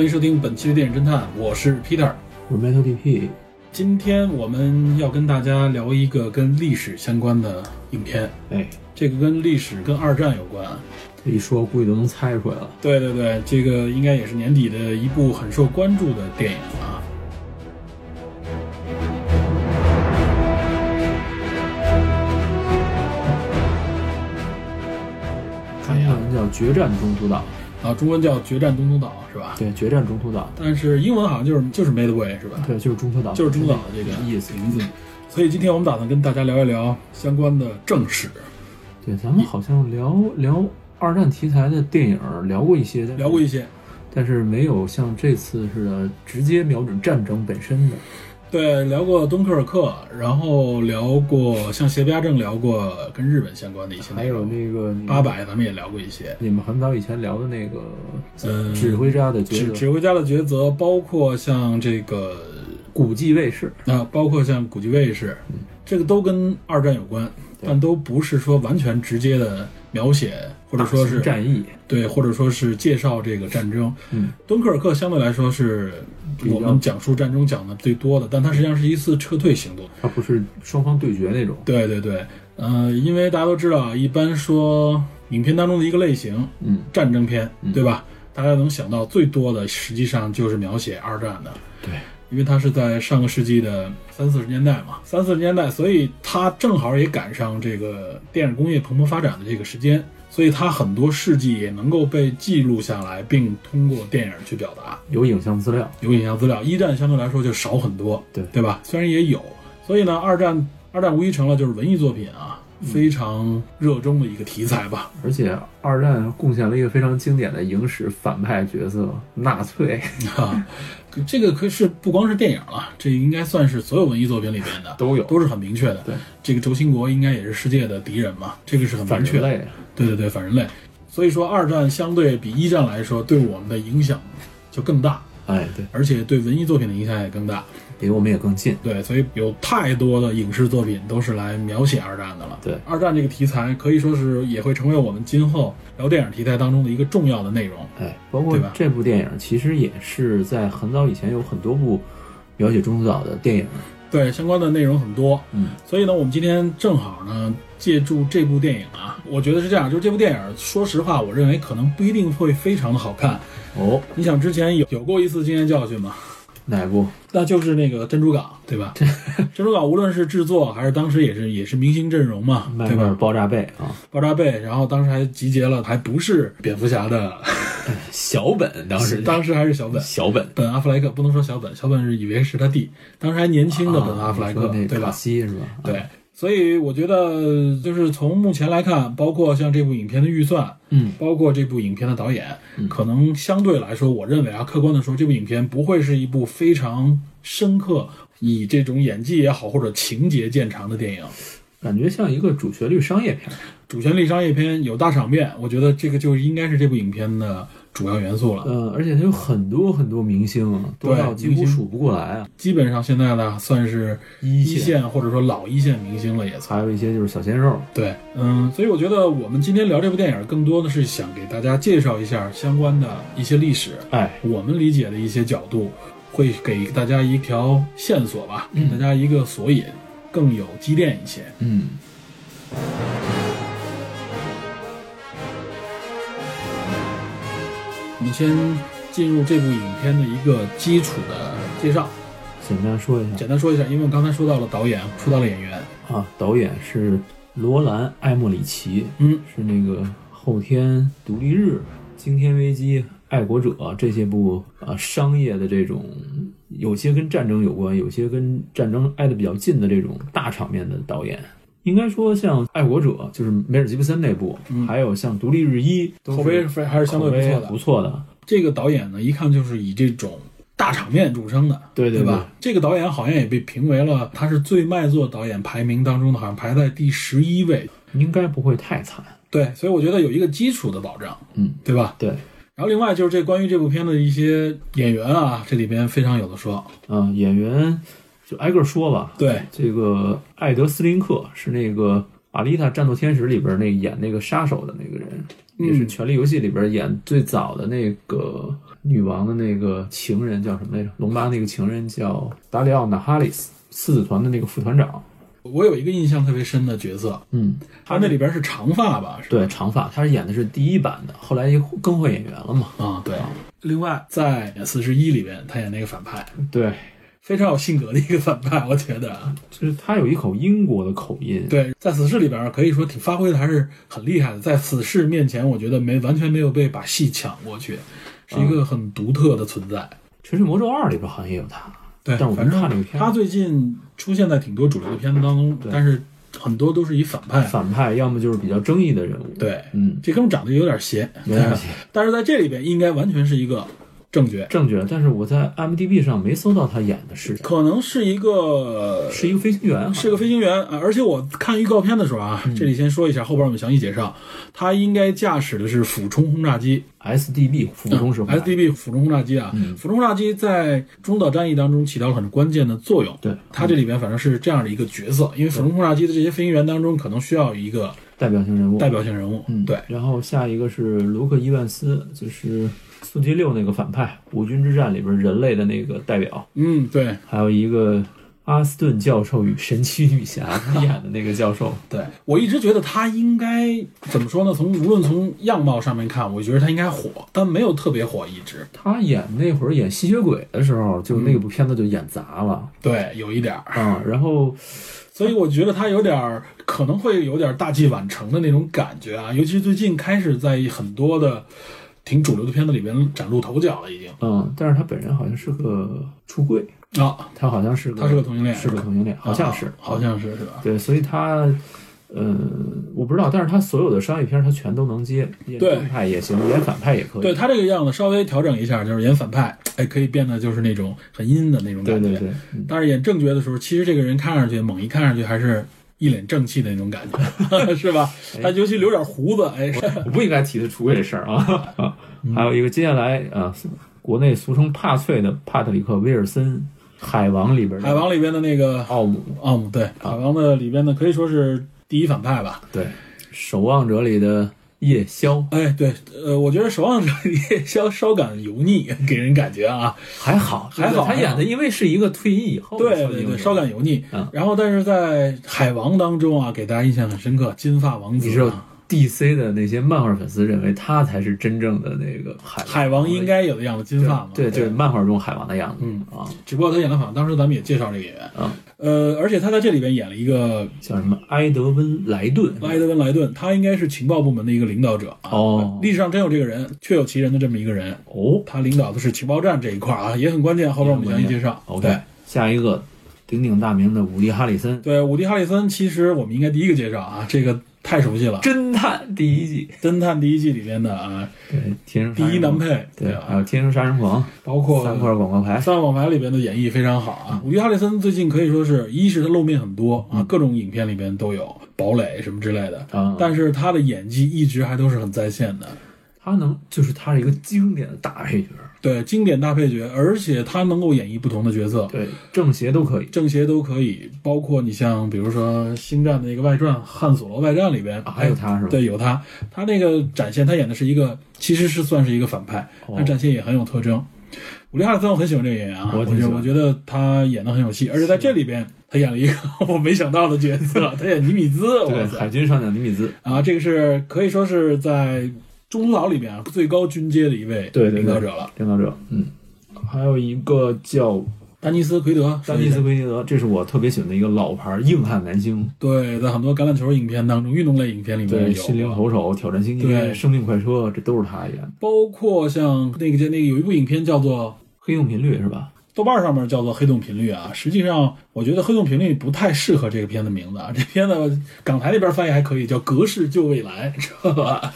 欢迎收听本期的电影侦探，我是 Peter。我是 Metal DP，今天我们要跟大家聊一个跟历史相关的影片，哎，这个跟历史跟二战有关。这一说估计都能猜出来了。对对对，这个应该也是年底的一部很受关注的电影啊。中文叫《决战中途岛啊，中文叫《决战中途岛》是吧》，？对，《决战中途岛但是英文好像就是就是 Midway 是吧》，？对，就是中途岛，就是中途岛的这个意思。名字。所以今天我们打算跟大家聊一聊相关的正史，对，咱们好像聊聊二战题材的电影聊过一些，但是聊过一些。但是没有像这次似的直接瞄准战争本身的。对，聊过敦刻尔克，然后聊过像邪不压正，聊过跟日本相关的一些还有。那个你八，百咱们也聊过一些，你们很早以前聊的那个嗯指挥家的抉择，指挥家的抉择，包括像这个古迹卫士，啊，包括像古迹卫士，这个都跟二战有关，但都不是说完全直接的描写，或者说是战役，对，或者说是介绍这个战争。嗯，敦刻尔克相对来说是我们讲述战争讲的最多的，但它实际上是一次撤退行动。它不是双方对决那种。对对对，呃，因为大家都知道，一般说影片当中的一个类型，嗯，战争片，嗯对吧？大家能想到最多的，实际上就是描写二战的。对，因为它是在上个世纪的三四十年代嘛，三四十年代，所以它正好也赶上这个电影工业蓬勃发展的这个时间，所以它很多事迹也能够被记录下来，并通过电影去表达。有影像资料，有影像资料，一战相对来说就少很多，对对吧？虽然也有，所以呢，二战二战无疑成了就是文艺作品啊非常热衷的一个题材吧。而且二战贡献了一个非常经典的影史反派角色纳粹，啊，这个可是不光是电影了，这应该算是所有文艺作品里边的都有都是很明确的。对，这个轴心国应该也是世界的敌人嘛，这个是很明确的。对对对，反人类。所以说，二战相对比一战来说，对我们的影响就更大，哎，对，而且对文艺作品的影响也更大。离我们也更近。对，所以有太多的影视作品都是来描写二战的了。对二战这个题材可以说是也会成为我们今后聊电影题材当中的一个重要的内容。哎，包括这部电影，其实也是在很早以前有很多部描写中途岛的电影。对，相关的内容很多。嗯，所以呢，我们今天正好呢，借助这部电影啊，我觉得是这样，就是这部电影，说实话，我认为可能不一定会非常的好看。哦，你想之前有有过一次经验教训吗？哪部？那就是那个珍珠港，对吧？珍珠港无论是制作还是当时也是也是明星阵容嘛，对吧？爆炸贝啊，爆炸贝，然后当时还集结了，还不是蝙蝠侠的，小本当时 当时还是小本。小本，本阿弗莱克不能说小本，小本是以为是他弟，当时还年轻的本阿弗莱克，对吧？西是吧？啊对，所以我觉得就是从目前来看，包括像这部影片的预算，嗯，包括这部影片的导演，可能相对来说，我认为啊，客观的说，这部影片不会是一部非常深刻，以这种演技也好或者情节见长的电影。感觉像一个主旋律商业片。主旋律商业片有大场面，我觉得这个就应该是这部影片的主要元素了。呃，而且它有很多很多明星啊，多对到几乎数不过来啊。基本上现在呢，算是一一线线或者说老一线明星了，也算。还有一些就是小鲜肉。对，嗯，所以我觉得我们今天聊这部电影，更多的是想给大家介绍一下相关的一些历史，哎，我们理解的一些角度，会给大家一条线索吧，给大家一个索引，更有积淀一些。嗯，们先进入这部影片的一个基础的介绍，简单说一下。简单说一下，因为我刚才说到了导演，说到了演员，啊，导演是罗兰·艾莫里奇，嗯，是那个《后天独立日》《惊天危机》《爱国者》这些部啊商业的这种，有些跟战争有关，有些跟战争挨得比较近的这种大场面的导演。应该说，像《爱国者》就是梅尔吉布森那部，还有像《独立日一》，口碑还是相对不错的不错的。这个导演呢，一看就是以这种大场面著称的，对对吧？这个导演好像也被评为了他是最卖座导演排名当中的，好像排在第十一位。应该不会太惨。对，所以我觉得有一个基础的保障，嗯，对吧？对，然后另外就是这关于这部片的一些演员啊，这里边非常有的说。嗯，演员就挨个说吧。对，这个艾德斯林克是那个《阿丽塔：战斗天使》里边那演那个杀手的那个人，也是《权力游戏》里边演最早的那个女王的那个情人叫什么来着？龙妈那个情人叫达里奥·纳哈里斯，四子团的那个副团长。我有一个印象特别深的角色，嗯，他那里边是长发吧？是吧对，长发，他是演的是第一版的，后来更换演员了嘛？啊，对。另外，在《四十一》里边，他演那个反派，对，非常有性格的一个反派，我觉得。就是他有一口英国的口音。对，在《死侍》里边可以说挺发挥的还是很厉害的，在《死侍》面前，我觉得没完全没有被把戏抢过去，是一个很独特的存在。《全是魔咒二》里边好像也有他。对，但我没看这个片他最近出现在挺多主流的片子当中，但是很多都是以反派。反派要么就是比较争议的人物。对，嗯，这哥们长得有点邪，有点邪，但是在这里边应该完全是一个正确，正确。但是我在 IMDB 上没搜到他演的是谁，可能是一个是一个飞行员，是个飞行员啊！而且我看预告片的时候啊，这里先说一下，后边我们详细介绍。他应该驾驶的是俯冲轰炸机 SDB 俯冲式轰炸机 SDB 俯冲轰炸机啊，俯冲轰炸机在中岛战役当中起到了很关键的作用。对，他这里边反正是这样的一个角色，因为俯冲轰炸机的这些飞行员当中，可能需要一个代表性人物。代表性人物。嗯，对。然后下一个是卢克·伊万斯，就是《速七六》那个反派，《五军之战》里边人类的那个代表。嗯，对还有一个阿斯顿教授与神奇女侠他演的那个教授。对，我一直觉得他应该怎么说呢？从无论从样貌上面看，我觉得他应该火，但没有特别火，一直。他演那会儿演吸血鬼的时候，就那部片子就演砸了。对，有一点儿。啊、然后所以我觉得他有点儿可能会有点大器晚成的那种感觉啊，尤其是最近开始在很多的挺主流的片子里边崭露头角了，已经嗯，但是他本人好像是个出柜，啊，他好像是个他是个同性恋是个同性恋，好像是，啊好像是是吧？对，所以他，呃，我不知道，但是他所有的商业片他全都能接，演对正派也行，演反派也可以。对他这个样子稍微调整一下，就是演反派，哎，可以变得就是那种很阴的那种感觉。对对对，嗯但是演正角的时候，其实这个人看上去猛一看上去还是一脸正气的那种感觉，是吧？他尤其留点胡子，哎，我不应该提他出柜这事儿啊。啊还有一个，接下来啊，国内俗称帕翠的帕特里克·威尔森，《海王》里边的海王里边的那个奥姆，奥姆，对，海王的里边的可以说是第一反派吧。对，《守望者》里的夜宵哎，对，呃，我觉得《守望者》夜宵稍感油腻，给人感觉啊，还好，还好他演的因为是一个退役以后的对对对，稍感油腻。嗯然后，但是在《海王》当中啊，给大家印象很深刻，金发王子、你知道啊。DC 的那些漫画粉丝认为他才是真正的那个海海王应该有的样子，金发嘛。对，就是漫画中海王的样子。嗯啊只不过他演的好像，当时咱们也介绍这个演员。啊，呃，而且他在这里边演了一个叫什么埃德温莱顿，埃德温·莱顿，他应该是情报部门的一个领导者啊。哦历史上真有这个人，确有其人的这么一个人。哦他领导的是情报站这一块啊，也很关键。后边我们详细介绍。，OK，下一个鼎鼎大名的伍迪·哈里森，对，伍迪·哈里森，其实我们应该第一个介绍啊，这个太熟悉了，《侦探第一季，侦探》第一季里边的啊，对，天生第一男配，对，啊。还有天生杀人狂，包括三块广告牌，三块广告牌里边的演绎非常好啊。伍迪·哈里森最近可以说是一是他露面很多啊，各种影片里边都有堡垒什么之类的，啊，但是他的演技一直还都是很在线的。他能就是他是一个经典的大配角，对，经典大配角，而且他能够演绎不同的角色，对，正邪都可以正邪都可以，包括你像比如说《星战》的那个外传《汉索罗外传》里边，啊，还有他是吧？对，有他，他那个展现，他演的是一个，其实是算是一个反派，哦他展现也很有特征。伍迪·哈里森我很喜欢这个演员啊，我觉得我觉得他演的很有戏，而且在这里边他演了一个 我没想到的角色，他演尼米兹，对，海军上将尼米兹，啊，这个是可以说是在中途岛里边啊最高军阶的一位对领导者了，领导者，嗯，还有一个叫丹尼斯·奎德，丹尼斯·奎德，这是我特别喜欢的一个老牌硬汉男星，对，在很多橄榄球影片当中，运动类影片里面对，有心灵投手、挑战星期对天、生命快车，这都是他演的。包括像那个那个有一部影片叫做黑洞频率是吧？豆瓣上面叫做《黑洞频率》啊，实际上我觉得《黑洞频率》不太适合这个片的名字啊。这片子港台那边翻译还可以，叫《隔世救未来》，知道吧？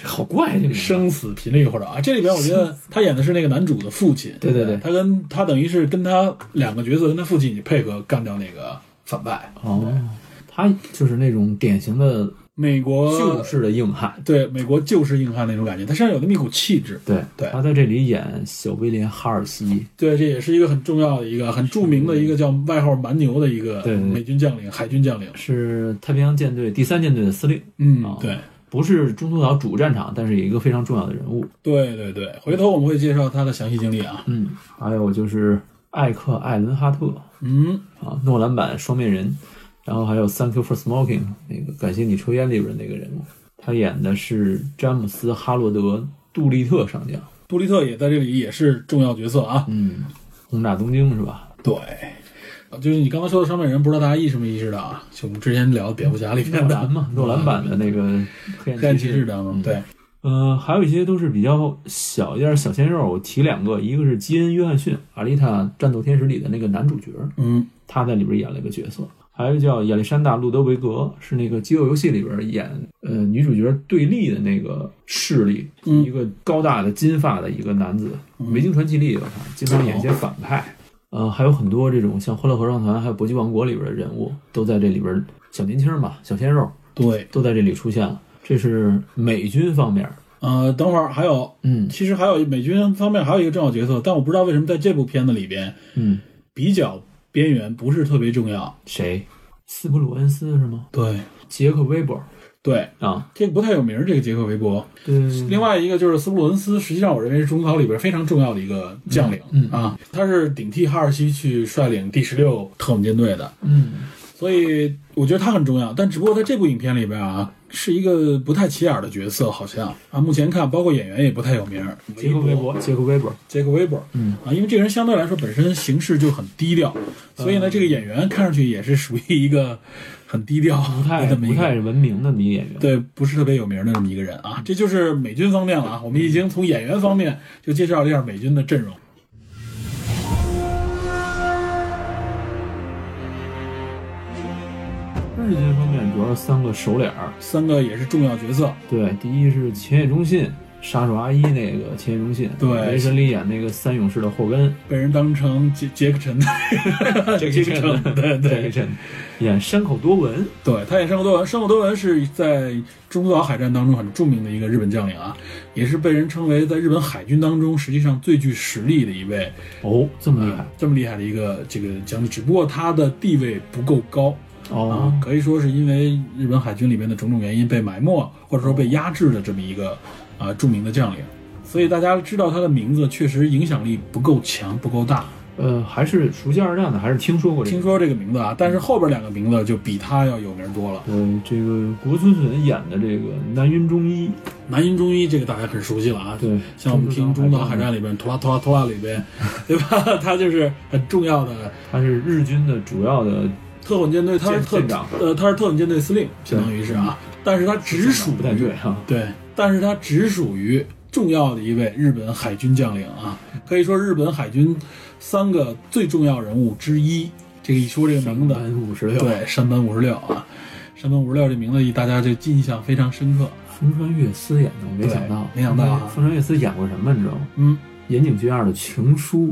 这好怪这个生死频率或者啊，这里边我觉得他演的是那个男主的父亲，对对对。他跟他等于是跟他两个角色跟他父亲一起配合干掉那个反派，哦，他就是那种典型的美国旧式的硬汉。对美国旧式硬汉那种感觉，他身上有那么一股气质，对对。他在这里演小威廉哈尔西，对，这也是一个很重要的一个很著名的一个叫外号蛮牛的一个美军将领、海军将领，是太平洋舰队第三舰队的司令，嗯哦，对。不是中途岛主战场，但是也一个非常重要的人物。对对对，回头我们会介绍他的详细经历啊。嗯，还有就是艾克·艾伦哈特嗯，啊，诺兰版双面人，然后还有《Thank You for Smoking》那个感谢你抽烟里边那个人物，他演的是詹姆斯·哈罗德·杜立特上将。杜立特也在这里也是重要角色啊。嗯，轰炸东京是吧？对，就是你刚才说的双面人，不知道大家意识没意识到啊？就我们之前聊的蝙蝠侠里面的诺兰嘛，诺兰版的那个黑黑暗骑士。士当中，对，呃，还有一些都是比较小一点小鲜肉，我提两个，一个是基恩·约翰逊，《阿丽塔：战斗天使》里的那个男主角，嗯，他在里边演了一个角色。还有叫亚历山大·路德维格，是那个《饥饿游戏》里边演呃女主角对立的那个势力，嗯一个高大的金发的一个男子，维京传奇》里也有他，经常演一些反派。呃，还有很多这种像《欢乐合唱团》还有《搏击王国》里边的人物都在这里边，小年轻嘛，小鲜肉对，都在这里出现了。这是美军方面，呃，等会儿还有，嗯其实还有美军方面还有一个重要角色，但我不知道为什么在这部片子里边嗯，比较边缘，不是特别重要。谁？斯普鲁恩斯是吗？对杰克威伯对，啊，这个不太有名儿，这个杰克韦伯。嗯，另外一个就是斯布鲁恩斯，实际上我认为是中考里边非常重要的一个将领、嗯啊，他是顶替哈尔西去率领第十六特种舰队的，嗯。所以我觉得他很重要。但只不过在这部影片里边啊，是一个不太起眼的角色，好像。啊，目前看包括演员也不太有名儿。杰克韦伯，杰克韦伯，杰克韦伯，嗯。啊，因为这个人相对来说本身行事就很低调，所以呢，这个演员看上去也是属于一个很低调不太不太文明的女演员。对，不是特别有名的这么一个人啊。这就是美军方面了啊。我们已经从演员方面就介绍了一下美军的阵容。日军方面主要是三个首脸儿，三个也是重要角色，对，第一是前野忠信，杀手阿一那个前野忠信，对。雷神里演那个三勇士的霍根，被人当成杰杰克陈，杰克陈，对对。杰克对陈演山口多文，对，他演山口多文，山口多文是在中途岛海战当中很著名的一个日本将领啊，也是被人称为在日本海军当中实际上最具实力的一位，哦，这么厉害，这么厉害的一个这个将领，只不过他的地位不够高。啊哦，，可以说是因为日本海军里面的种种原因被埋没或者说被压制的这么一个啊、著名的将领，所以大家知道他的名字确实影响力不够强，不够大。呃，还是熟悉二战的，还是听说过这个。听说这个名字啊，但是后边两个名字就比他要有名多了。嗯，这个国村隼演的这个南云忠一，南云忠一这个大家很熟悉了啊，对，像我们听《中岛海战》里边，拖拉拖拉拖拉里边，对吧？他就是很重要的他是日军的主要的，特混舰队，他是特舰长呃，他是特种舰队司令，相当于是啊，但是他直属不太对啊，对，但是他只属于重要的一位日本海军将领啊，可以说日本海军三个最重要人物之一。这个一说这个名字，三五十六，对，山本五十六啊，山本五十六这名字大家就印象非常深刻。风川月司演的，我没想到，没想到啊风川月司演过什么，你知道吗？嗯，岩井俊二的《情书》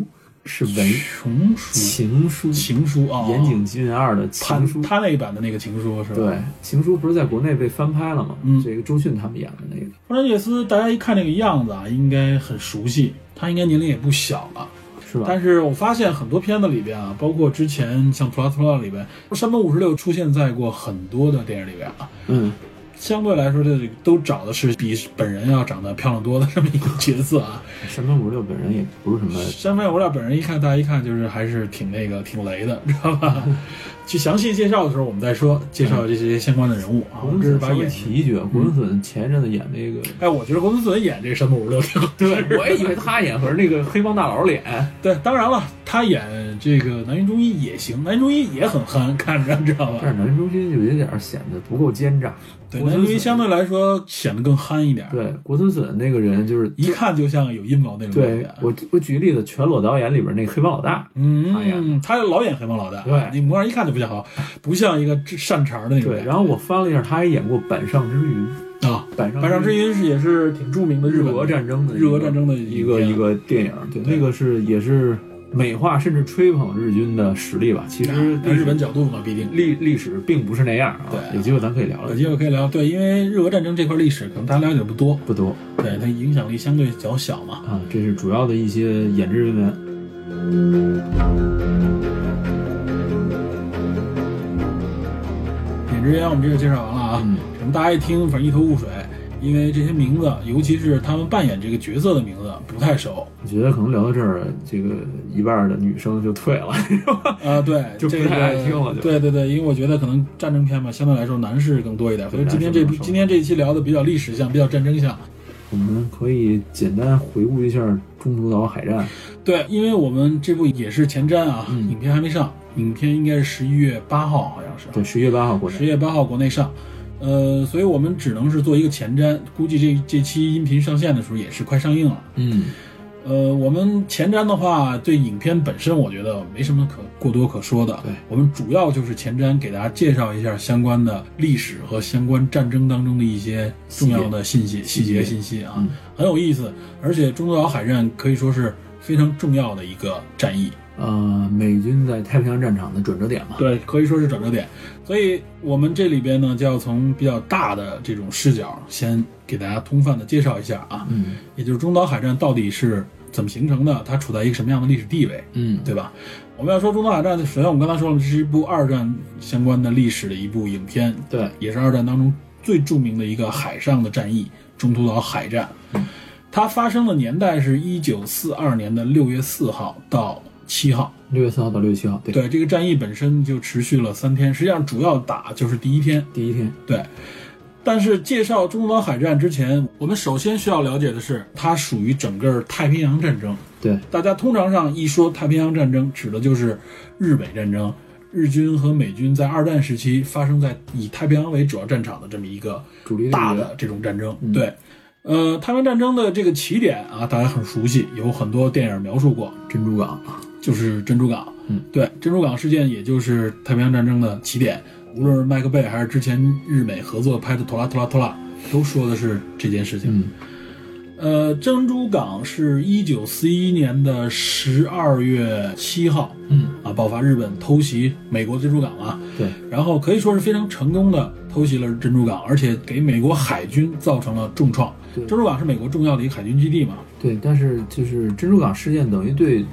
是文情书，情书啊，岩井俊二的情书。他那一版的那个情书是吧？对，情书不是在国内被翻拍了吗？嗯这个周迅他们演的那个，风川月司，大家一看这个样子啊，应该很熟悉，他应该年龄也不小了。是吧？但是我发现很多片子里边啊，包括之前像《普拉图拉》里边，山本五十六出现在过很多的电影里边啊。嗯，相对来说，这里都找的是比本人要长得漂亮多的这么一个角色啊。山本五十六本人也不是什么，山本五十六本人一看，大家一看就是还是挺那个挺雷的，知道吧？去详细介绍的时候我们再说，介绍这些相关的人物啊。我们这是把演提一句，啊，国村隼前一阵子演那个，哎，我觉得国村隼演这个山本五十六挺好。对，我也以为他演，可是那个黑帮大佬脸，对，当然了，他演这个南云中医也行，南云中医也很憨，看着知道吧？但是南中医就有点显得不够奸诈。对，南云中医相对来说显得更憨一点，，对国村隼那个人就是一看就像有阴谋那种感对觉。我我举个例子，《全裸导演》里边那个黑帮老大，嗯他演嗯，他老演黑帮老大，对你模样一看就不像好，不像一个善茬的那种对，然后我翻了一下，他还演过《板上之云》，啊，板上板上之云是也是挺著名的日俄战争的日俄战争的一个一个电影，对，对那个是也是美化甚至吹捧日军的实力吧。其实在日本角度嘛，必定。历历史并不是那样啊。对有机会咱可以聊聊有，机会可以聊，对，因为日俄战争这块历史可能大家了解不多，不多对它影响力相对较小嘛。啊。这是主要的一些演职人员。演职员我们这个介绍完了啊，嗯可能大家一听反正一头雾水，因为这些名字，尤其是他们扮演这个角色的名字不太熟。我觉得可能聊到这儿，这个一半的女生就退了，是吧？啊，对，就不这个太爱听了就对对对，因为我觉得可能战争片嘛，相对来说男士更多一点，所以今天这今天这一期聊的比较历史向，比较战争向。我们可以简单回顾一下中途岛海战。对，因为我们这部也是前瞻啊，嗯影片还没上，影片应该是十一月八号，好像是。对，十月八号国内。十月八号国内上，呃，所以我们只能是做一个前瞻，估计这这期音频上线的时候也是快上映了。嗯，呃，我们前瞻的话，对影片本身我觉得没什么可过多可说的。对我们主要就是前瞻给大家介绍一下相关的历史和相关战争当中的一些重要的信息、细节信息啊，嗯很有意思。而且中途岛海战可以说是非常重要的一个战役。呃，美军在太平洋战场的转折点嘛。对，可以说是转折点。所以我们这里边呢，就要从比较大的这种视角，先给大家通泛的介绍一下啊，嗯也就是中岛海战到底是怎么形成的，它处在一个什么样的历史地位，嗯，对吧？我们要说中岛海战，首先我们刚才说了，这是一部二战相关的历史的一部影片，对，也是二战当中最著名的一个海上的战役——中途岛海战。它发生的年代是一九四二年的六月四号到七号。六月四号到六月七号，对，对，这个战役本身就持续了三天，实际上主要打就是第一天。第一天，对，但是介绍中途岛海战之前，我们首先需要了解的是，它属于整个太平洋战争。对，大家通常上一说太平洋战争，指的就是日美战争，日军和美军在二战时期发生在以太平洋为主要战场的这么一个主力大的这种战争。对，呃，太平洋战争的这个起点啊，大家很熟悉，有很多电影描述过，珍珠港，就是珍珠港。嗯，对，珍珠港事件也就是太平洋战争的起点。无论是麦克贝还是之前日美合作拍的《拖拉拖拉拖拉》，都说的是这件事情。嗯呃，珍珠港是一九四一年的十二月七号嗯，啊，爆发日本偷袭美国珍珠港了。对，然后可以说是非常成功的偷袭了珍珠港，而且给美国海军造成了重创。对。珍珠港是美国重要的一个海军基地嘛？对，但是就是珍珠港事件等于对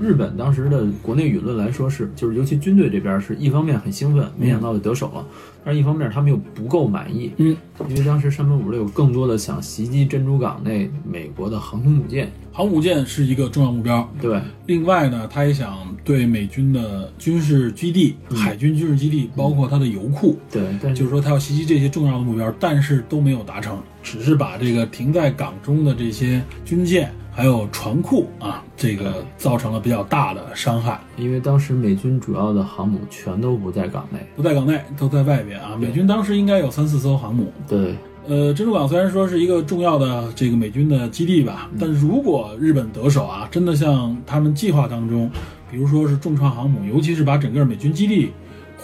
日本当时的国内舆论来说是，就是尤其军队这边是一方面很兴奋，没想到就得手了，但是一方面他们又不够满意，嗯，因为当时山本五十六更多的想袭击珍珠港内美国的航空母舰，航母舰是一个重要目标。对，另外呢，他也想对美军的军事基地、海军军事基地，包括它的油库，对，但是就是说他要袭击这些重要的目标，但是都没有达成，只是把这个停在港中的这些军舰还有船库啊，这个造成了比较大的伤害。因为当时美军主要的航母全都不在港内，不在港内，都在外边啊。美军当时应该有三四艘航母。对，呃，珍珠港虽然说是一个重要的这个美军的基地吧，但如果日本得手啊，真的像他们计划当中，比如说是重创航母，尤其是把整个美军基地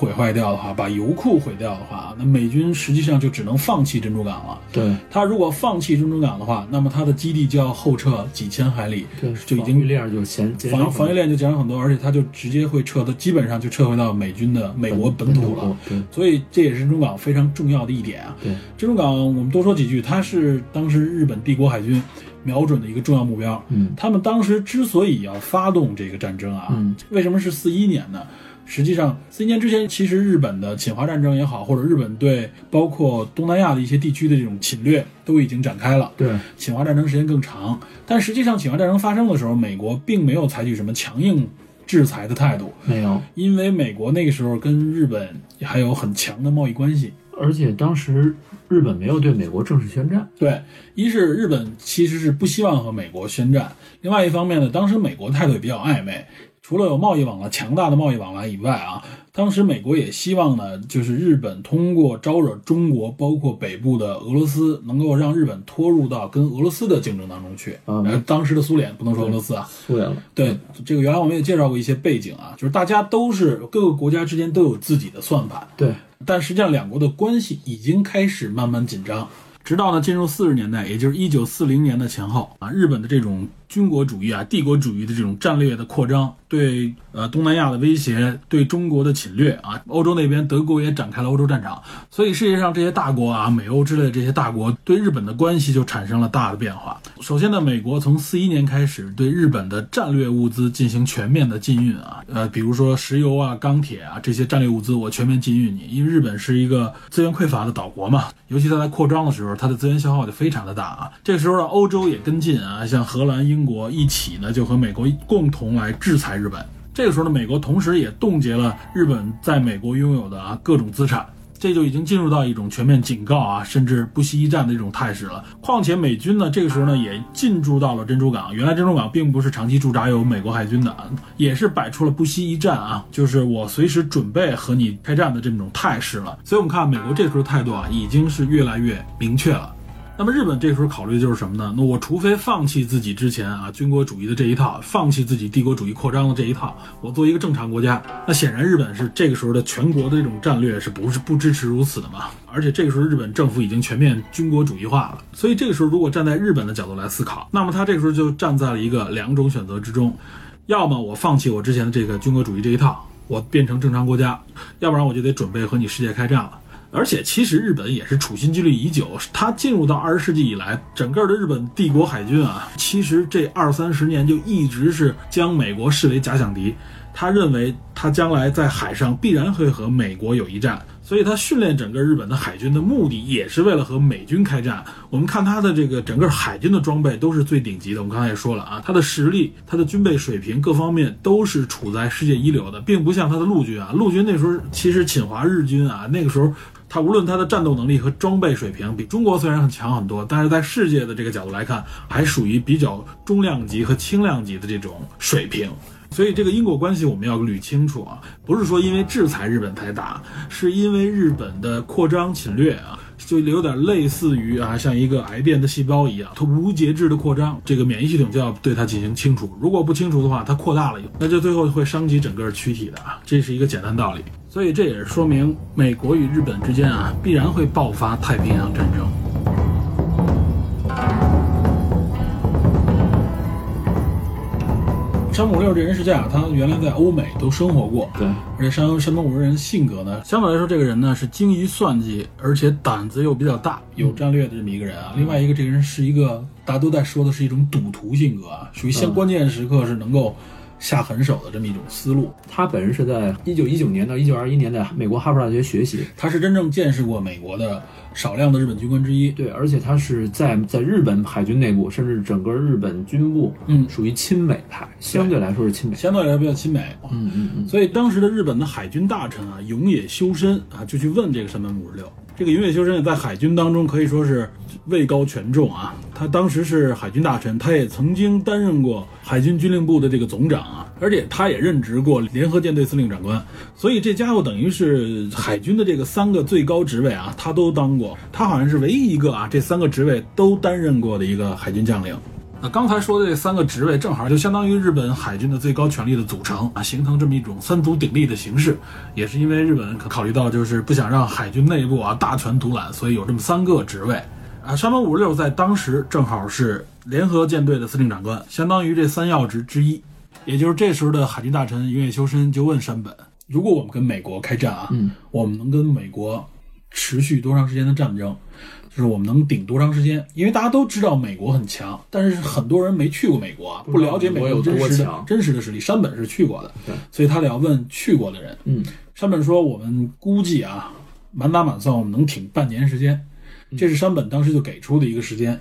毁坏掉的话，把油库毁掉的话，那美军实际上就只能放弃珍珠港了。对，他如果放弃珍珠港的话，那么他的基地就要后撤几千海里，对，就已经防御链就减防很多防御链就减少很多，而且他就直接会撤的，基本上就撤回到美军的美国本土了。，对所以这也是珍珠港非常重要的一点啊。对，珍珠港我们多说几句，它是当时日本帝国海军瞄准的一个重要目标。嗯他们当时之所以要发动这个战争啊，嗯为什么是四一年呢？实际上，四一年之前，其实日本的侵华战争也好，或者日本对包括东南亚的一些地区的这种侵略都已经展开了。对，侵华战争时间更长，但实际上侵华战争发生的时候，美国并没有采取什么强硬制裁的态度，没有，因为美国那个时候跟日本还有很强的贸易关系。而且当时日本没有对美国正式宣战，对，一是日本其实是不希望和美国宣战，另外一方面呢，当时美国态度也比较暧昧。除了有贸易往来、强大的贸易往来以外啊，当时美国也希望呢，就是日本通过招惹中国，包括北部的俄罗斯，能够让日本拖入到跟俄罗斯的竞争当中去。啊呃，当时的苏联不能说俄罗斯啊，苏联了，对，这个原来我们也介绍过一些背景啊，就是大家都是各个国家之间都有自己的算盘，对，但实际上两国的关系已经开始慢慢紧张。直到呢进入四十年代，也就是一九四零年的前后啊，日本的这种军国主义啊、帝国主义的这种战略的扩张，对呃东南亚的威胁，对中国的侵略啊，欧洲那边德国也展开了欧洲战场，所以世界上这些大国啊，美欧之类的这些大国对日本的关系就产生了大的变化。首先呢，美国从四一年开始对日本的战略物资进行全面的禁运啊，呃，比如说石油啊、钢铁啊这些战略物资，我全面禁运你，因为日本是一个资源匮乏的岛国嘛，尤其在它扩张的时候，它的资源消耗就非常的大啊。这个时候呢，欧洲也跟进啊，像荷兰、英国一起呢，就和美国共同来制裁日本。这个时候呢，美国同时也冻结了日本在美国拥有的啊各种资产。这就已经进入到一种全面警告啊，甚至不惜一战的这种态势了。况且美军呢，这个时候呢也进驻到了珍珠港。原来珍珠港并不是长期驻扎有美国海军的，也是摆出了不惜一战啊，就是我随时准备和你开战的这种态势了。所以，我们看美国这时候态度啊，已经是越来越明确了。那么日本这时候考虑的就是什么呢？那我除非放弃自己之前啊军国主义的这一套，放弃自己帝国主义扩张的这一套，我做一个正常国家。那显然日本是这个时候的全国的这种战略是不是不支持如此的嘛？而且这个时候日本政府已经全面军国主义化了，所以这个时候如果站在日本的角度来思考，那么他这个时候就站在了一个两种选择之中，要么我放弃我之前的这个军国主义这一套，我变成正常国家，要不然我就得准备和你世界开战了。而且，其实日本也是处心积虑已久。它进入到二十世纪以来，整个的日本帝国海军啊，其实这二三十年就一直是将美国视为假想敌。他认为他将来在海上必然会和美国有一战，所以他训练整个日本的海军的目的也是为了和美军开战。我们看他的这个整个海军的装备都是最顶级的。我们刚才也说了啊，他的实力、他的军备水平各方面都是处在世界一流的，并不像他的陆军啊，陆军那时候其实侵华日军啊，那个时候。他无论他的战斗能力和装备水平比中国虽然很强很多，但是在世界的这个角度来看，还属于比较中量级和轻量级的这种水平。所以这个因果关系我们要捋清楚啊，不是说因为制裁日本才打，是因为日本的扩张侵略啊。就有点类似于啊，像一个癌变的细胞一样，它无节制的扩张，这个免疫系统就要对它进行清除。如果不清除的话，它扩大了，那就最后会伤及整个躯体的啊，这是一个简单道理。所以这也是说明美国与日本之间啊，必然会爆发太平洋战争。山本五六这人是这样，他原来在欧美都生活过，对，而且山山本五六人性格呢，相对来说这个人呢是精于算计，而且胆子又比较大，有战略的这么一个人啊。另外一个，这个人是一个大家都在说的是一种赌徒性格啊，属于像关键时刻是能够。下狠手的这么一种思路。他本人是在一九一九年到一九二一年在美国哈佛大学学习，他是真正见识过美国的少量的日本军官之一。对，而且他是在在日本海军内部，甚至整个日本军部，嗯，属于亲美派，相对来说是亲美，相对来说比较亲美。嗯嗯嗯。所以当时的日本的海军大臣啊，永野修身啊，就去问这个山本五十六。这个永野修身在海军当中可以说是位高权重啊，他当时是海军大臣，他也曾经担任过海军军令部的这个总长啊，而且他也任职过联合舰队司令长官，所以这家伙等于是海军的这个三个最高职位啊，他都当过，他好像是唯一一个啊，这三个职位都担任过的一个海军将领。那刚才说的这三个职位，正好就相当于日本海军的最高权力的组成啊，形成这么一种三足鼎立的形式。也是因为日本考虑到就是不想让海军内部啊大权独揽，所以有这么三个职位啊。山本五十六在当时正好是联合舰队的司令长官，相当于这三要职之一。也就是这时候的海军大臣永野修身就问山本：如果我们跟美国开战啊，嗯，我们能跟美国持续多长时间的战争？就是我们能顶多长时间？因为大家都知道美国很强，但是很多人没去过美国啊，不了解美国真实的真实的实力。山本是去过的，所以他得要问去过的人。嗯，山本说：“我们估计啊，满打满算我们能挺半年时间。”这是山本当时就给出的一个时间。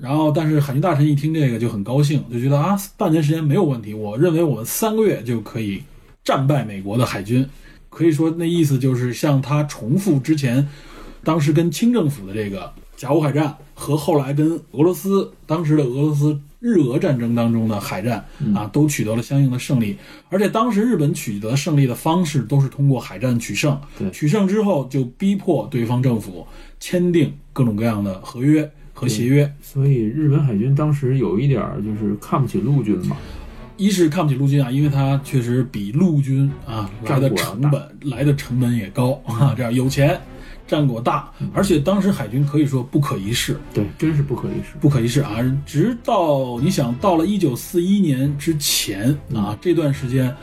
然后，但是海军大臣一听这个就很高兴，就觉得啊，半年时间没有问题。我认为我们三个月就可以战败美国的海军。可以说，那意思就是像他重复之前。当时跟清政府的这个甲午海战和后来跟俄罗斯当时的俄罗斯日俄战争当中的海战啊，都取得了相应的胜利。而且当时日本取得胜利的方式都是通过海战取胜，取胜之后就逼迫对方政府签订各种各样的合约和协约。所以日本海军当时有一点就是看不起陆军嘛，一是看不起陆军啊，因为它确实比陆军啊来的成本来的成本也高啊，这样有钱。战果大，而且当时海军可以说不可一世，对，真是不可一世。不可一世啊！直到你想到了一九四一年之前啊，这段时间，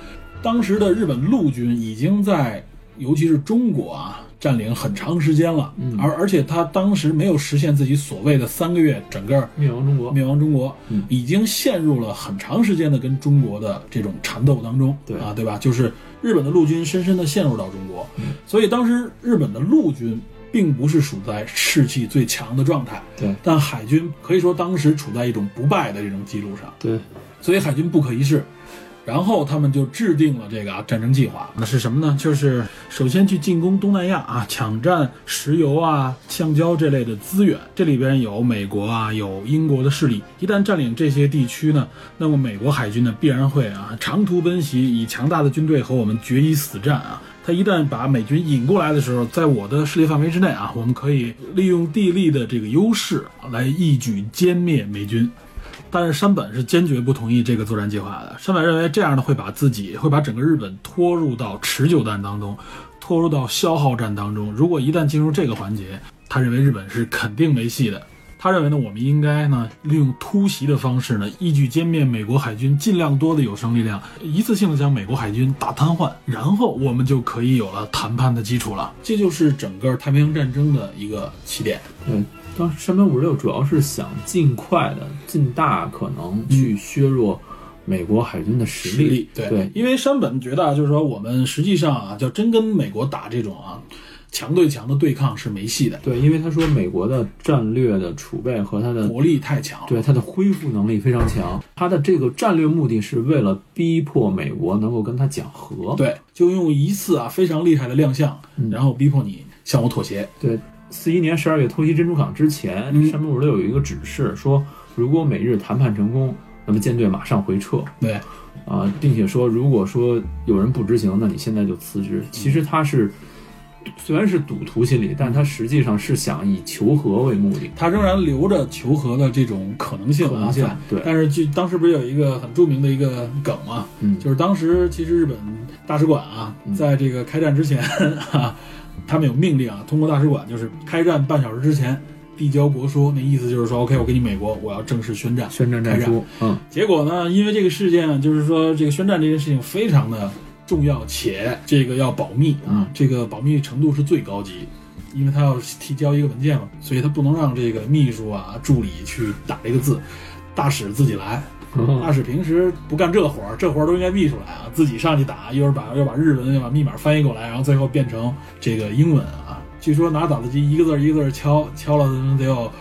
当时的日本陆军已经在，尤其是中国啊，占领很长时间了，而而且他当时没有实现自己所谓的三个月整个灭亡中国，灭亡中国，嗯。已经陷入了很长时间的跟中国的这种缠斗当中，对。啊，对吧？就是日本的陆军深深的陷入到中国，嗯。所以当时日本的陆军并不是处在士气最强的状态，对。但海军可以说当时处在一种不败的这种记录上，对，所以海军不可一世。然后他们就制定了这个战争计划，那是什么呢？就是首先去进攻东南亚啊，抢占石油啊、橡胶这类的资源。这里边有美国啊，有英国的势力。一旦占领这些地区呢，那么美国海军呢必然会啊长途奔袭，以强大的军队和我们决一死战啊。他一旦把美军引过来的时候，在我的势力范围之内啊，我们可以利用地利的这个优势来一举歼灭美军。但是山本是坚决不同意这个作战计划的。山本认为这样呢会把自己会把整个日本拖入到持久战当中，拖入到消耗战当中。如果一旦进入这个环节，他认为日本是肯定没戏的。他认为呢，我们应该呢利用突袭的方式呢，一举歼灭美国海军尽量多的有生力量，一次性的将美国海军打瘫痪，然后我们就可以有了谈判的基础了。这就是整个太平洋战争的一个起点。嗯，当时山本五十六主要是想尽快的、尽大可能去削弱美国海军的实实力对对因为山本觉得啊，就是说我们实际上啊，就真跟美国打这种啊强对强的对抗是没戏的，对，因为他说美国的战略的储备和他的国力太强。对他的恢复能力非常强，他的这个战略目的是为了逼迫美国能够跟他讲和。对，就用一次啊非常厉害的亮相，然后逼迫你向我妥协。对，四一年十二月偷袭珍珠港之前，嗯。山本五十六有一个指示说，如果美日谈判成功，那么舰队马上回撤。对，啊、并且说，如果说有人不执行，那你现在就辞职。其实他是虽然是赌徒心理，但他实际上是想以求和为目的。他仍然留着求和的这种可能性啊，可能性对。但是就当时不是有一个很著名的一个梗嘛，嗯。就是当时其实日本大使馆啊，在这个开战之前啊，他们有命令啊，通过大使馆就是开战半小时之前递交国书，那意思就是说，OK，我给你美国，我要正式宣战。宣战战开战书，嗯，结果呢，因为这个事件啊，就是说这个宣战这件事情非常的重要，且这个要保密啊，这个保密程度是最高级，因为他要提交一个文件嘛，所以他不能让这个秘书啊、助理去打这个字，大使自己来。大使平时不干这活儿，这活儿都应该秘出来啊，自己上去打，一会儿把又把日文又把密码翻译过来，然后最后变成这个英文啊。据说拿打字机一个字儿一个字儿敲，敲了得有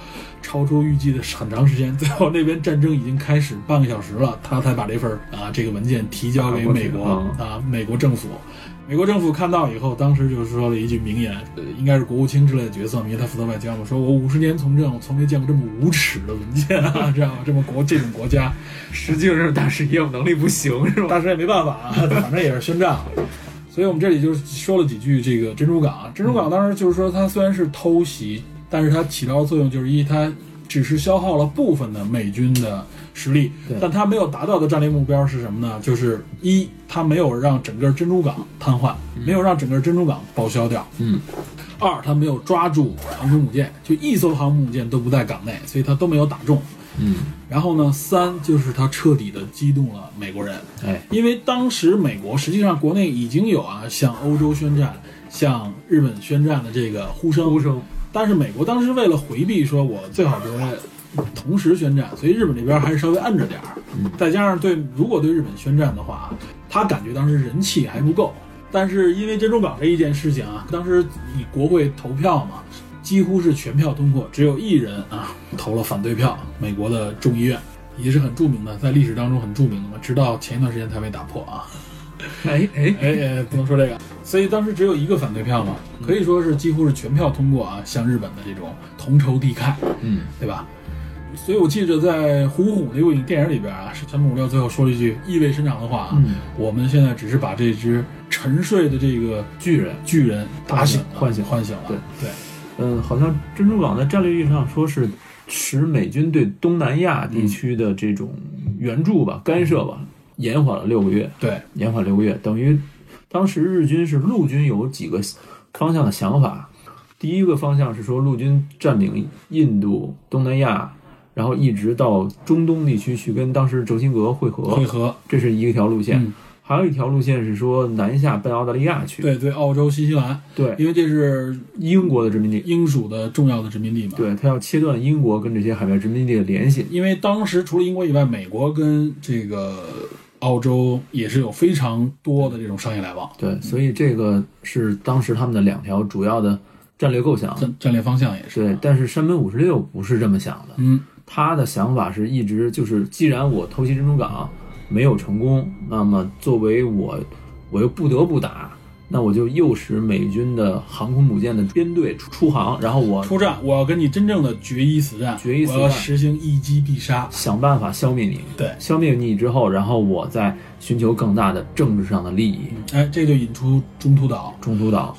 超出预计的很长时间，最后那边战争已经开始半个小时了，他才把这份啊这个文件提交给美国打啊美国政府。美国政府看到以后，当时就是说了一句名言，呃应该是国务卿之类的角色，因为他负责外交嘛，说我五十年从政，我从没见过这么无耻的文件啊，知道吗？这么国这种国家，实际上大使业务能力不行，是吧？大使也没办法啊，反正也是宣战了。所以我们这里就说了几句这个珍珠港啊，珍珠港当时就是说它虽然是偷袭，但是它起到的作用就是一，它只是消耗了部分的美军的实力，但他没有达到的战略目标是什么呢？就是一，他没有让整个珍珠港瘫痪，没有让整个珍珠港报销掉。嗯，二，他没有抓住航空母舰，就一艘航空母舰都不在港内，所以他都没有打中。嗯，然后呢，三就是他彻底的激动了美国人，哎，因为当时美国实际上国内已经有啊向欧洲宣战、向日本宣战的这个呼声，呼声，但是美国当时为了回避说我最好别同时宣战，所以日本这边还是稍微摁着点儿。再加上对如果对日本宣战的话，他感觉当时人气还不够。但是因为珍珠港这一件事情啊，当时以国会投票嘛，几乎是全票通过，只有一人啊投了反对票，美国的众议院也是很著名的，在历史当中很著名的嘛，直到前一段时间才被打破啊。哎 哎，哎哎，不能说这个，所以当时只有一个反对票嘛，可以说是几乎是全票通过啊，向日本的这种同仇敌忾，嗯，对吧？所以我记着在《虎虎》那部影电影里边啊，是山本五六最后说了一句意味深长的话啊，嗯我们现在只是把这只沉睡的这个巨人，巨人打醒了，唤醒唤醒了，对对，嗯，好像珍珠港在战略意义上说是使美军对东南亚地区的这种援助吧、干涉吧，延缓了六个月，对，延缓六个月，等于当时日军是陆军有几个方向的想法。第一个方向是说陆军占领印度、东南亚，然后一直到中东地区去跟当时轴心国会合，会合，这是一条路线。嗯还有一条路线是说南下奔澳大利亚去，对对，澳洲、新西兰，对，因为这是英国的殖民地，英属的重要的殖民地嘛。对他要切断英国跟这些海外殖民地的联系。因为当时除了英国以外，美国跟这个澳洲也是有非常多的这种商业来往，对，所以这个是当时他们的两条主要的战略构想。战战略方向也是。对，但是山本五十六不是这么想的，嗯，他的想法是一直就是，既然我偷袭珍珠港没有成功，那么作为我，我又不得不打，那我就诱使美军的航空母舰的编队出出航，然后我出战，我要跟你真正的决一死战，决一死战我要实行一击必杀。想办法消灭你。对，消灭你之后，然后我再寻求更大的政治上的利益。哎，这就引出中途岛。中途岛，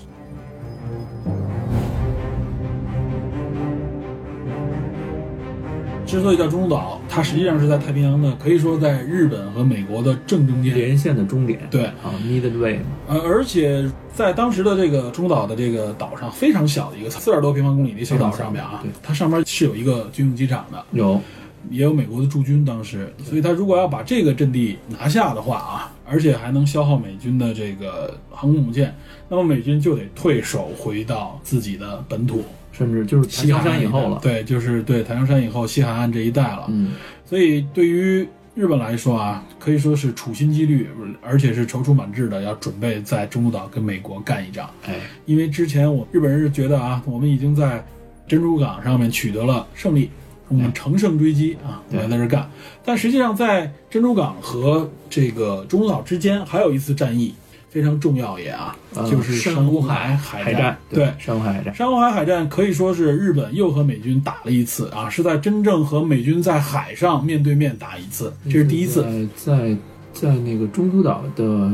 之所以叫中途岛，它实际上是在太平洋的，可以说在日本和美国的正中间。连线的终点。对，啊，Midway 嘛，呃，而且在当时的这个中途岛的这个岛上，非常小的一个四点多平方公里的小岛上面啊对，它上面是有一个军用机场的，有也有美国的驻军。当时，所以它如果要把这个阵地拿下的话啊，而且还能消耗美军的这个航空母舰，那么美军就得退守回到自己的本土，甚至就是台山以后了。对，就是对檀香山以后西海岸这一带了。嗯，所以对于日本来说啊，可以说是处心积虑，而且是踌躇满志的要准备在中途岛跟美国干一仗。哎，因为之前我日本人是觉得啊，我们已经在珍珠港上面取得了胜利，我们乘胜追击啊，我对们在这儿干。但实际上，在珍珠港和这个中途岛之间还有一次战役非常重要也啊，呃就是珊珊瑚瑚海海战，对，珊瑚海海战。珊瑚海海战可以说是日本又和美军打了一次啊，是在真正和美军在海上面对面打一次，这是第一次。在在在那个中途岛的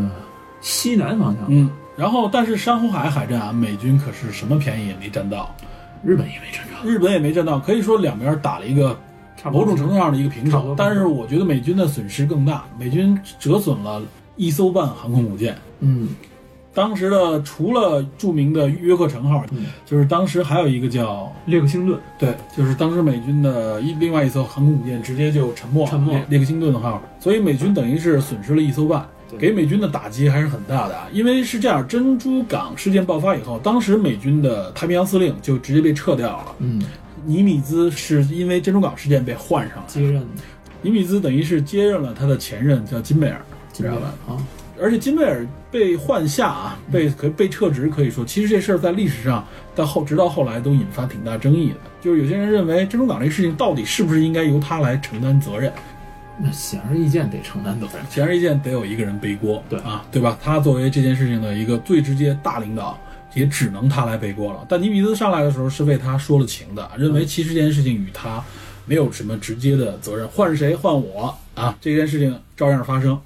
西南方向，嗯，然后但是珊瑚海海战啊，美军可是什么便宜也没占到，日本也没占到，日本也没占到，可以说两边打了一个某种程度上的一个平。手但是我觉得美军的损失更大，美军折损了一艘半航空母舰。嗯，当时的除了著名的约克城号，嗯。就是当时还有一个叫列克星顿，对，就是当时美军的一另外一艘航空母舰直接就沉没了，沉没。列列克星顿号，所以美军等于是损失了一艘半，对。给美军的打击还是很大的啊。因为是这样，珍珠港事件爆发以后，当时美军的太平洋司令就直接被撤掉了，嗯，尼米兹是因为珍珠港事件被换上了，接任尼米兹等于是接任了他的前任叫金贝尔，知道吧？啊，而且金贝尔被换下啊，被可被撤职，可以说，其实这事儿在历史上到后直到后来都引发挺大争议的。就是有些人认为珍珠港这个事情到底是不是应该由他来承担责任？那显而易见得承担责任。显而易见，得有一个人背锅，对啊，对吧？他作为这件事情的一个最直接大领导，也只能他来背锅了。但尼米兹上来的时候是为他说了情的，认为其实这件事情与他没有什么直接的责任，换谁换我啊，这件事情照样发生。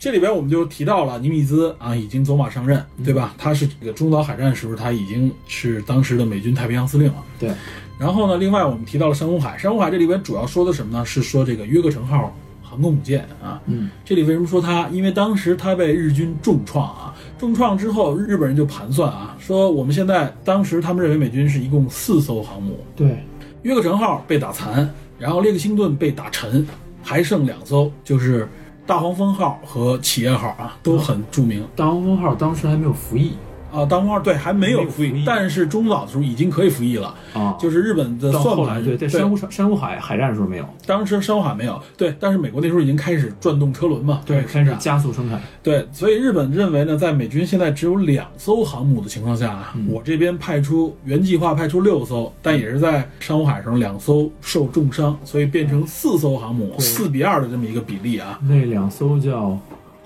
这里边我们就提到了尼米兹啊，已经走马上任，对吧？他是这个中岛海战时候，他已经是当时的美军太平洋司令了。对，然后呢，另外我们提到了珊瑚海，珊瑚海这里边主要说的什么呢？是说这个约克城号航空母舰啊。嗯，这里为什么说它？因为当时它被日军重创啊，重创之后，日本人就盘算啊，说我们现在当时他们认为美军是一共四艘航母，对，约克城号被打残，然后列克星顿被打沉，还剩两艘，就是大黄蜂号和企业号啊，都很著名。大黄蜂号当时还没有服役啊，大黄蜂号对还没有服役但是中早的时候已经可以服役了，啊，就是日本的算盘后来对，在珊瑚珊瑚海海战的时候没有，当时珊瑚海没有，对，但是美国那时候已经开始转动车轮嘛，对，开开始加速生产，对，所以日本认为呢，在美军现在只有两艘航母的情况下我这边派出原计划派出六艘，但也是在珊瑚海上两艘受重伤，所以变成四艘航母，对四比二的这么一个比例啊。那两艘叫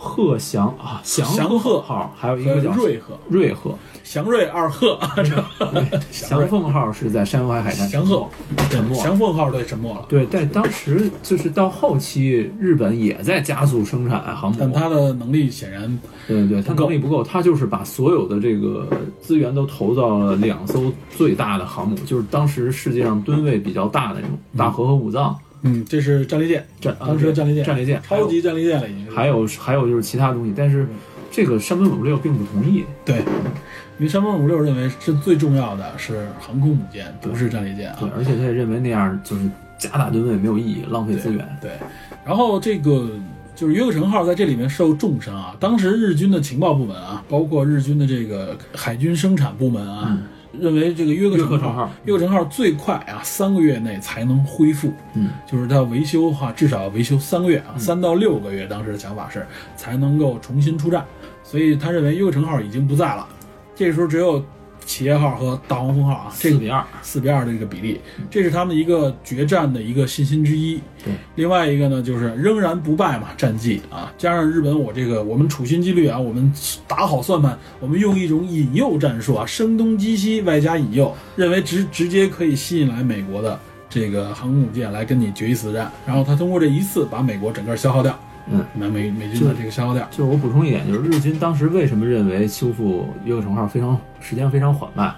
鹤翔啊，翔翔鹤号，还有一个叫瑞鹤、瑞鹤，祥瑞二鹤，祥凤号是在珊瑚海海战祥鹤。沉没。祥凤号对沉没了，对，但当时就是到后期，日本也在加速生产航母，但它的能力显然对对对，它能力不够，它就是把所有的这个资源都投到了两艘最大的航母，就是当时世界上吨位比较大的那种大和和武藏。嗯，这是战列舰，战，当时的战列舰，战列舰，超级战列舰了已经。还有还有就是其他东西，但是这个山本五六并不同意。对，因为山本五六认为是最重要的是航空母舰，不是战列舰啊。对，而且他也认为那样就是加大吨位没有意义，浪费资源。对，然后这个就是约克城号在这里面受重伤啊。当时日军的情报部门啊，包括日军的这个海军生产部门啊，认为这个约克城号约克城号最快啊三个月内才能恢复。嗯，就是它维修哈，至少要维修三个月啊，三到六个月，当时的想法是才能够重新出战，所以他认为约克城号已经不在了，这时候只有企业号和大黄蜂号啊，这个四比二，四比二的这个比例，这是他们一个决战的一个信心之一。对，另外一个呢就是仍然不败嘛，战绩啊，加上日本我这个我们处心积虑啊，我们打好算盘，我们用一种引诱战术啊，声东击西外加引诱，认为直直接可以吸引来美国的这个航空母舰来跟你决一死战，然后他通过这一次把美国整个消耗掉，嗯，把美美军的这个消耗掉。就是我补充一点，就是日军当时为什么认为修复约克城号非常时间非常缓慢，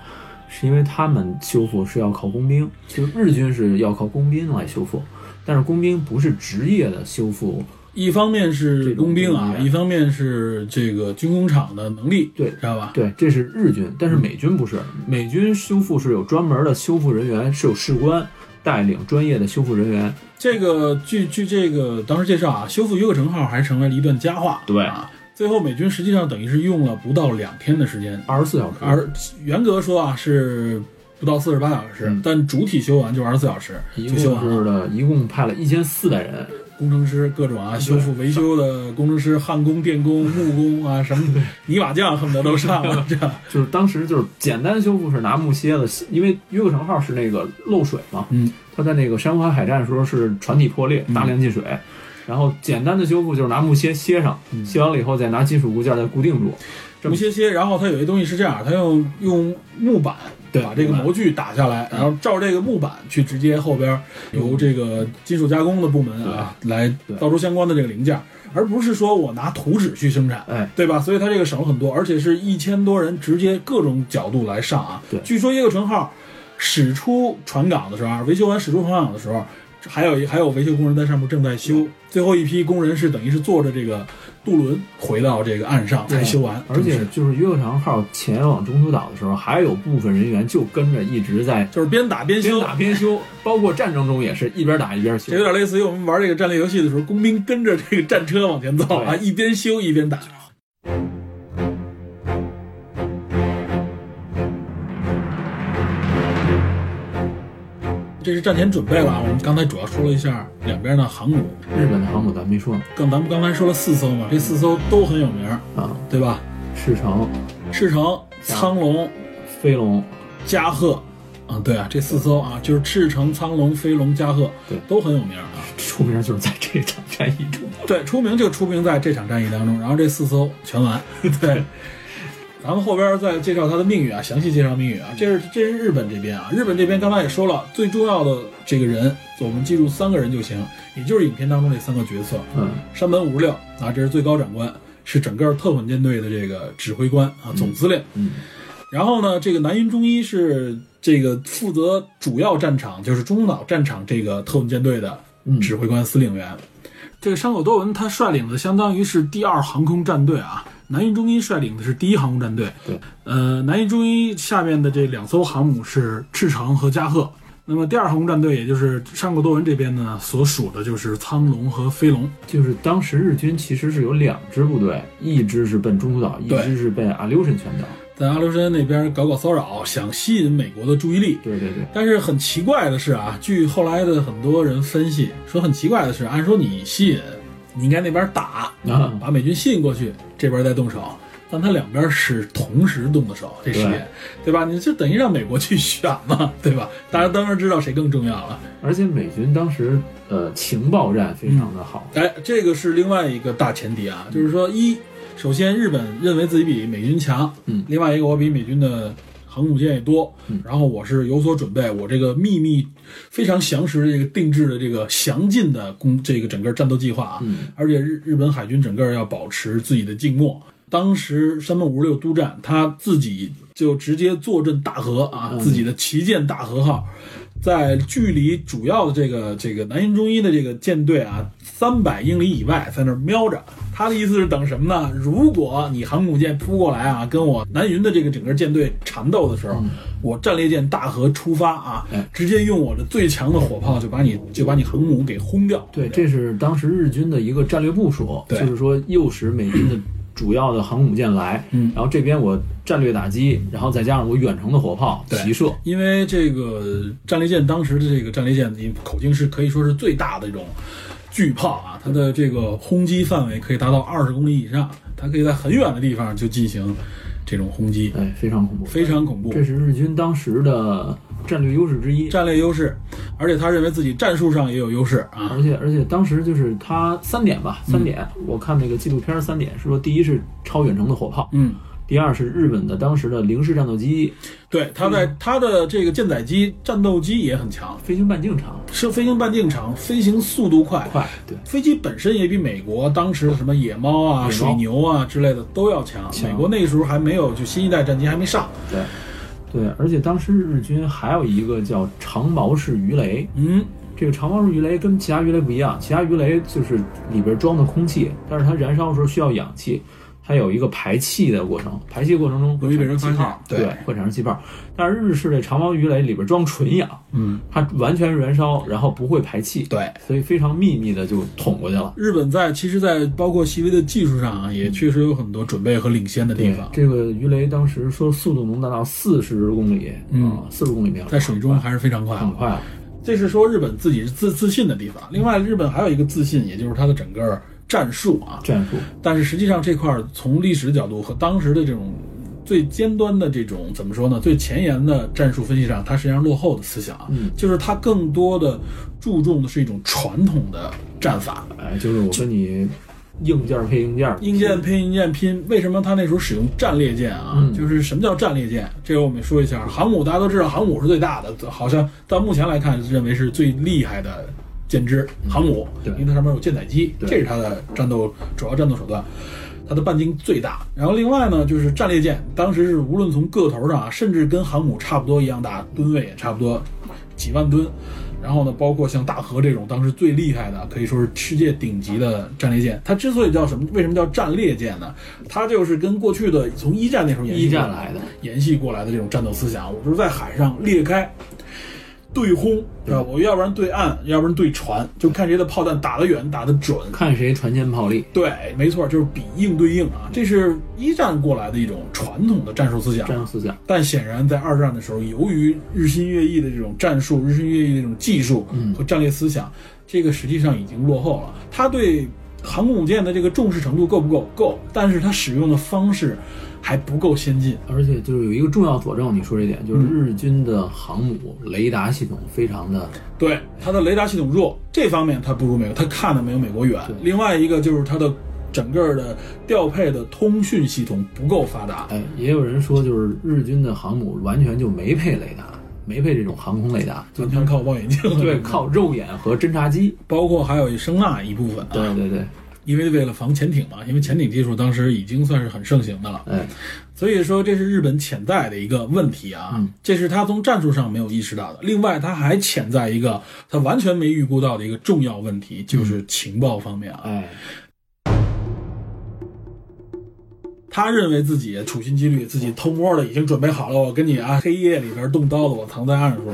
是因为他们修复是要靠工兵，就是日军是要靠工兵来修复，但是工兵不是职业的修复，一方面是工兵啊，一方面是这个军工厂的能力，对知道吧？对，这是日军，但是美军不是，美军修复是有专门的修复人员，是有士官带领专业的修复人员，这个据据这个当时介绍啊，修复约克城号还成为了一段佳话。对。啊，最后美军实际上等于是用了不到两天的时间，二十四小时，而严格说啊是不到四十八小时，嗯。但主体修完就二十四小时。一就修完了。共是的，一共派了一千四百人，工程师各种啊，修复维修的工程师，焊工、电工、木工啊，什么泥瓦匠恨不得都上了，这样。就是当时就是简单修复是拿木楔子，因为约克城号是那个漏水嘛，嗯，它在那个珊瑚海海战的时候是船体破裂，大量进水，然后简单的修复就是拿木楔楔上，楔完了以后再拿金属固件再固定住，这么些些，然后它有些东西是这样，它用用木板对把这个模具打下来，然后照这个木板去直接后边由这个金属加工的部门啊来造出相关的这个零件，而不是说我拿图纸去生产，哎，对吧？所以它这个省了很多，而且是一千多人直接各种角度来上啊。对据说耶克船号驶出船港的时候啊，维修完驶出船港的时候。还有一还有维修工人在上面正在修，最后一批工人是等于是坐着这个渡轮回到这个岸上才修完，而且就是约克城号前往中途岛的时候，还有部分人员就跟着一直在就是边打边修边，打边修，包括战争中也是一边打一边修这有。点类似于我们玩这个战略游戏的时候，工兵跟着这个战车往前走啊，一边修一边打。这是战前准备了啊，我们刚才主要说了一下两边的航母，日本的航母咱没说。呢更咱们刚才说了四艘嘛，这四艘都很有名，啊，对吧？赤城、赤城、苍龙、飞龙，加贺，啊，对啊，这四艘啊，就是赤城、苍龙、飞龙、加贺，对。都很有名啊。出名就是在这场战役中。对，出名就出名在这场战役当中，然后这四艘全完。对，咱们后边再介绍他的命运啊，详细介绍命运啊。这是这是日本这边啊，日本这边刚才也说了，最重要的这个人，我们记住三个人就行，也就是影片当中这三个角色。嗯，山本五十六啊，这是最高长官，是整个特混舰队的这个指挥官啊，总司令。嗯，然后呢，这个南云忠一是这个负责主要战场，就是中途岛战场这个特混舰队的嗯指挥官司令员。这个山口多文他率领的相当于是第二航空战队啊，南云中一率领的是第一航空战队。对，呃，南云中一下面的这两艘航母是赤城和加贺。那么第二航空战队，也就是山口多文这边呢，所属的就是苍龙和飞龙。就是当时日军其实是有两支部队，一支是奔中途岛，一对支是奔阿留申群岛。在阿留申那边搞搞骚扰，想吸引美国的注意力。对对对，但是很奇怪的是啊，据后来的很多人分析说，很奇怪的是，按说你吸引，你应该那边打，啊把美军吸引过去，这边再动手。但他两边是同时动的手，这实验，对吧？你就等于让美国去选嘛，对吧？大家当然知道谁更重要了。而且美军当时呃情报战非常的好，哎，这个是另外一个大前提啊，就是说，一，首先日本认为自己比美军强，嗯另外一个我比美军的航空母舰也多，嗯。然后我是有所准备，我这个秘密非常详实的这个定制的这个详尽的攻这个整个战斗计划啊，嗯。而且日日本海军整个要保持自己的静默。当时山本五十六督战，他自己就直接坐镇大和啊，嗯。自己的旗舰大和号，在距离主要的这个这个南云忠一的这个舰队啊三百英里以外，在那儿瞄着，他的意思是等什么呢？如果你航母舰扑过来啊，跟我南云的这个整个舰队缠斗的时候，我战列舰大河出发啊哎，直接用我的最强的火炮就把你就把你航母给轰掉。对，这是当时日军的一个战略部署，就是说诱使美军的主要的航母舰来，嗯。然后这边我战略打击，然后再加上我远程的火炮齐射，因为这个战列舰当时的这个战列舰口径是可以说是最大的一种巨炮啊，它的这个轰击范围可以达到二十公里以上，它可以在很远的地方就进行这种轰击，哎，非常恐怖，非常恐怖。这是日军当时的战略优势之一。战略优势，而且他认为自己战术上也有优势啊。而且而且当时就是他三点吧，三点，我看那个纪录片三点是说，第一是超远程的火炮，嗯，第二是日本的当时的零式战斗机，对，它在它的这个舰载机、战斗机也很强，飞行半径长，是飞行半径长，飞行速度快，快，对，飞机本身也比美国当时什么野猫啊、水牛啊之类的都要强。强。美国那时候还没有，就新一代战机还没上。对，对，而且当时日军还有一个叫长矛式鱼雷，嗯，这个长矛式鱼雷跟其他鱼雷不一样，其他鱼雷就是里边装的空气，但是它燃烧的时候需要氧气，它有一个排气的过程，排气过程中容易被人发现会产生气泡，对对，会产生气泡。但是日式的长矛鱼雷里边装纯氧，嗯，它完全燃烧，然后不会排气，对。所以非常秘密的就捅过去了。日本在其实，在包括细微的技术上啊，也确实有很多准备和领先的地对方，。这个鱼雷当时说速度能达到四十公里，嗯啊，四十公里每秒，在水中还是非常快，很快。这是说日本自己是自自信的地方。另外，日本还有一个自信，也就是它的整个战术啊。战术，但是实际上这块儿从历史角度和当时的这种最尖端的这种怎么说呢？最前沿的战术分析上，它实际上落后的思想啊，嗯就是它更多的注重的是一种传统的战法，哎，就是我跟你硬件配硬件，硬件配硬件拼。为什么他那时候使用战列舰啊？嗯就是什么叫战列舰？这个我们说一下。航母大家都知道，航母是最大的，好像到目前来看认为是最厉害的舰只航母，因为它上面有舰载机，这是它的战斗主要战斗手段。它的半径最大，然后另外呢，就是战列舰，当时是无论从个头上啊，甚至跟航母差不多一样大，吨位也差不多几万吨。然后呢，包括像大和这种当时最厉害的，可以说是世界顶级的战列舰。它之所以叫什么，为什么叫战列舰呢？它就是跟过去的从一战那时候延续一战来的，延续过来的这种战斗思想，我就是在海上裂开。对轰，对吧？我要不然对岸，要不然对船，就看谁的炮弹打得远，打得准。看谁船舰炮利，对，没错，就是比硬对硬啊，这是一战过来的一种传统的战术思想。战术思想，但显然，在二战的时候，由于日新月异的这种战术、日新月异的这种技术嗯和战略思想，这个实际上已经落后了。他对航空母舰的这个重视程度够不够？够，但是他使用的方式还不够先进。而且就是有一个重要佐证，你说这点，就是嗯日军的航母雷达系统非常的，对它的雷达系统弱，这方面它不如美国，它看的没有美国远。另外一个就是它的整个的调配的通讯系统不够发达。哎，也有人说就是日军的航母完全就没配雷达，没配这种航空雷达，完全靠望远镜，对，靠肉眼和侦察机，包括还有声呐一部分啊，对对对，因为为了防潜艇嘛，因为潜艇技术当时已经算是很盛行的了，哎，所以说这是日本潜在的一个问题啊，嗯。这是他从战术上没有意识到的。另外，他还潜在一个他完全没预估到的一个重要问题，就是情报方面啊。哎，他认为自己处心积虑，自己偷摸的已经准备好了，我跟你啊黑夜里边动刀子，我藏在暗处，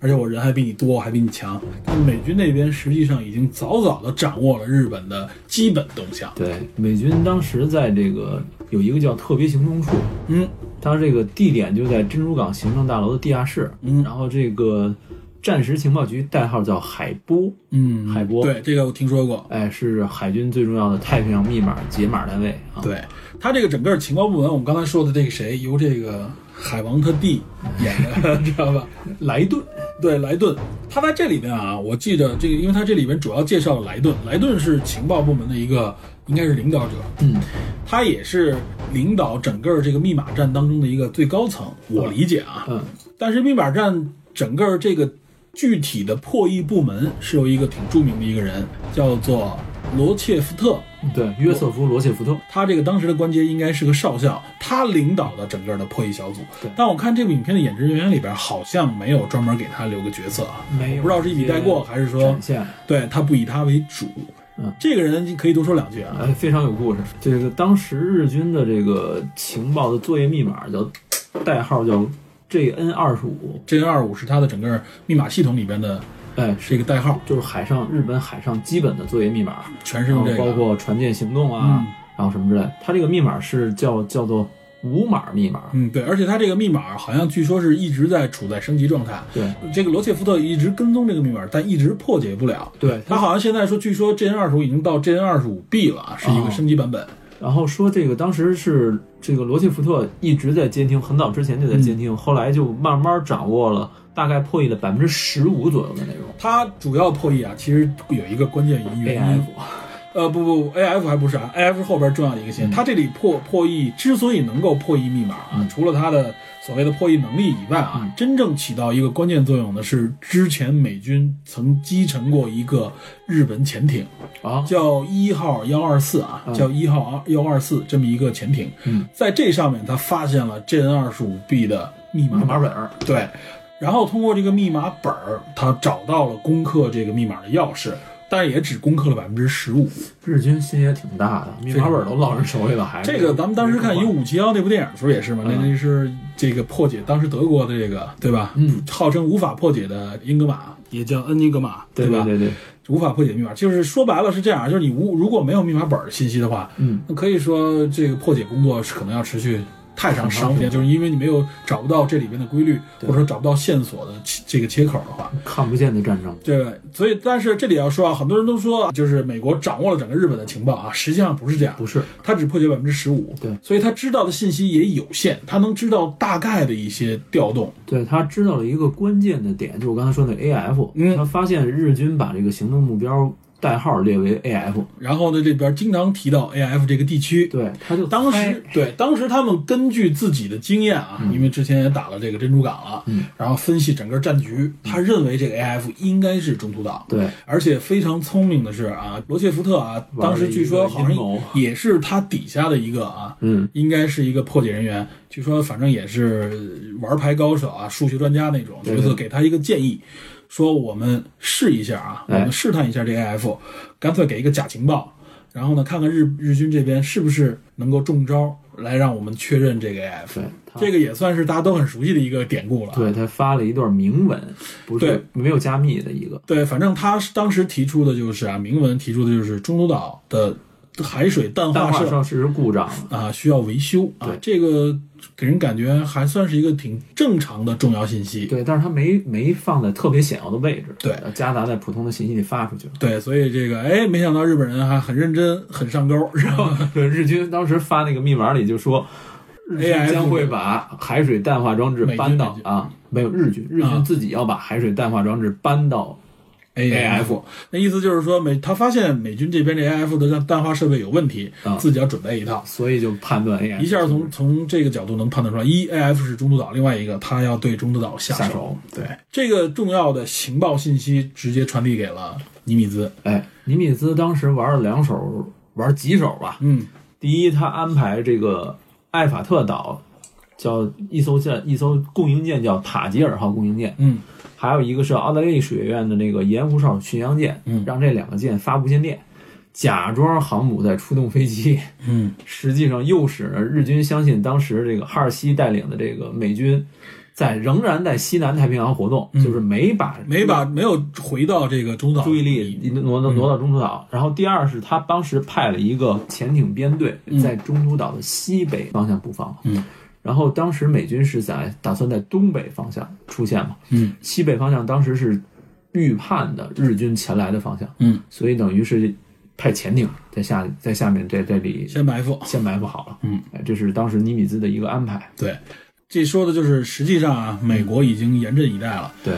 而且我人还比你多，我还比你强。但美军那边实际上已经早早的掌握了日本的基本动向。对，美军当时在这个有一个叫特别行动处，嗯，它这个地点就在珍珠港行政大楼的地下室，嗯然后这个战时情报局代号叫海波，嗯，海波对这个我听说过。哎，是海军最重要的太平洋密码解码单位啊。对他这个整个情报部门，我们刚才说的这个谁，由这个海王他弟演的，知道吧？莱顿，对，莱顿，他在这里边啊，我记得这个，因为他这里边主要介绍了莱顿，莱顿是情报部门的一个应该是领导者，嗯，他也是领导整个这个密码战当中的一个最高层，我理解啊。嗯，但是密码战整个这个具体的破译部门是由一个挺著名的一个人，叫做罗切夫特。对，约瑟夫·罗切福特，他这个当时的官阶应该是个少校，他领导的整个的破译小组对。但我看这部影片的演职人员里边好像没有专门给他留个角色啊，没有不知道是一笔带过还是说，对他不以他为主。嗯，这个人可以多说两句啊。哎，非常有故事。这个当时日军的这个情报的作业密码叫代号叫 JN 二十五，JN 二五是他的整个密码系统里边的哎，是一个代号，就是海上日本海上基本的作业密码，全是用这个。包括船舰行动啊，嗯然后什么之类。它这个密码是叫叫做无码密码，嗯，对，而且它这个密码好像据说是一直在处在升级状态。对这个罗切福特一直跟踪这个密码，但一直破解不了。对。他好像现在说，据说 GN 二十五已经到 GN 二十五 B 了啊，是一个哦升级版本。然后说这个当时是这个罗切福特一直在监听，很早之前就在监听，后来就慢慢掌握了大概破译了百分之十五左右的内容。它主要破译啊，其实有一个关键原因 AF 呃，不不，AF 还不是啊，AF 是后边重要的一个线。它这里破破译之所以能够破译密码啊，嗯。除了它的所谓的破译能力以外啊，嗯。真正起到一个关键作用的是，之前美军曾击沉过一个日本潜艇，啊，叫一号幺二四啊，嗯。叫一号幺二四这么一个潜艇，嗯，在这上面他发现了 JN 二十五 B 的密码。密码本儿，对，然后通过这个密码本儿，他找到了攻克这个密码的钥匙，但是也只攻克了百分之十五。日军心也挺大的，密码本儿都落人手里了，还是这个咱们当时看《一五七幺》那部电影的时候也是嘛，那嗯那是这个破解当时德国的这个对吧？嗯，号称无法破解的英格玛，也叫恩尼格玛，对吧？对对对，无法破解密码，就是说白了是这样，就是你无如果没有密码本儿信息的话，嗯，那可以说这个破解工作是可能要持续太长时间，就是因为你没有找不到这里边的规律，或者说找不到线索的这个切口的话，看不见的战争，对，所以但是这里要说啊，很多人都说啊就是美国掌握了整个日本的情报啊，实际上不是这样，不是。他只破解百分之十五，对，所以他知道的信息也有限，他能知道大概的一些调动，对他知道了一个关键的点，就是我刚才说那 AF，嗯。他发现日军把这个行动目标代号列为 AF，然后呢这边经常提到 AF 这个地区，对，他就当时对，当时他们根据自己的经验啊，因为之前也打了这个珍珠港了，嗯，然后分析整个战局，他认为这个 AF 应该是中途岛，对，而且非常聪明的是啊，罗切福特啊，当时据说好像也是他底下的一个啊，嗯，应该是一个破解人员，据说反正也是玩牌高手啊，数学专家那种，对角色给他一个建议。说我们试一下啊，我哎们试探一下这 AF，干脆给一个假情报，然后呢，看看日日军这边是不是能够中招，来让我们确认这个 AF。对，这个也算是大家都很熟悉的一个典故了。对他发了一段明文，不对是没有加密的一个，对，反正他当时提出的就是啊，明文提出的就是中途岛的海水淡淡化设施故障，啊需要维修啊对，这个给人感觉还算是一个挺正常的重要信息。对，但是它没没放在特别显要的位置，对。夹杂在普通的信息里发出去了。对，所以这个哎，没想到日本人还很认真，很上钩，是吧？对，日军当时发那个密码里就说，日军将会把海水淡化装置搬到啊，没有日军，日啊。军自己要把海水淡化装置搬到 AF，那意思就是说美他发现美军这边这 AF 的淡化设备有问题，啊。自己要准备一套。所以就判断 A F 一下从从这个角度能判断出来，一 AF 是中途岛，另外一个他要对中途岛下下手对。这个重要的情报信息直接传递给了尼米兹。哎，尼米兹当时玩了两手，玩几手吧。嗯，第一，他安排这个艾法特岛叫一艘舰，一艘供应舰叫塔吉尔号供应舰，嗯，还有一个是澳大利亚水院的那个盐湖哨巡洋舰，嗯让这两个舰发无线电，假装航母在出动飞机，嗯，实际上诱使日军相信当时这个哈尔西带领的这个美军。在仍然在西南太平洋活动，就是没把嗯没把没有回到这个中途岛注意力挪到挪到中途岛。然后第二是他当时派了一个潜艇编队在中途岛的西北方向布防。嗯。然后当时美军是在打算在东北方向出现嘛？嗯西北方向当时是预判的日军前来的方向，嗯，所以等于是派潜艇在下在下面在这里先埋伏。先埋伏好了。嗯，哎，这是当时尼米兹的一个安排。对，这说的就是实际上啊，美国已经严阵以待了。对，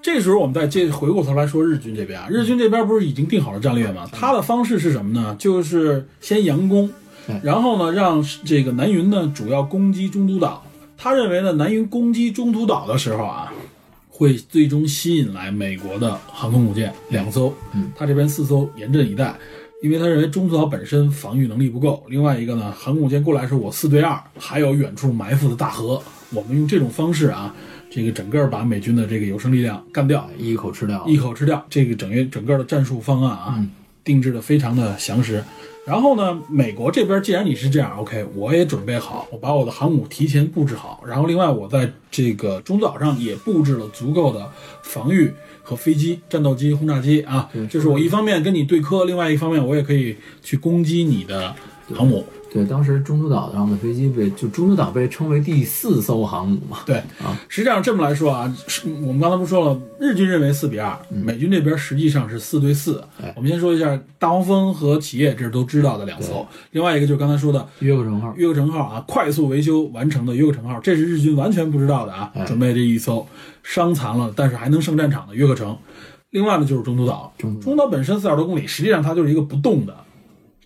这时候我们再接回过头来说日军这边啊，日军这边不是已经定好了战略吗？他的方式是什么呢？就是先佯攻哎，然后呢让这个南云呢主要攻击中途岛。他认为呢，南云攻击中途岛的时候啊，会最终吸引来美国的航空母舰两艘，嗯，他这边四艘严阵以待。因为他认为中途岛本身防御能力不够，另外一个呢，航空母舰过来时候我四对二，还有远处埋伏的大河，我们用这种方式啊，这个整个把美军的这个有生力量干掉，一口吃掉。一口吃掉。这个整个整个的战术方案啊，嗯定制的非常的详实。然后呢，美国这边既然你是这样，OK，我也准备好，我把我的航母提前布置好，然后另外我在这个中途岛上也布置了足够的防御和飞机、战斗机、轰炸机啊，就是我一方面跟你对磕，另外一方面我也可以去攻击你的航母。对，当时中途岛上的飞机被就中途岛被称为第四艘航母嘛。对啊，实际上这么来说啊，是我们刚才不是说了，日军认为四比二，美军这边实际上是四对四。哎我们先说一下大黄蜂和企业，这是都知道的两艘。另外一个就是刚才说的约克城号，约克城号啊，快速维修完成的约克城号，这是日军完全不知道的啊。哎准备这一艘伤残了，但是还能上战场的约克城。另外呢，就是中途岛，中途岛本身四百多公里，实际上它就是一个不动的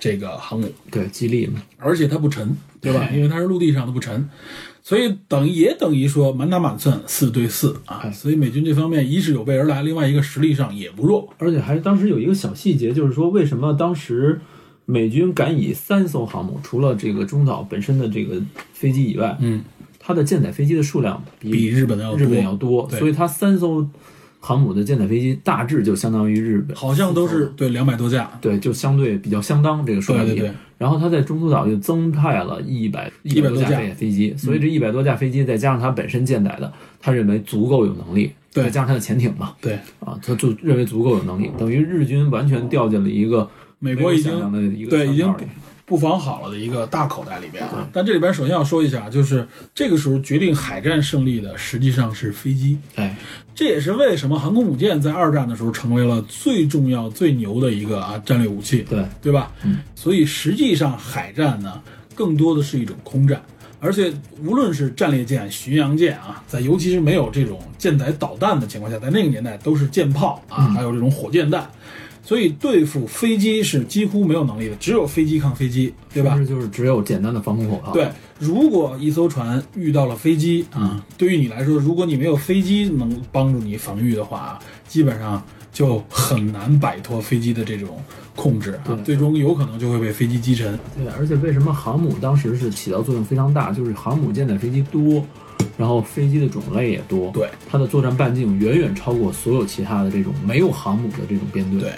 这个航母。对，吉利嘛，而且它不沉，对吧？哎因为它是陆地上的不沉，所以等于也等于说满打满算四对四啊。哎所以美军这方面一是有备而来，另外一个实力上也不弱。而且还当时有一个小细节，就是说为什么当时美军敢以三艘航母，除了这个中岛本身的这个飞机以外，嗯，它的舰载飞机的数量比比日本的要日本要多，对所以它三艘航母的舰载飞机大致就相当于日本，好像都是对两百多架。对，就相对比较相当这个数量比。对对对然后它在中途岛就增派了一百一100多架多飞飞机，所以这一百多架飞机再加上它本身舰载的，他认为足够有能力，对再加上它的潜艇嘛，对，啊，他就认为足够有能力，等于日军完全掉进了一个美国已经的一个对已里布防好了的一个大口袋里边啊。但这里边首先要说一下，就是这个时候决定海战胜利的实际上是飞机。哎，这也是为什么航空母舰在二战的时候成为了最重要、最牛的一个啊战略武器。对，对吧？嗯，所以实际上海战呢，更多的是一种空战，而且无论是战列舰、巡洋舰啊，在尤其是没有这种舰载导弹的情况下，在那个年代都是舰炮啊，嗯还有这种火箭弹，所以对付飞机是几乎没有能力的，只有飞机抗飞机，对吧是不？是就是只有简单的防空火炮？对，如果一艘船遇到了飞机啊，对于你来说，如果你没有飞机能帮助你防御的话啊，基本上就很难摆脱飞机的这种控制最终有可能就会被飞机击沉。对，而且为什么航母当时是起到作用非常大？就是航母舰载飞机多，然后飞机的种类也多，对，它的作战半径远远超过所有其他的这种没有航母的这种编队。对，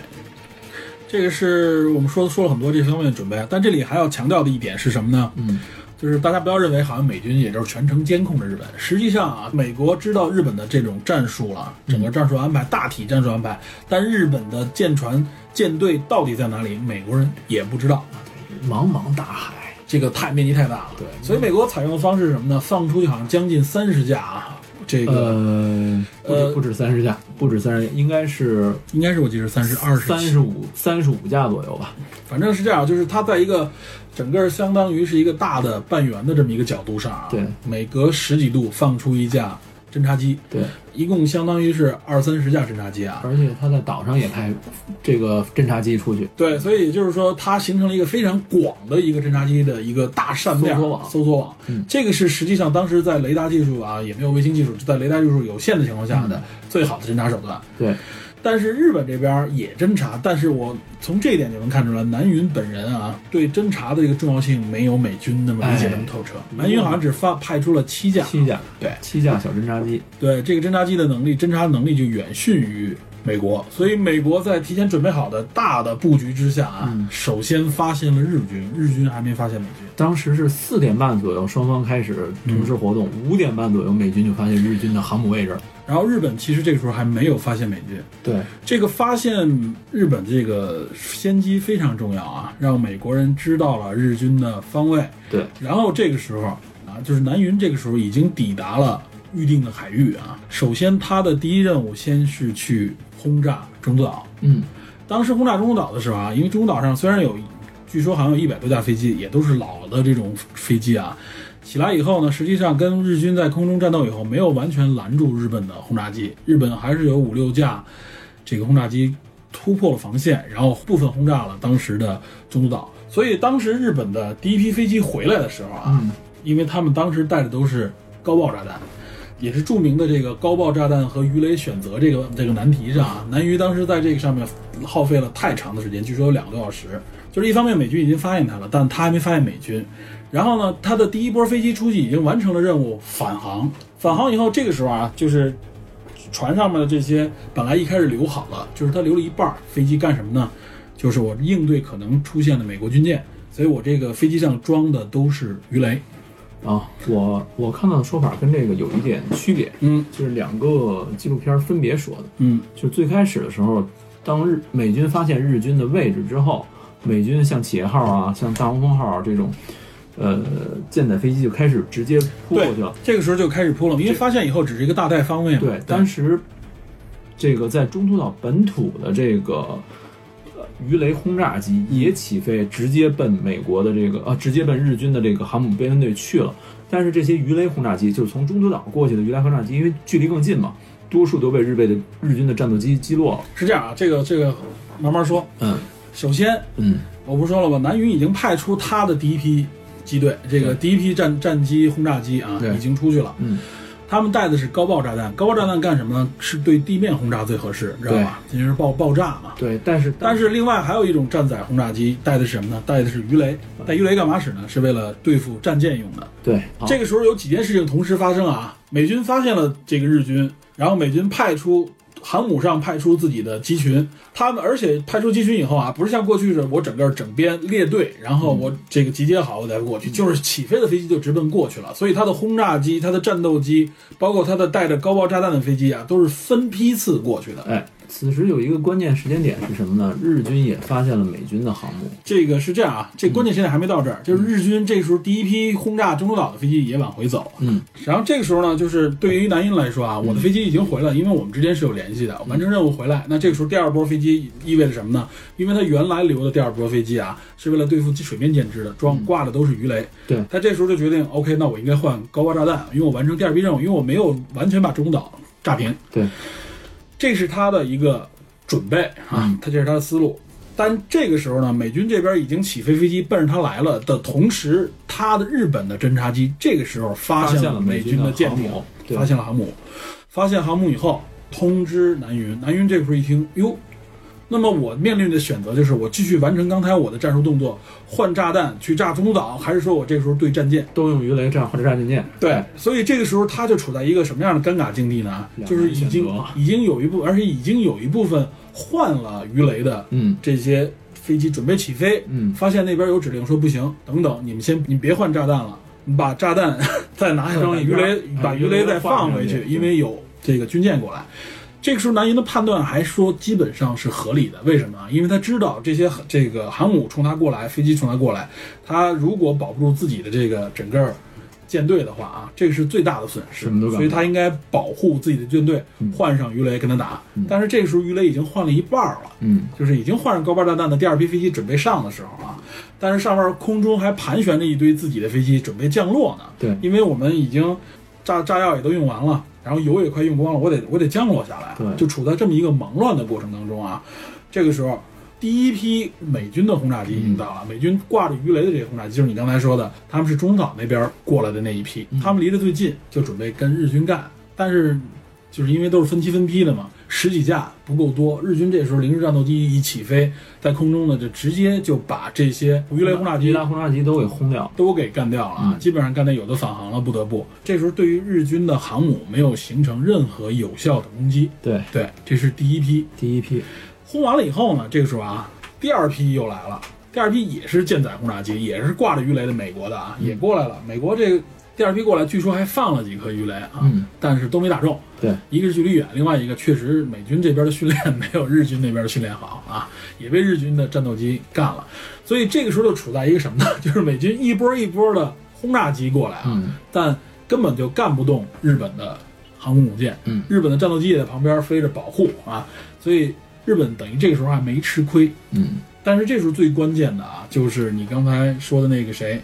这个是我们说说了很多这方面的准备，但这里还要强调的一点是什么呢？嗯，就是大家不要认为好像美军也就是全程监控着日本，实际上啊，美国知道日本的这种战术了，整个战术安排、大体战术安排，但日本的舰船舰队到底在哪里，美国人也不知道。茫茫大海，这个太面积太大了，对所以美国采用的方式是什么呢？放出去好像将近三十架啊，这个、呃，不止呃不止三十架，不止三十，应该是应该是我记得三十二十三十五三十五架左右吧。反正是这样，就是它在一个整个相当于是一个大的半圆的这么一个角度上啊，对，每隔十几度放出一架侦察机，对，一共相当于是二三十架侦察机啊。而且它在岛上也派这个侦察机出去。对，所以也就是说，它形成了一个非常广的一个侦察机的一个大扇面搜索网搜索网。嗯这个是实际上当时在雷达技术啊，也没有卫星技术，在雷达技术有限的情况下的最好的侦察手段。对，但是日本这边也侦察，但是我从这一点就能看出来，南云本人啊对侦察的这个重要性没有美军那么理解那么透彻。南云好像只发派出了七架，七架，对七架小侦察机。对，这个侦察机的能力，侦察能力就远逊于美国，所以美国在提前准备好的大的布局之下啊，嗯首先发现了日军，日军还没发现美军。当时是四点半左右，双方开始同时活动。五、点半左右，美军就发现日军的航母位置了。然后日本其实这个时候还没有发现美军，对，这个发现日本这个先机非常重要啊，让美国人知道了日军的方位。对，然后这个时候啊，就是南云这个时候已经抵达了预定的海域啊。首先，他的第一任务先是去轰炸中途岛。嗯，当时轰炸中途岛的时候啊，因为中途岛上虽然有，据说好像有一百多架飞机，也都是老的这种飞机啊。起来以后呢，实际上跟日军在空中战斗以后，没有完全拦住日本的轰炸机，日本还是有五六架这个轰炸机突破了防线，然后部分轰炸了当时的中途岛。所以当时日本的第一批飞机回来的时候啊，嗯因为他们当时带的都是高爆炸弹，也是著名的这个高爆炸弹和鱼雷选择这个这个难题上啊，南鱼当时在这个上面耗费了太长的时间，据说有两个多小时。就是一方面美军已经发现它了，但它还没发现美军。然后呢，他的第一波飞机出去已经完成了任务，返航。返航以后，这个时候啊，就是船上面的这些本来一开始留好了，就是他留了一半儿，飞机干什么呢？就就是我应对可能出现的美国军舰，所以我这个飞机上装的都是鱼雷。啊，我我看到的说法跟这个有一点区别，嗯就是两个纪录片分别说的。嗯就最开始的时候，当日美军发现日军的位置之后，美军像企业号啊、像大黄蜂号啊这种，呃，舰载飞机就开始直接扑过去了。这个时候就开始扑了，因为发现以后只是一个大带方位嘛。对，当时这个在中途岛本土的这个呃鱼雷轰炸机也起飞，直接奔美国的这个呃，直接奔日军的这个航母编队队去了。但是这些鱼雷轰炸机，就是从中途岛过去的鱼雷轰炸机，因为距离更近嘛，多数都被日备的日军的战斗机击落了。是这样啊，这个这个慢慢说。嗯首先，嗯我不说了吧？南云已经派出他的第一批机队，这个第一批战战机轰炸机啊，已经出去了。嗯，他们带的是高爆炸弹，高爆炸弹干什么呢？是对地面轰炸最合适，知道吧？因为是爆爆炸嘛。对，但是但是另外还有一种战载轰炸机带的是什么呢？带的是鱼雷。带鱼雷干嘛使呢？是为了对付战舰用的。对这个时候有几件事情同时发生啊！美军发现了这个日军，然后美军派出航母上派出自己的机群，他们而且派出机群以后啊，不是像过去是我整个整编列队，然后我这个集结好我再过去，就是起飞的飞机就直奔过去了。所以它的轰炸机、它的战斗机，包括它的带着高爆炸弹的飞机啊，都是分批次过去的。哎，此时有一个关键时间点是什么呢？日军也发现了美军的航母。这个是这样啊，这关键现在还没到这儿，就是日军这时候第一批轰炸中途岛的飞机也往回走。嗯，然后这个时候呢，就是对于南音来说啊，我的飞机已经回来了，因为我们之间是有联系的，完成任务回来。那这个时候第二波飞机意味着什么呢？因为它原来留的第二波飞机啊，是为了对付水面舰只的，装挂的都是鱼雷。对他这时候就决定，OK，那我应该换高爆炸弹，因为我完成第二批任务，因为我没有完全把中途岛炸平。对，这是他的一个准备啊嗯，他这是他的思路。但这个时候呢，美军这边已经起飞飞机奔着他来了的同时，他的日本的侦察机这个时候发现了美军的舰艇发现了航母，发现航母以后通知南云，南云这个时候一听，哟，那么我面临的选择就是我继续完成刚才我的战术动作，换炸弹去炸中途岛，还是说我这个时候对战舰？都用鱼雷战或者炸战舰。对，所以这个时候他就处在一个什么样的尴尬境地呢？就是已经已经有一部，而且已经有一部分换了鱼雷的嗯这些飞机准备起飞，嗯发现那边有指令说不行，等等，你们先你别换炸弹了，你把炸弹 再拿下来，鱼雷把哎鱼雷再放回去因为有这个军舰过来。这个时候，南云的判断还说基本上是合理的。为什么啊？因为他知道这些这个航母冲他过来，飞机冲他过来，他如果保不住自己的这个整个舰队的话啊，这个是最大的损失。所以他应该保护自己的舰队，换上鱼雷跟他打。但是这个时候鱼雷已经换了一半了。嗯就是已经换上高爆炸弹的第二批飞机准备上的时候啊，但是上面空中还盘旋着一堆自己的飞机准备降落呢。对因为我们已经炸炸药也都用完了，然后油也快用光了，我得我得降落下来，对就处在这么一个忙乱的过程当中啊。这个时候，第一批美军的轰炸机已经到了，美军挂着鱼雷的这些轰炸机，就是你刚才说的，他们是中途岛那边过来的那一批，他们离得最近，就准备跟日军干，但是。就是因为都是分期分批的嘛，十几架不够多。日军这时候零式战斗机一起飞，在空中呢就直接就把这些鱼雷轰炸机鱼雷轰炸机都给轰掉了。都给干掉了啊，嗯基本上干掉有的返航了，不得不。这时候对于日军的航母没有形成任何有效的攻击。对，对，这是第一批。第一批，轰完了以后呢，这个时候啊，第二批又来了。第二批也是舰载轰炸机，也是挂着鱼雷的美国的啊，也过来了。美国这个第二批过来，据说还放了几颗鱼雷啊，嗯但是都没打中。对，一个是距离远，另外一个确实美军这边的训练没有日军那边的训练好啊，也被日军的战斗机干了。所以这个时候就处在一个什么呢？就是美军一波一波的轰炸机过来啊，嗯但根本就干不动日本的航空母舰。嗯日本的战斗机也在旁边飞着保护啊，所以日本等于这个时候还没吃亏。嗯，但是这时候最关键的啊，就是你刚才说的那个谁，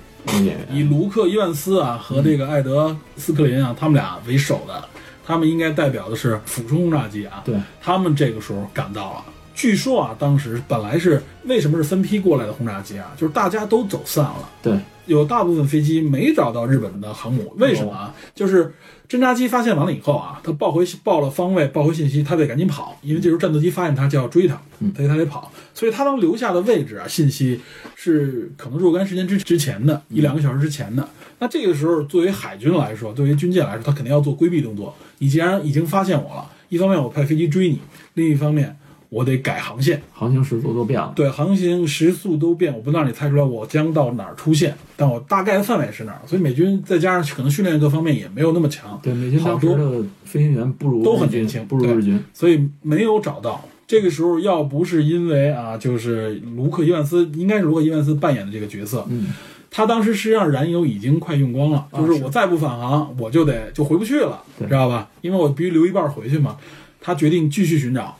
以，卢克伊万斯啊和这个艾德斯克林啊，他们俩为首的，他们应该代表的是俯冲轰炸机啊。对，他们这个时候赶到了。据说啊，当时本来是为什么是分批过来的轰炸机啊？就是大家都走散了，对，有大部分飞机没找到日本的航母，为什么啊？就是侦察机发现完了以后啊，他报回报了方位，报回信息，他得赶紧跑，因为这时候战斗机发现他就要追他，嗯所以他得跑，所以他能留下的位置啊，信息是可能若干时间之之前的，一两个小时之前的。那这个时候，作为海军来说，作为军舰来说，他肯定要做规避动作。你既然已经发现我了，一方面我派飞机追你，另一方面我得改航线。航行时速都变了。对，航行时速都变，我不能让你猜出来我将到哪儿出现，但我大概的范围是哪儿。所以美军再加上可能训练各方面也没有那么强，对，美军好当时的飞行员不如都很军年轻不如日军。所以没有找到。这个时候要不是因为啊，就是卢克·伊万斯，应该是卢克·伊万斯扮演的这个角色，嗯，他当时实际上燃油已经快用光了，啊就是我再不返航，我就得就回不去了，知道吧？因为我必须留一半回去嘛。他决定继续寻找，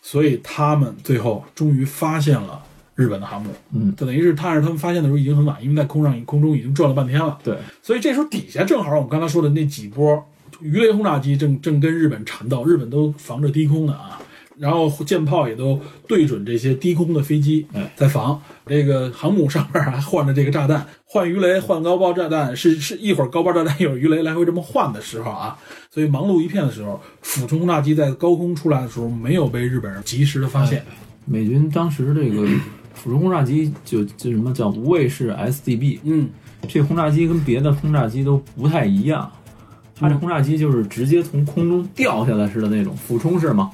所以他们最后终于发现了日本的航母。嗯，就等于是他是他们发现的时候已经很晚，因为在空上空中已经转了半天了。对，所以这时候底下正好我们刚才说的那几波鱼雷轰炸机正正跟日本缠斗，日本都防着低空的啊，然后舰炮也都对准这些低空的飞机哎在防。这个航母上面还换着这个炸弹，换鱼雷、换高爆炸弹，是是一会儿高爆炸弹，一会儿鱼雷来回这么换的时候啊，所以忙碌一片的时候，俯冲轰炸机在高空出来的时候没有被日本人及时的发现。美军当时这个 俯冲轰炸机就就什么叫无畏式 SDB，嗯，这轰炸机跟别的轰炸机都不太一样，它这轰炸机就是直接从空中掉下来似的那种俯冲式嘛，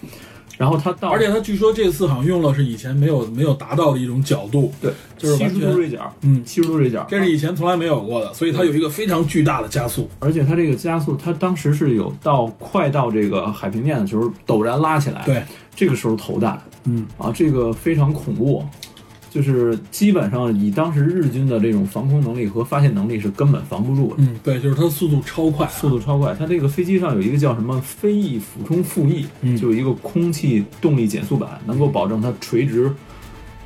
然后它到而且他据说这次好像用了是以前没有没有达到的一种角度，对就是七十度锐角，嗯七十度锐角，这是以前从来没有过的，所以它有一个非常巨大的加速。而且它这个加速，它当时是有到快到这个海平面的时候陡然拉起来，对，这个时候投弹嗯，啊，这个非常恐怖，就是基本上以当时日军的这种防空能力和发现能力是根本防不住的。嗯，对，就是它速度超快啊，速度超快，它这个飞机上有一个叫什么飞翼俯冲副翼，嗯就有一个空气动力减速板，能够保证它垂直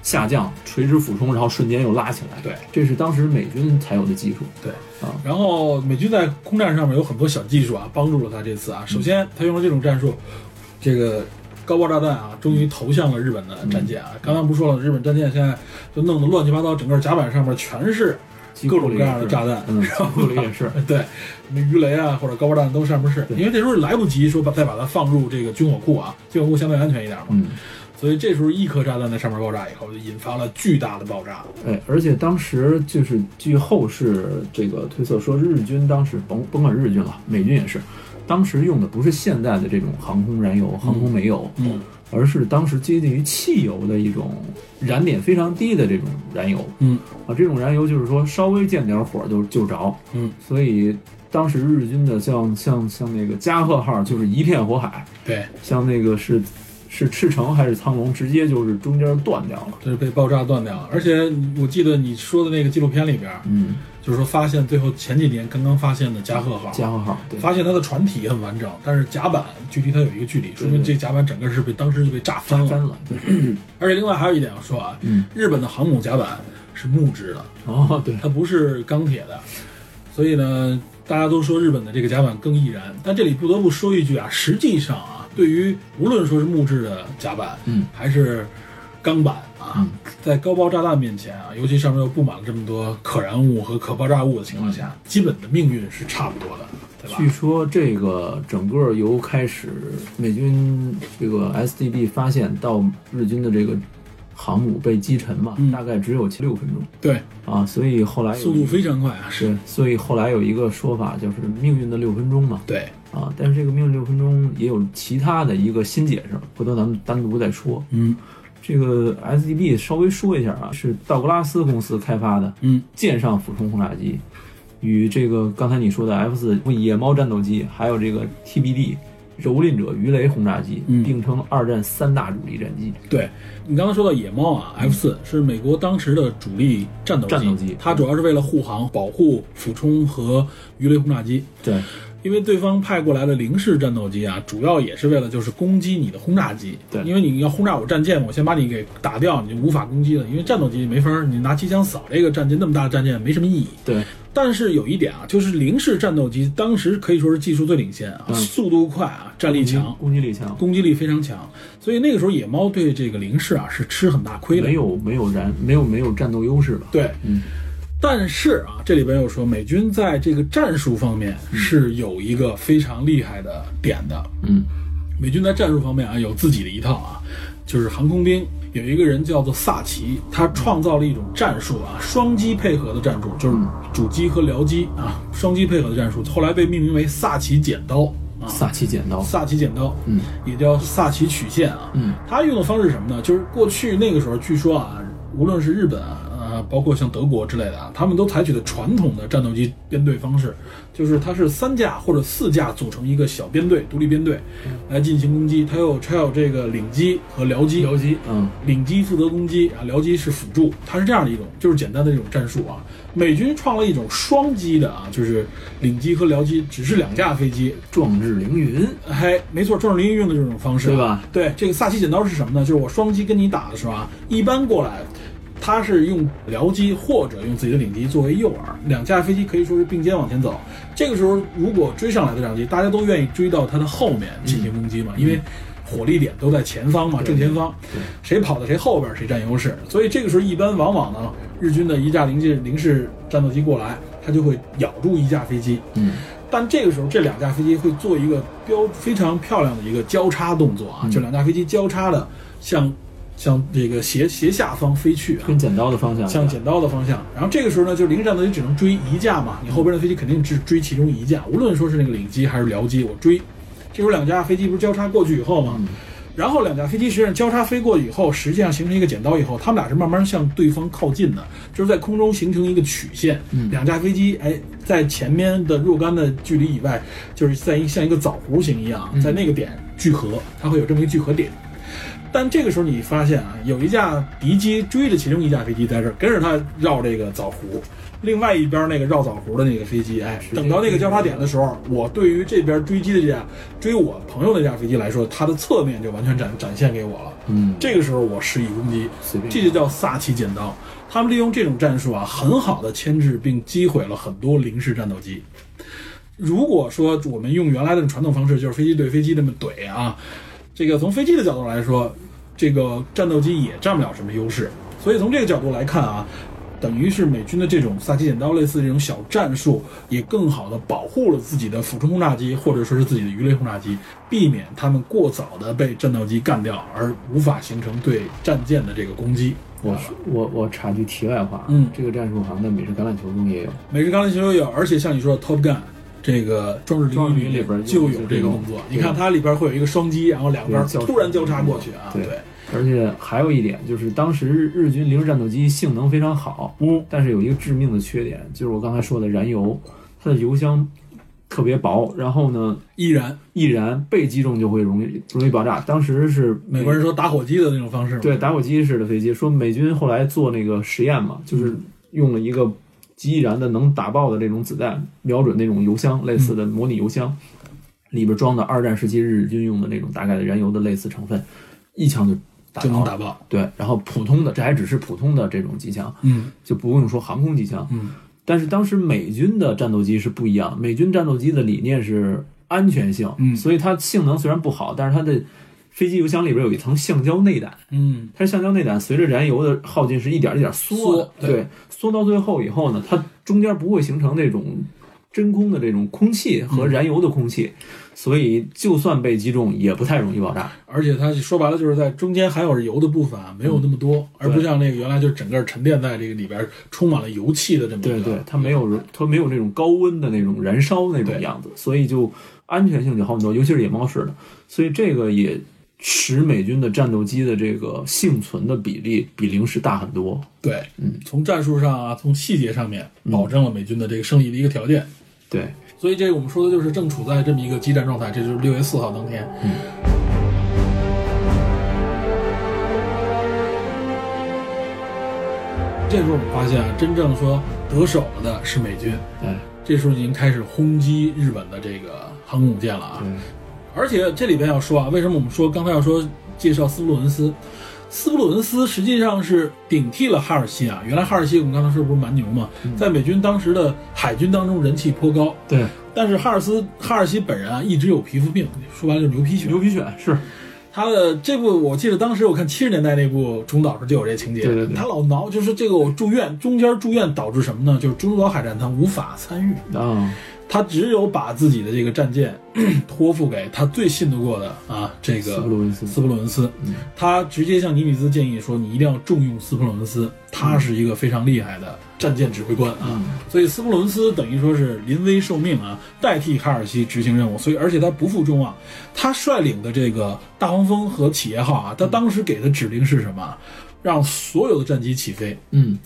下降、垂直俯冲，然后瞬间又拉起来。对，这是当时美军才有的技术。对啊。然后美军在空战上面有很多小技术啊，帮助了他这次啊。首先，他用了这种战术，这个高爆炸弹啊，终于投向了日本的战舰啊。刚刚不说了，日本战舰现在就弄得乱七八糟，整个甲板上面全是各种各样的炸弹，嗯，然后也是。对，什么鱼雷啊或者高爆炸弹都上面是，因为这时候来不及说把再把它放入这个军火库啊，军火库相对安全一点嘛，嗯，所以这时候一颗炸弹在上面爆炸以后，就引发了巨大的爆炸。哎，而且当时就是据后世这个推测说，日军当时甭甭管日军了，美军也是，当时用的不是现在的这种航空燃油、航空煤油，嗯。而是当时接近于汽油的一种燃点非常低的这种燃油。嗯。啊，这种燃油就是说稍微见点火就就着，嗯，所以当时日军的像像像那个加贺号就是一片火海，对，像那个是是赤城还是苍龙，直接就是中间断掉了。就是被爆炸断掉了。而且我记得你说的那个纪录片里边，嗯，就是说发现最后前几年刚刚发现的加贺号，加贺号对。发现它的船体很完整，但是甲板距离它有一个距离，说明这甲板整个是被当时就被炸翻了。翻了，对，而且另外还有一点要说啊，嗯，日本的航母甲板是木质的，哦，对，它不是钢铁的，所以呢，大家都说日本的这个甲板更易燃。但这里不得不说一句啊，实际上啊，对于无论说是木质的甲板，嗯，还是钢板啊，嗯。在高爆炸弹面前啊，尤其上面又布满了这么多可燃物和可爆炸物的情况下，基本的命运是差不多的，对吧？据说这个整个由开始美军这个 SDB 发现到日军的这个航母被击沉嘛，嗯。大概只有七六分钟。对，啊，所以后来有速度非常快啊，是，对，所以后来有一个说法就是命运的六分钟嘛，对，啊，但是这个命运六分钟也有其他的一个新解释，回头咱们单独再说。嗯这个 SDB 稍微说一下啊，是道格拉斯公司开发的嗯舰上俯冲轰炸机，与这个刚才你说的 F 四野猫战斗机，还有这个 TBD 蹂躏者鱼雷轰炸机，嗯并称二战三大主力战机。对你刚刚说到野猫啊，F 四是美国当时的主力战斗机，战斗机它主要是为了护航、保护俯冲和鱼雷轰炸机。对，因为对方派过来的零式战斗机啊，主要也是为了就是攻击你的轰炸机。对因为你要轰炸我战舰，我先把你给打掉，你就无法攻击了。因为战斗机没法儿，你拿机枪扫这个战舰，那么大的战舰没什么意义。对，但是有一点啊，就是零式战斗机当时可以说是技术最领先啊，嗯速度快啊，战力强，攻击力强，攻击力非常强。所以那个时候野猫对这个零式啊是吃很大亏的没。有没有燃没有没有战斗优势吧？对，嗯，但是啊，这里边又说美军在这个战术方面是有一个非常厉害的点的。嗯美军在战术方面啊有自己的一套啊，就是航空兵有一个人叫做萨奇，他创造了一种战术啊，双机配合的战术，就是主机和僚机啊双机配合的战术，后来被命名为萨奇剪刀。啊，萨奇剪刀，萨奇剪刀，嗯也叫萨奇曲线啊。嗯他用的方式是什么呢？就是过去那个时候，据说啊，无论是日本啊，呃，包括像德国之类的啊，他们都采取的传统的战斗机编队方式，就是它是三架或者四架组成一个小编队，独立编队来进行攻击。它有它有这个领机和僚机，僚机，嗯领机负责攻击啊，僚机是辅助，它是这样的一种，就是简单的这种战术啊。美军创了一种双机的啊，就是领机和僚机只是两架飞机，壮志凌云，嘿，没错，壮志凌云用的这种方式，对吧？对，这个萨奇剪刀是什么呢？就是我双机跟你打的时候啊，一般过来，它是用僚机或者用自己的领机作为诱饵，两架飞机可以说是并肩往前走。这个时候，如果追上来的战机，大家都愿意追到它的后面进行攻击嘛，因为火力点都在前方嘛，正前方，谁跑到谁后边谁占优势。所以这个时候一般往往呢，日军的一架零式零式战斗机过来，它就会咬住一架飞机，嗯但这个时候，这两架飞机会做一个标非常漂亮的一个交叉动作啊，就两架飞机交叉的向向这个斜斜下方飞去啊，跟剪刀的方向，向剪刀的方向。然后这个时候呢，就零式战斗机只能追一架嘛，你后边的飞机肯定只追其中一架，无论说是那个领机还是僚机，我追。这时候两架飞机不是交叉过去以后嘛，然后两架飞机实际上交叉飞过以后，实际上形成一个剪刀以后，他们俩是慢慢向对方靠近的，就是在空中形成一个曲线。嗯两架飞机哎，在前面的若干的距离以外，就是在一像一个枣弧形一样，在那个点聚合，它会有这么一个聚合点。但这个时候你发现啊，有一架敌机追着其中一架飞机在这儿跟着它绕这个枣核，另外一边那个绕枣核的那个飞机，哎，等到那个交叉点的时候，我对于这边追击的这架追我朋友那架飞机来说，它的侧面就完全展展现给我了。嗯，这个时候我施以攻击，这就叫撒起剪刀。他们利用这种战术啊，很好的牵制并击毁了很多零式战斗机。如果说我们用原来的传统方式，就是飞机对飞机这么怼啊，这个从飞机的角度来说，这个战斗机也占不了什么优势。所以从这个角度来看啊，等于是美军的这种萨奇剪刀类似这种小战术，也更好的保护了自己的俯冲轰炸机或者说是自己的鱼雷轰炸机，避免他们过早的被战斗机干掉，而无法形成对战舰的这个攻击。我我我插句题外话，嗯这个战术好像在美式橄榄球中也有，美式橄榄球也有，而且像你说的 Top Gun。这个《壮志壮凌云》志凌云里边就有这个动作，你看它里边会有一个双击，然后两边突然交叉过去啊，对而且还有一点就是，当时日日军零式战斗机性能非常好，嗯，但是有一个致命的缺点，就是我刚才说的燃油，它的油箱特别薄，然后呢，易燃易燃被击中就会容易容易爆炸。当时是美国人说打火机的那种方式，对打火机式的飞机，说美军后来做那个实验嘛，就是用了一个极易燃的能打爆的这种子弹，瞄准那种油箱类似的模拟油箱，里边装的二战时期日军用的那种大概的燃油的类似成分，一枪就打就能。打爆。对，然后普通的这还只是普通的这种机枪，嗯就不用说航空机枪。嗯，但是当时美军的战斗机是不一样，美军战斗机的理念是安全性，嗯所以它性能虽然不好，但是它的飞机油箱里边有一层橡胶内胆，嗯。它是橡胶内胆随着燃油的耗尽是一点一点缩对对，缩到最后以后呢，它中间不会形成那种真空的这种空气和燃油的空气，所以就算被击中也不太容易爆炸。而且它说白了就是在中间含有油的部分啊，没有那么多，而不像那个原来就是整个沉淀在这个里边，充满了油气的这么一个对对，它没有它没有那种高温的那种燃烧那种样子，所以就安全性就好很多，尤其是野猫式的，所以这个也使美军的战斗机的这个幸存的比例比零时大很多。对，嗯，从战术上啊，从细节上面保证了美军的这个胜利的一个条件。对，所以这个我们说的就是正处在这么一个激战状态，这就是六月四号当天。嗯。这时候我们发现啊，真正说得手了的是美军，哎，这时候已经开始轰击日本的这个航空母舰了啊。对，而且这里边要说啊，为什么我们说刚才要说介绍斯普鲁恩斯？斯普鲁恩斯实际上是顶替了哈尔西啊。原来哈尔西我们刚才说不是蛮牛嘛，在美军当时的海军当中人气颇高。对，但是哈尔斯哈尔西本人啊一直有皮肤病，说白了就是牛皮癣。牛皮癣是他的这部我记得当时我看七十年代那部《中岛》时就有这情节，对对对他老挠，就是这个我住院，中间住院导致什么呢？就是中途岛海战他无法参与。啊，他只有把自己的这个战舰 托付给他最信得过的啊，这个斯普鲁恩斯斯普鲁恩斯，他直接向尼米兹建议说：“你一定要重用斯普鲁恩斯，他是一个非常厉害的战舰指挥官啊。所以斯普鲁恩斯等于说是临危受命啊，代替卡尔西执行任务。所以而且他不负众望，他率领的这个大黄蜂和企业号啊，他当时给的指令是什么？让所有的战机起飞。嗯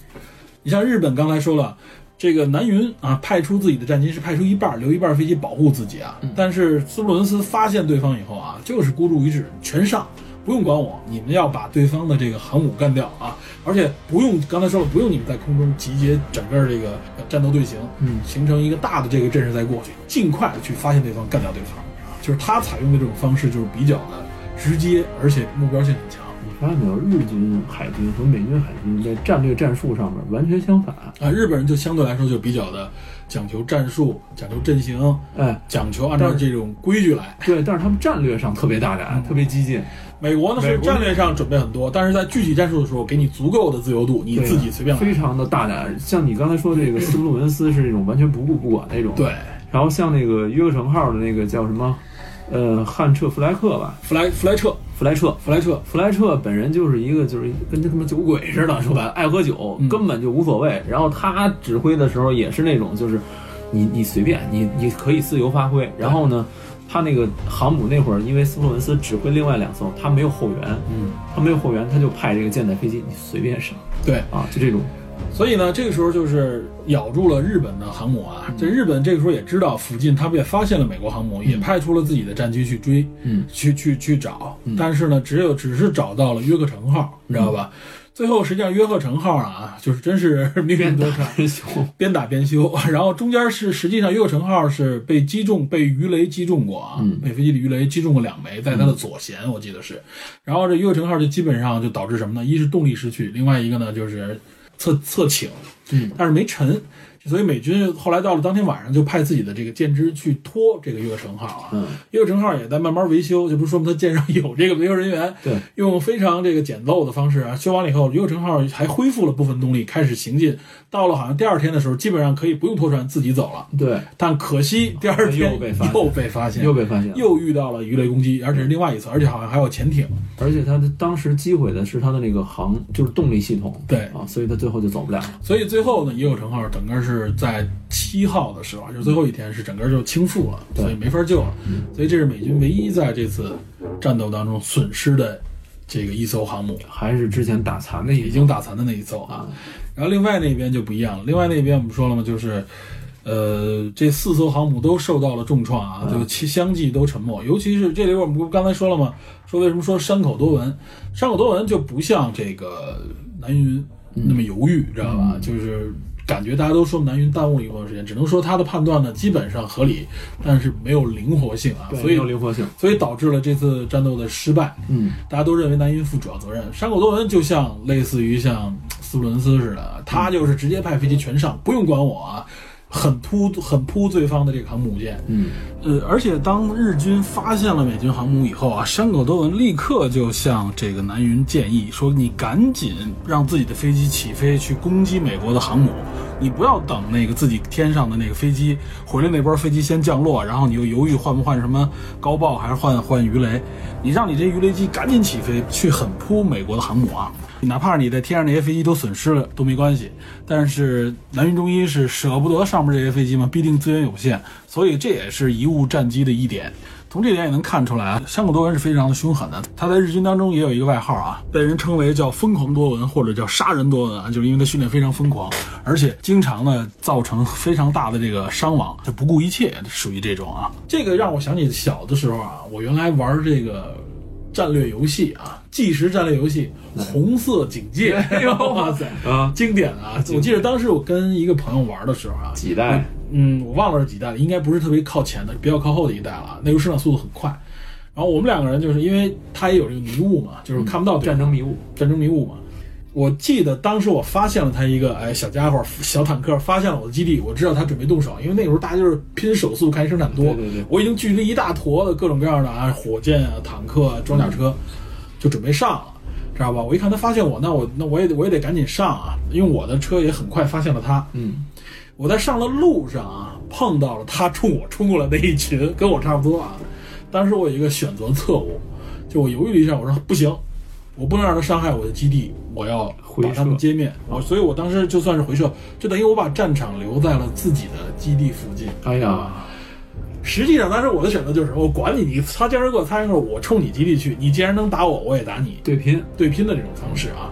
你像日本刚才说了，这个南云啊，派出自己的战机是派出一半，留一半飞机保护自己啊。但是斯洛文斯发现对方以后啊，就是孤注一掷，全上，不用管我，你们要把对方的这个航母干掉啊！而且不用刚才说了，不用你们在空中集结整个这个战斗队形，嗯形成一个大的这个阵势再过去，尽快的去发现对方，干掉对方啊！就是他采用的这种方式就是比较的直接，而且目标性很强。你发现没有，日军海军和美军海军在战略战术上面完全相反。啊，日本人就相对来说就比较的讲求战术，讲求阵型，哎，讲求按照这种规矩来。对，但是他们战略上特别大胆，特别激进。美国呢是战略上准备很多，但是在具体战术的时候给你足够的自由度，你自己随便来。非常的大胆。像你刚才说这个斯普鲁恩斯是那种完全不顾不管那种。。对，然后像那个约克城号的那个叫什么，呃，汉彻弗莱克吧，弗莱弗莱彻，弗莱彻。弗莱彻，弗莱彻本人就是一个就是跟他妈酒鬼似的，说白了爱喝酒，嗯根本就无所谓。然后他指挥的时候也是那种就是，你你随便，你你可以自由发挥。然后呢，他那个航母那会儿，因为斯普文斯指挥另外两艘，他没有后援，嗯，他没有后援，他就派这个舰载飞机，你随便上对，啊，就这种。所以呢，这个时候就是咬住了日本的航母啊。这日本这个时候也知道附近，他们也发现了美国航母，也派出了自己的战机去追，嗯，去去去找。但是呢，只有只是找到了约克城号，你知道吧？最后实际上约克城号啊，就是真是命运多舛。真凶，边打边修，然后中间是实际上约克城号是被击中，被鱼雷击中过啊，嗯被飞机的鱼雷击中过两枚，在它的左舷，我记得是。然后这约克城号就基本上就导致什么呢？一是动力失去，另外一个呢就是侧侧倾，嗯，但是没沉。所以美军后来到了当天晚上，就派自己的这个舰只去拖这个约克城号啊。嗯，约克城号也在慢慢维修，就不是说明它舰上有这个维修人员，对，用非常这个简陋的方式啊，修完了以后，约克城号还恢复了部分动力，开始行进。到了好像第二天的时候，基本上可以不用拖船自己走了。对，但可惜第二天又被发现又被发现，又被发现了。又遇到了鱼雷攻击，而且是另外一侧，而且好像还有潜艇。而且他的当时击毁的是他的那个航，就是动力系统，对啊，所以他最后就走不了了。所以最后呢，约克城号整个是在七号的时候，就是最后一天，是整个就倾覆了，所以没法救了。所以这是美军唯一在这次战斗当中损失的这个一艘航母。还是之前打残的已经打残的那一艘啊。然后另外那边就不一样了，另外那边我们说了嘛，就是，呃，这四艘航母都受到了重创啊，就其相继都沉没。尤其是这里我们不刚才说了吗？说为什么说山口多文？山口多文就不像这个南云那么犹豫，知道吧？就是。感觉大家都说南云耽误了一段时间，只能说他的判断呢基本上合理，但是没有灵活性啊，所以没有灵活性。所以导致了这次战斗的失败。嗯，大家都认为南云负主要责任。山口多文就像类似于像斯普伦斯似的，他就是直接派飞机全上，不用管我啊，很扑很扑对方的这个航母舰。嗯，呃，而且当日军发现了美军航母以后啊，山口多文立刻就向这个南云建议说：“你赶紧让自己的飞机起飞去攻击美国的航母，你不要等那个自己天上的那个飞机回来那波飞机先降落，然后你又犹豫换不换什么高爆还是换换鱼雷，你让你这鱼雷机赶紧起飞去狠扑美国的航母啊！哪怕你在天上那些飞机都损失了都没关系，但是南云中一是舍不得上面这些飞机嘛，毕竟资源有限，所以这也是贻误战机的一点。从这点也能看出来啊，山口多文是非常的凶狠的。他在日军当中也有一个外号啊，被人称为叫“疯狂多文”或者叫“杀人多文”啊，就是因为他训练非常疯狂，而且经常呢造成非常大的这个伤亡，就不顾一切，属于这种啊。这个让我想起小的时候啊，我原来玩这个战略游戏啊，计时战略游戏《红色警戒》，哎呦哇塞！啊，经典啊！我记得当时我跟一个朋友玩的时候啊，几代嗯，我忘了是几代了，应该不是特别靠前的，比较靠后的一代了。那时候生长速度很快。然后我们两个人就是因为他也有这个迷雾嘛，就是看不到战争迷雾，战争迷雾嘛。我记得当时我发现了他一个哎小家伙 小坦克，发现了我的基地，我知道他准备动手，因为那时候大家就是拼手速看生产多。对对对我已经聚了一大坨的各种各样的啊火箭啊、坦克啊、装甲车，就准备上了。知道吧？我一看他发现我，那我那我也得我也得赶紧上啊，因为我的车也很快发现了他。嗯，我在上的路上啊，碰到了他冲我冲过来的一群，跟我差不多啊。当时我有一个选择错误，就我犹豫了一下，我说不行，我不能让他伤害我的基地，我要回把他们撤歼灭。我所以，我当时就算是回撤，就等于我把战场留在了自己的基地附近。哎呀，实际上，当时我的选择就是，我管你，你擦肩而过，擦肩而过，我冲你基地去。你既然能打我，我也打你，对拼，对拼的这种方式啊。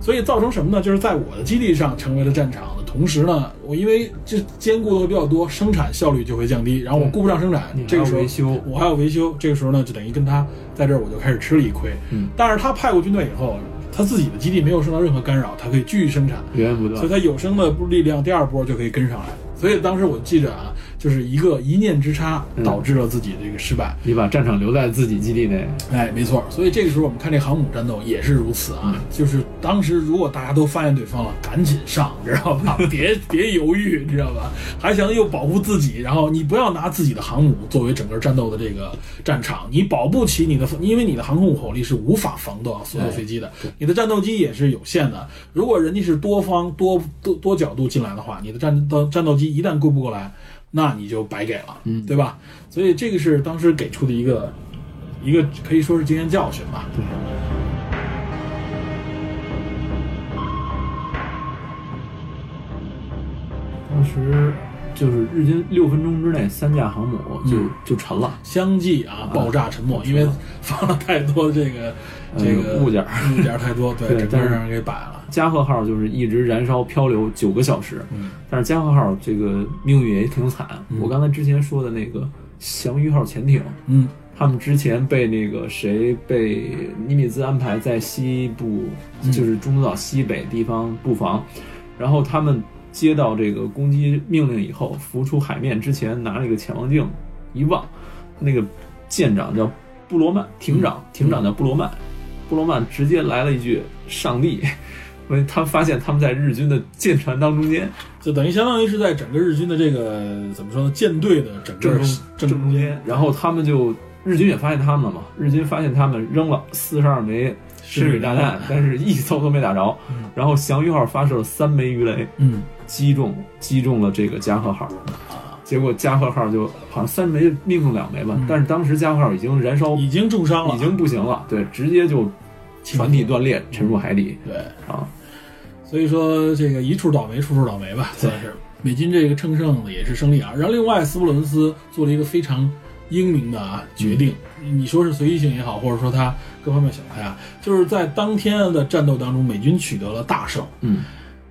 所以造成什么呢？就是在我的基地上成为了战场的同时呢，我因为这兼顾的会比较多，生产效率就会降低，然后我顾不上生产，这个时候维修我还要维修，这个时候呢，就等于跟他在这儿我就开始吃了一亏。嗯，但是他派过军队以后，他自己的基地没有受到任何干扰，他可以继续生产，源源不断。所以他有生的力量第二波就可以跟上来。所以当时我记着啊，就是一个一念之差嗯导致了自己的这个失败。你把战场留在自己基地内，哎，没错。所以这个时候我们看这航母战斗也是如此啊，就是当时如果大家都发现对方了，赶紧上，知道吧？别别犹豫，知道吧？还想又保护自己，然后你不要拿自己的航母作为整个战斗的这个战场，你保不齐你的，因为你的航空火力是无法防到所有飞机的，你的战斗机也是有限的。如果人家是多方多多多角度进来的话，你的战斗战斗机一旦顾不过来，那你就白给了，嗯对吧？所以这个是当时给出的一个一个可以说是经验教训吧。对，当时就是日军六分钟之内三架航母就、嗯就沉了，相继啊爆炸沉没，因为放了太多这个这个呃物件物件太多，对，整个让人给摆了。加贺号就是一直燃烧漂流九个小时，嗯。但是加贺号这个命运也挺惨。嗯。我刚才之前说的那个祥鱼号潜艇，嗯。他们之前被那个谁被尼米兹安排在西部，嗯。就是中途岛西北地方布防，然后他们接到这个攻击命令以后，浮出海面之前拿了一个潜望镜一望，那个舰长叫布罗曼，艇长艇长叫布罗曼，布罗曼直接来了一句“上帝”，因为他发现他们在日军的舰船当中间就等于相当于是在整个日军的这个怎么说呢，舰队的整个正中正正中间，然后他们就日军也发现他们了嘛，日军发现他们扔了四十二枚深水炸弹，但是一艘都没打着。嗯。然后祥云号发射了三枚鱼雷，嗯。击中击中了这个加贺号，结果加贺号就好像三枚命中两枚吧，嗯但是当时加贺号已经燃烧已经重伤了，已经不行了，对，直接就船体断裂沉入海底对。啊。所以说这个一处倒霉，处处倒霉吧，算是美军这个乘胜也是胜利啊。然后另外，斯普伦斯做了一个非常英明的啊决定，你说是随意性也好，或者说他各方面想开啊，就是在当天的战斗当中，美军取得了大胜。嗯，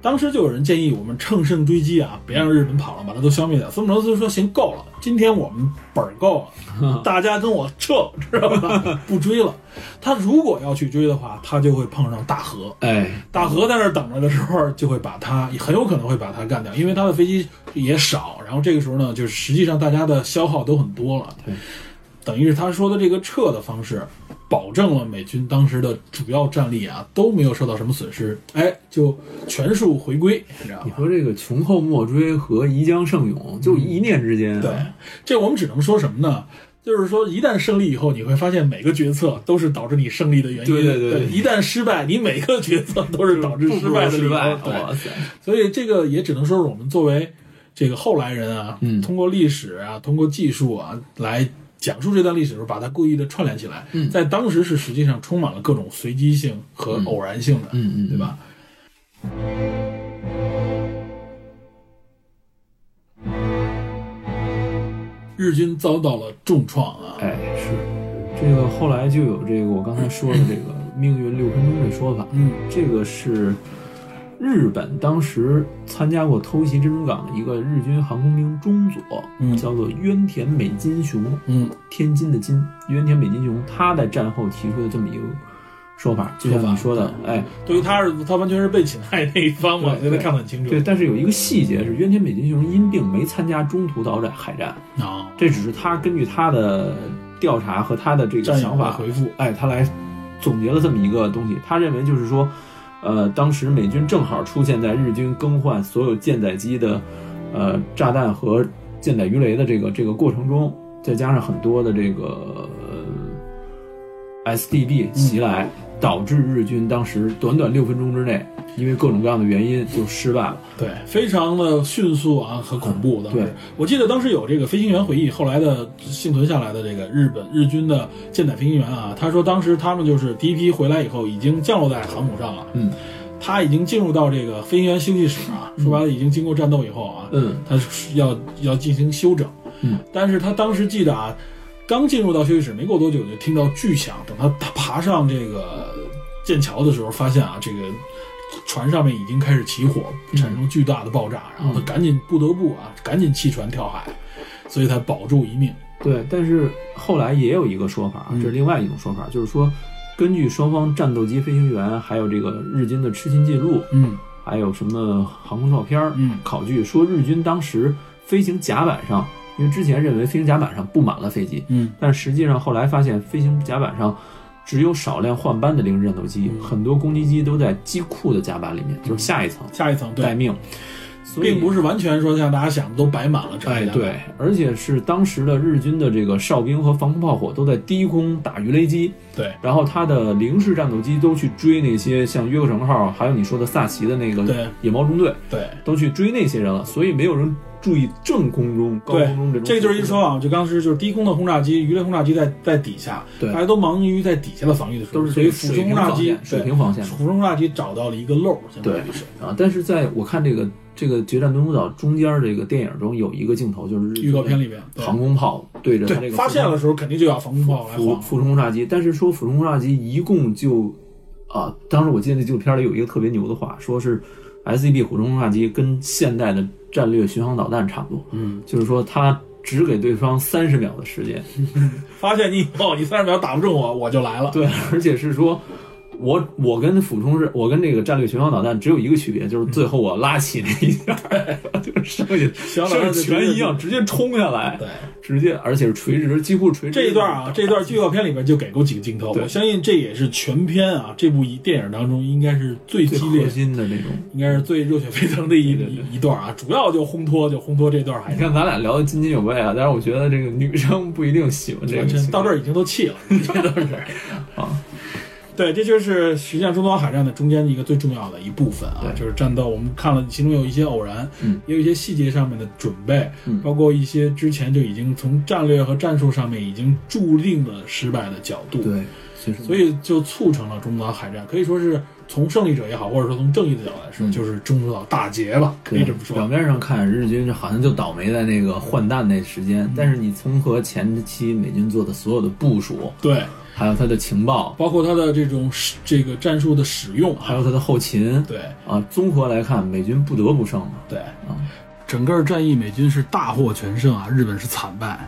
当时就有人建议我们乘胜追击啊，别让日本跑了，把它都消灭掉。斯普伦斯说：“行，够了，今天我们本儿够了，大家跟我撤，知道吧？不追了。他如果要去追的话，他就会碰上大河。哎，大河在那儿等着的时候，就会把他很有可能会把他干掉，因为他的飞机也少。然后这个时候呢，就是实际上大家的消耗都很多了。对，等于是他说的这个撤的方式，保证了美军当时的主要战力啊都没有受到什么损失，哎，就全数回归，你知道吧？你说这个穷寇莫追和宜将胜勇，就一念之间、啊。对，这我们只能说什么呢？就是说，一旦胜利以后，你会发现每个决策都是导致你胜利的原因。对对对对一旦失败，你每个决策都是导致失败的理由。失败，对，哇塞！所以这个也只能说是我们作为这个后来人啊，嗯通过历史啊，通过技术啊来讲述这段历史的时候，把它故意的串联起来。嗯。在当时是实际上充满了各种随机性和偶然性的，嗯嗯，对吧？日军遭到了重创啊，哎，是。这个后来就有这个我刚才说的这个命运六分钟这说法，嗯。这个是日本当时参加过偷袭珍珠港的一个日军航空兵中佐，嗯。叫做渊田美金雄，嗯。天津的津，渊田美金雄，他在战后提出的这么一个说法，就像你说的，哎，对于他是他完全是被侵害那一方嘛，所以他对对。看得很清楚。对，但是有一个细节是，渊田美津雄因病没参加中途岛海战，啊，这只是他根据他的调查和他的这个想法回复，哎，他来总结了这么一个东西。他认为就是说，呃，当时美军正好出现在日军更换所有舰载机的呃炸弹和舰载鱼雷的这个这个过程中，再加上很多的这个、呃 SDB 袭来，导致日军当时短短六分钟之内，因为各种各样的原因就失败了。对，非常的迅速啊很恐怖。当时对我记得当时有这个飞行员回忆，后来的幸存下来的这个日本日军的舰载飞行员啊，他说当时他们就是第一批回来以后，已经降落在航母上了。嗯，他已经进入到这个飞行员休息室啊，说白了已经经过战斗以后啊，嗯，他是要要进行休整。嗯，但是他当时记得啊，刚进入到休息室没过多久，就听到巨响。等他他爬上这个剑桥的时候，发现啊，这个船上面已经开始起火，产生巨大的爆炸，然后他赶紧不得不啊，赶紧弃船跳海，所以才保住一命。对。但是后来也有一个说法，嗯这是另外一种说法，就是说，根据双方战斗机飞行员还有这个日军的吃勤记录，嗯还有什么航空照片儿嗯考据，说日军当时飞行甲板上，因为之前认为飞行甲板上布满了飞机，嗯但实际上后来发现飞行甲板上只有少量换班的零式战斗机，嗯。很多攻击机都在机库的甲板里面，就是下一层下一层，待命，并不是完全说像大家想的都摆满了整个甲板哎对，而且是当时的日军的这个哨兵和防空炮火都在低空打鱼雷机，对然后他的零式战斗机都去追那些像约克城号，还有你说的萨奇的那个野猫中队，对。都去追那些人了，所以没有人注意正空中、高空中这种。这个就是一说啊，就当时就是低空的轰炸机、鱼雷轰炸机在在底下，对大家都忙于在底下的防御的时候，都是所以俯冲轰炸机水平防线俯冲轰炸机找到了一个漏，相当于是啊，但是在我看这个这个《决战东风岛》中间这个电影中有一个镜头，就是预告片里边，对。航空炮对着它这对个发现的时候肯定就要防空炮来防，俯俯冲轰炸机，但是说俯冲轰炸机一共就啊，当时我记得那纪录片里有一个特别牛的话，说是 S E B 俯冲轰炸机跟现代的战略巡航导弹差不多，嗯，就是说它只给对方三十秒的时间，发现你以后你三十秒打不中我，我就来了，对，而且是说。我我跟俯冲是，我跟这个战略巡航导弹只有一个区别，就是最后我拉起那一下，就是剩下小全一样，直接冲下来，对。直接而且是垂直，几乎垂直。这一段啊，这一段预告片里边就给过几个镜头，对我相信这也是全片啊这部电影当中应该是最最激烈核，心的那种。应该是最热血沸腾的一一一段啊，主要就烘托就烘托这段你看咱俩聊的津津有味啊，但是我觉得这个女生不一定喜欢这个到这儿已经都气了，这都是 啊。对，这就是实际上中东海战的中间的一个最重要的一部分啊，就是战斗。我们看了，其中有一些偶然，嗯，也有一些细节上面的准备，嗯包括一些之前就已经从战略和战术上面已经注定了失败的角度，，对，所以就促成了中途岛海战，可以说是从胜利者也好，或者说从正义的角度来说，嗯就是中途岛大捷吧，可以这么说表。面上看日军好像就倒霉在那个换弹那时间，但是你综合前期美军做的所有的部署，对，还有他的情报，包括他的这种使这个战术的使用，还有他的后勤，对啊，综合来看，美军不得不胜嘛。对啊，整个战役美军是大获全胜啊，日本是惨败。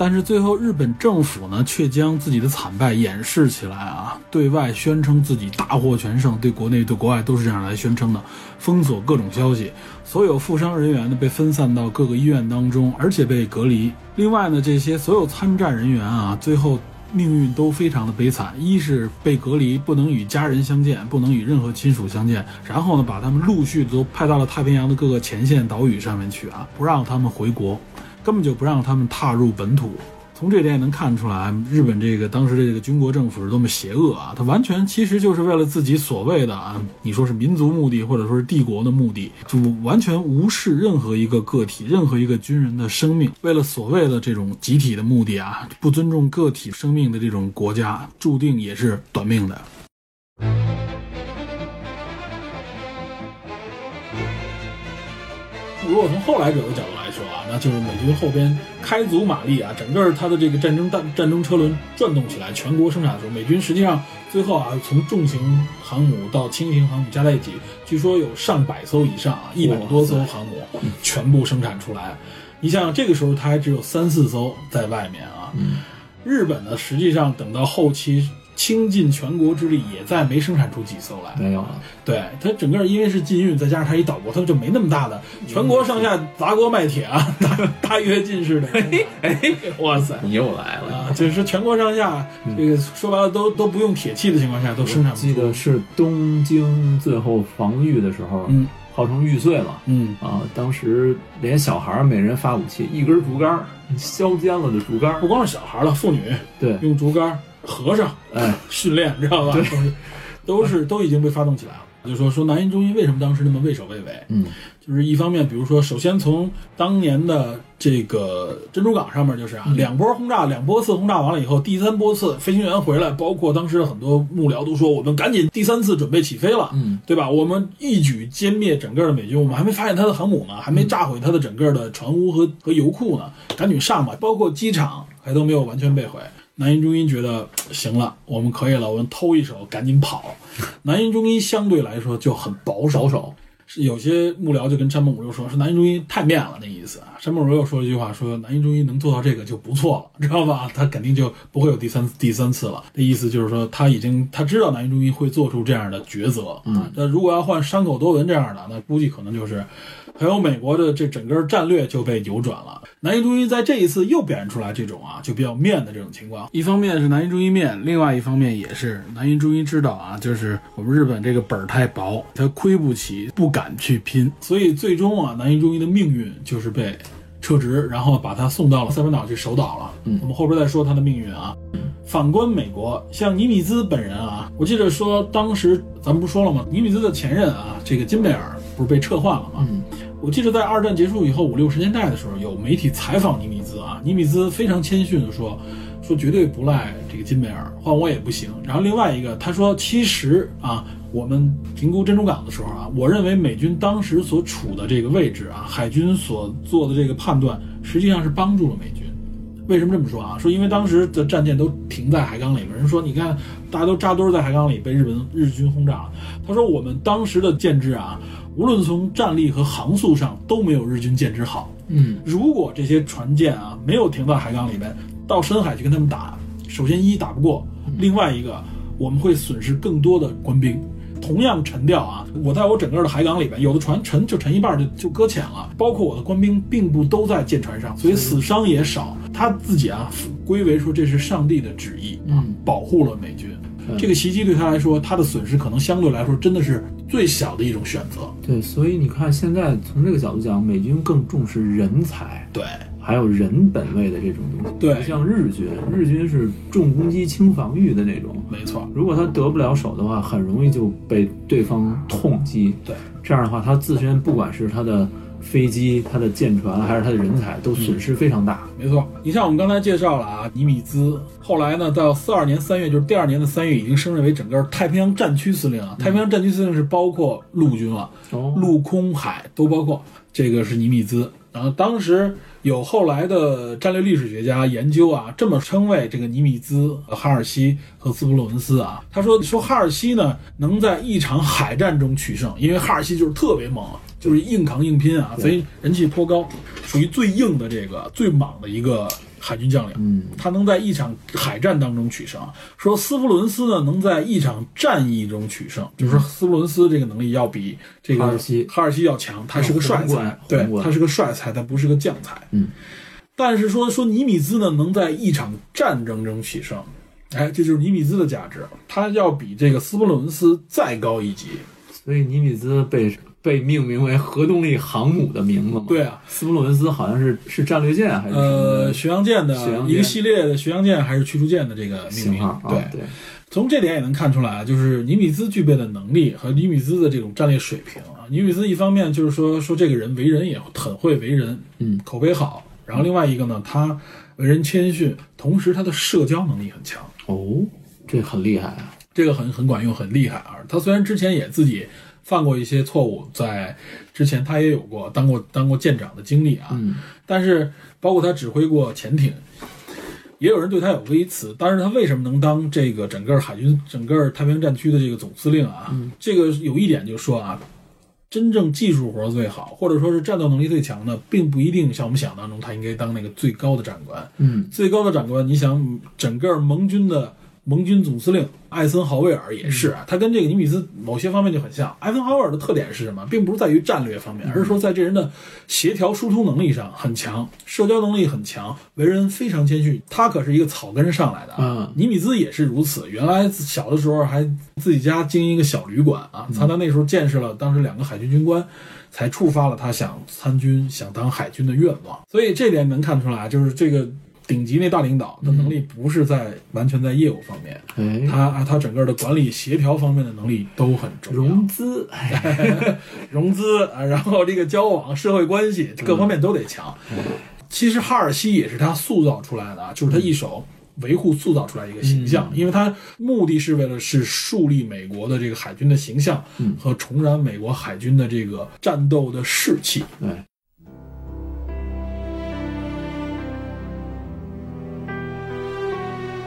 但是最后，日本政府呢，却将自己的惨败掩饰起来啊，对外宣称自己大获全胜，对国内对国外都是这样来宣称的，封锁各种消息，所有负伤人员呢被分散到各个医院当中，而且被隔离。另外呢，这些所有参战人员啊，最后命运都非常的悲惨，一是被隔离，不能与家人相见，不能与任何亲属相见，然后呢，把他们陆续都派到了太平洋的各个前线岛屿上面去啊，不让他们回国，根本就不让他们踏入本土。从这点也能看出来，日本这个当时的这个军国政府是多么邪恶啊！它完全其实就是为了自己所谓的啊，你说是民族目的，或者说是帝国的目的，就完全无视任何一个个体、任何一个军人的生命，为了所谓的这种集体的目的啊，不尊重个体生命的这种国家，注定也是短命的。如果从后来者的角度说啊，那就是美军后边开足马力啊，整个它的这个战争战战争车轮转动起来，全国生产的时候，美军实际上最后啊，从重型航母到轻型航母加在一起，据说有上百艘以上啊，一百多艘航母全部生产出来。你想想，这个时候它还只有三四艘在外面啊。嗯日本呢，实际上等到后期倾尽全国之力，也再没生产出几艘来。没有了。对它整个因为是禁运，再加上它一岛国，它就没那么大的全国上下砸锅卖铁啊，大大跃进似的。哎，哇塞！你又来了。啊，就是全国上下，这个说白了都都不用铁器的情况下，都生产不出。记得是东京最后防御的时候，嗯号称玉碎了。嗯，啊，当时连小孩儿每人发武器，一根竹竿，削尖了的竹竿不，光是小孩了，妇女对，用竹竿，和尚哎，训练，你知道吧？都是都是都已经被发动起来了。就说说南印中医为什么当时那么畏首畏尾？嗯，就是一方面，比如说，首先从当年的这个珍珠港上面，就是啊，两波轰炸，两波次轰炸完了以后，第三波次飞行员回来，包括当时的很多幕僚都说，我们赶紧第三次准备起飞了，嗯，对吧？我们一举歼灭整个的美军，我们还没发现他的航母呢，还没炸毁他的整个的船坞和和油库呢，赶紧上吧！包括机场还都没有完全被毁。南印中医觉得行了，我们可以了，我们偷一手，赶紧跑。南印中医相对来说就很保守，保守，是有些幕僚就跟山本五六说，说南印中医太面了那意思啊。山本五六说了一句话，说南印中医能做到这个就不错了，知道吧？他肯定就不会有第三第三次了。这意思就是说他已经他知道南印中医会做出这样的抉择。嗯，那如果要换山口多文这样的，那估计可能就是还有美国的这整个战略就被扭转了。南印中医在这一次又表现出来这种啊，就比较面的这种情况。一方面是南印中医面，另外一方面也是南印中医知道啊，就是我们日本这个本儿太薄，他亏不起，不敢去拼，所以最终啊，南印中医的命运就是被撤职，然后把他送到了塞班岛去守岛了。嗯，我们后边再说他的命运啊。反观美国，像尼米兹本人啊，我记得说当时咱们不说了吗？尼米兹的前任啊，这个金贝尔不是被撤换了吗？嗯，我记得在二战结束以后五六十年代的时候，有媒体采访尼米兹啊，尼米兹非常谦逊的说，说绝对不赖这个金贝尔，换我也不行。然后另外一个他说，其实啊，我们评估珍珠港的时候啊，我认为美军当时所处的这个位置啊，海军所做的这个判断，实际上是帮助了美军。为什么这么说啊？说因为当时的战舰都停在海港里面，人说你看大家都扎堆儿在海港里被日本日军轰炸了。他说我们当时的舰只啊，无论从战力和航速上都没有日军舰只好。嗯，如果这些船舰啊没有停到海港里面，到深海去跟他们打，首先一打不过，另外一个我们会损失更多的官兵。同样沉掉啊，我在我整个的海港里边，有的船沉就沉一半就就搁浅了，包括我的官兵并不都在舰船上，所以死伤也少。他自己啊归为说这是上帝的旨意啊，保护了美军。这个袭击对他来说，他的损失可能相对来说真的是最小的一种选择。对，所以你看，现在从这个角度讲，美军更重视人才，对，还有人本位的这种东西。对像日军，日军是重攻击轻防御的那种。没错，如果他得不了手的话，很容易就被对方痛击。对，这样的话，他自身不管是他的飞机、他的舰船，还是他的人才，都损失非常大。没错。你像我们刚才介绍了啊，尼米兹，后来呢，到四二年三月，就是第二年的三月，已经升任为整个太平洋战区司令啊。太平洋战区司令是包括陆军了。哦，陆空海都包括，这个是尼米兹。然后当时有后来的战略历史学家研究啊，这么称谓这个尼米兹、哈尔西和斯普鲁恩斯啊。他说说哈尔西呢能在一场海战中取胜，因为哈尔西就是特别猛，就是硬扛硬拼啊，所以人气颇高，属于最硬的这个最莽的一个海军将领。嗯，他能在一场海战当中取胜。说斯普鲁恩斯呢，能在一场战役中取胜，就是说斯普鲁恩斯这个能力要比这个哈尔西哈尔西要强，他是个帅才，对他是个帅才，他不是个将才。嗯，但是说说尼米兹呢，能在一场战争中取胜，哎，这就是尼米兹的价值，他要比这个斯普鲁恩斯再高一级。所以尼米兹被被命名为核动力航母的名字吗。对啊，斯普鲁恩斯好像是是战略舰还是呃，巡洋舰的一个系列的巡洋舰还是驱逐舰的这个命名对啊，对，从这点也能看出来啊，就是尼米兹具备的能力和尼米兹的这种战略水平啊。尼米兹一方面就是说说这个人为人也很会为人，嗯，口碑好。然后另外一个呢，他为人谦逊，同时他的社交能力很强，哦，这很厉害啊。这个很很管用，很厉害啊。他虽然之前也自己犯过一些错误，在之前他也有过当过当过舰长的经历啊，嗯但是包括他指挥过潜艇，也有人对他有微词。但是他为什么能当这个整个海军、整个太平洋战区的这个总司令啊？这个有一点就说啊，真正技术活最好，或者说是战斗能力最强的，并不一定像我们想当中他应该当那个最高的长官。嗯，最高的长官，你想整个盟军的盟军总司令艾森豪威尔也是啊，他跟这个尼米兹某些方面就很像。艾森豪威尔的特点是什么？并不是在于战略方面，而是说在这人的协调疏通能力上很强，社交能力很强，为人非常谦逊。他可是一个草根上来的啊嗯，尼米兹也是如此。原来小的时候还自己家经营一个小旅馆啊，他在那时候见识了当时两个海军军官。才触发了他想参军、想当海军的愿望，所以这点能看出来，就是这个顶级那大领导的能力不是在完全在业务方面，哎，他他整个的管理协调方面的能力都很重要。融资，融资啊，然后这个交往、社会关系各方面都得强。其实哈尔西也是他塑造出来的啊，就是他一手维护、塑造出来一个形象，因为他目的是为了是树立美国的这个海军的形象和重燃美国海军的这个战斗的士气。对，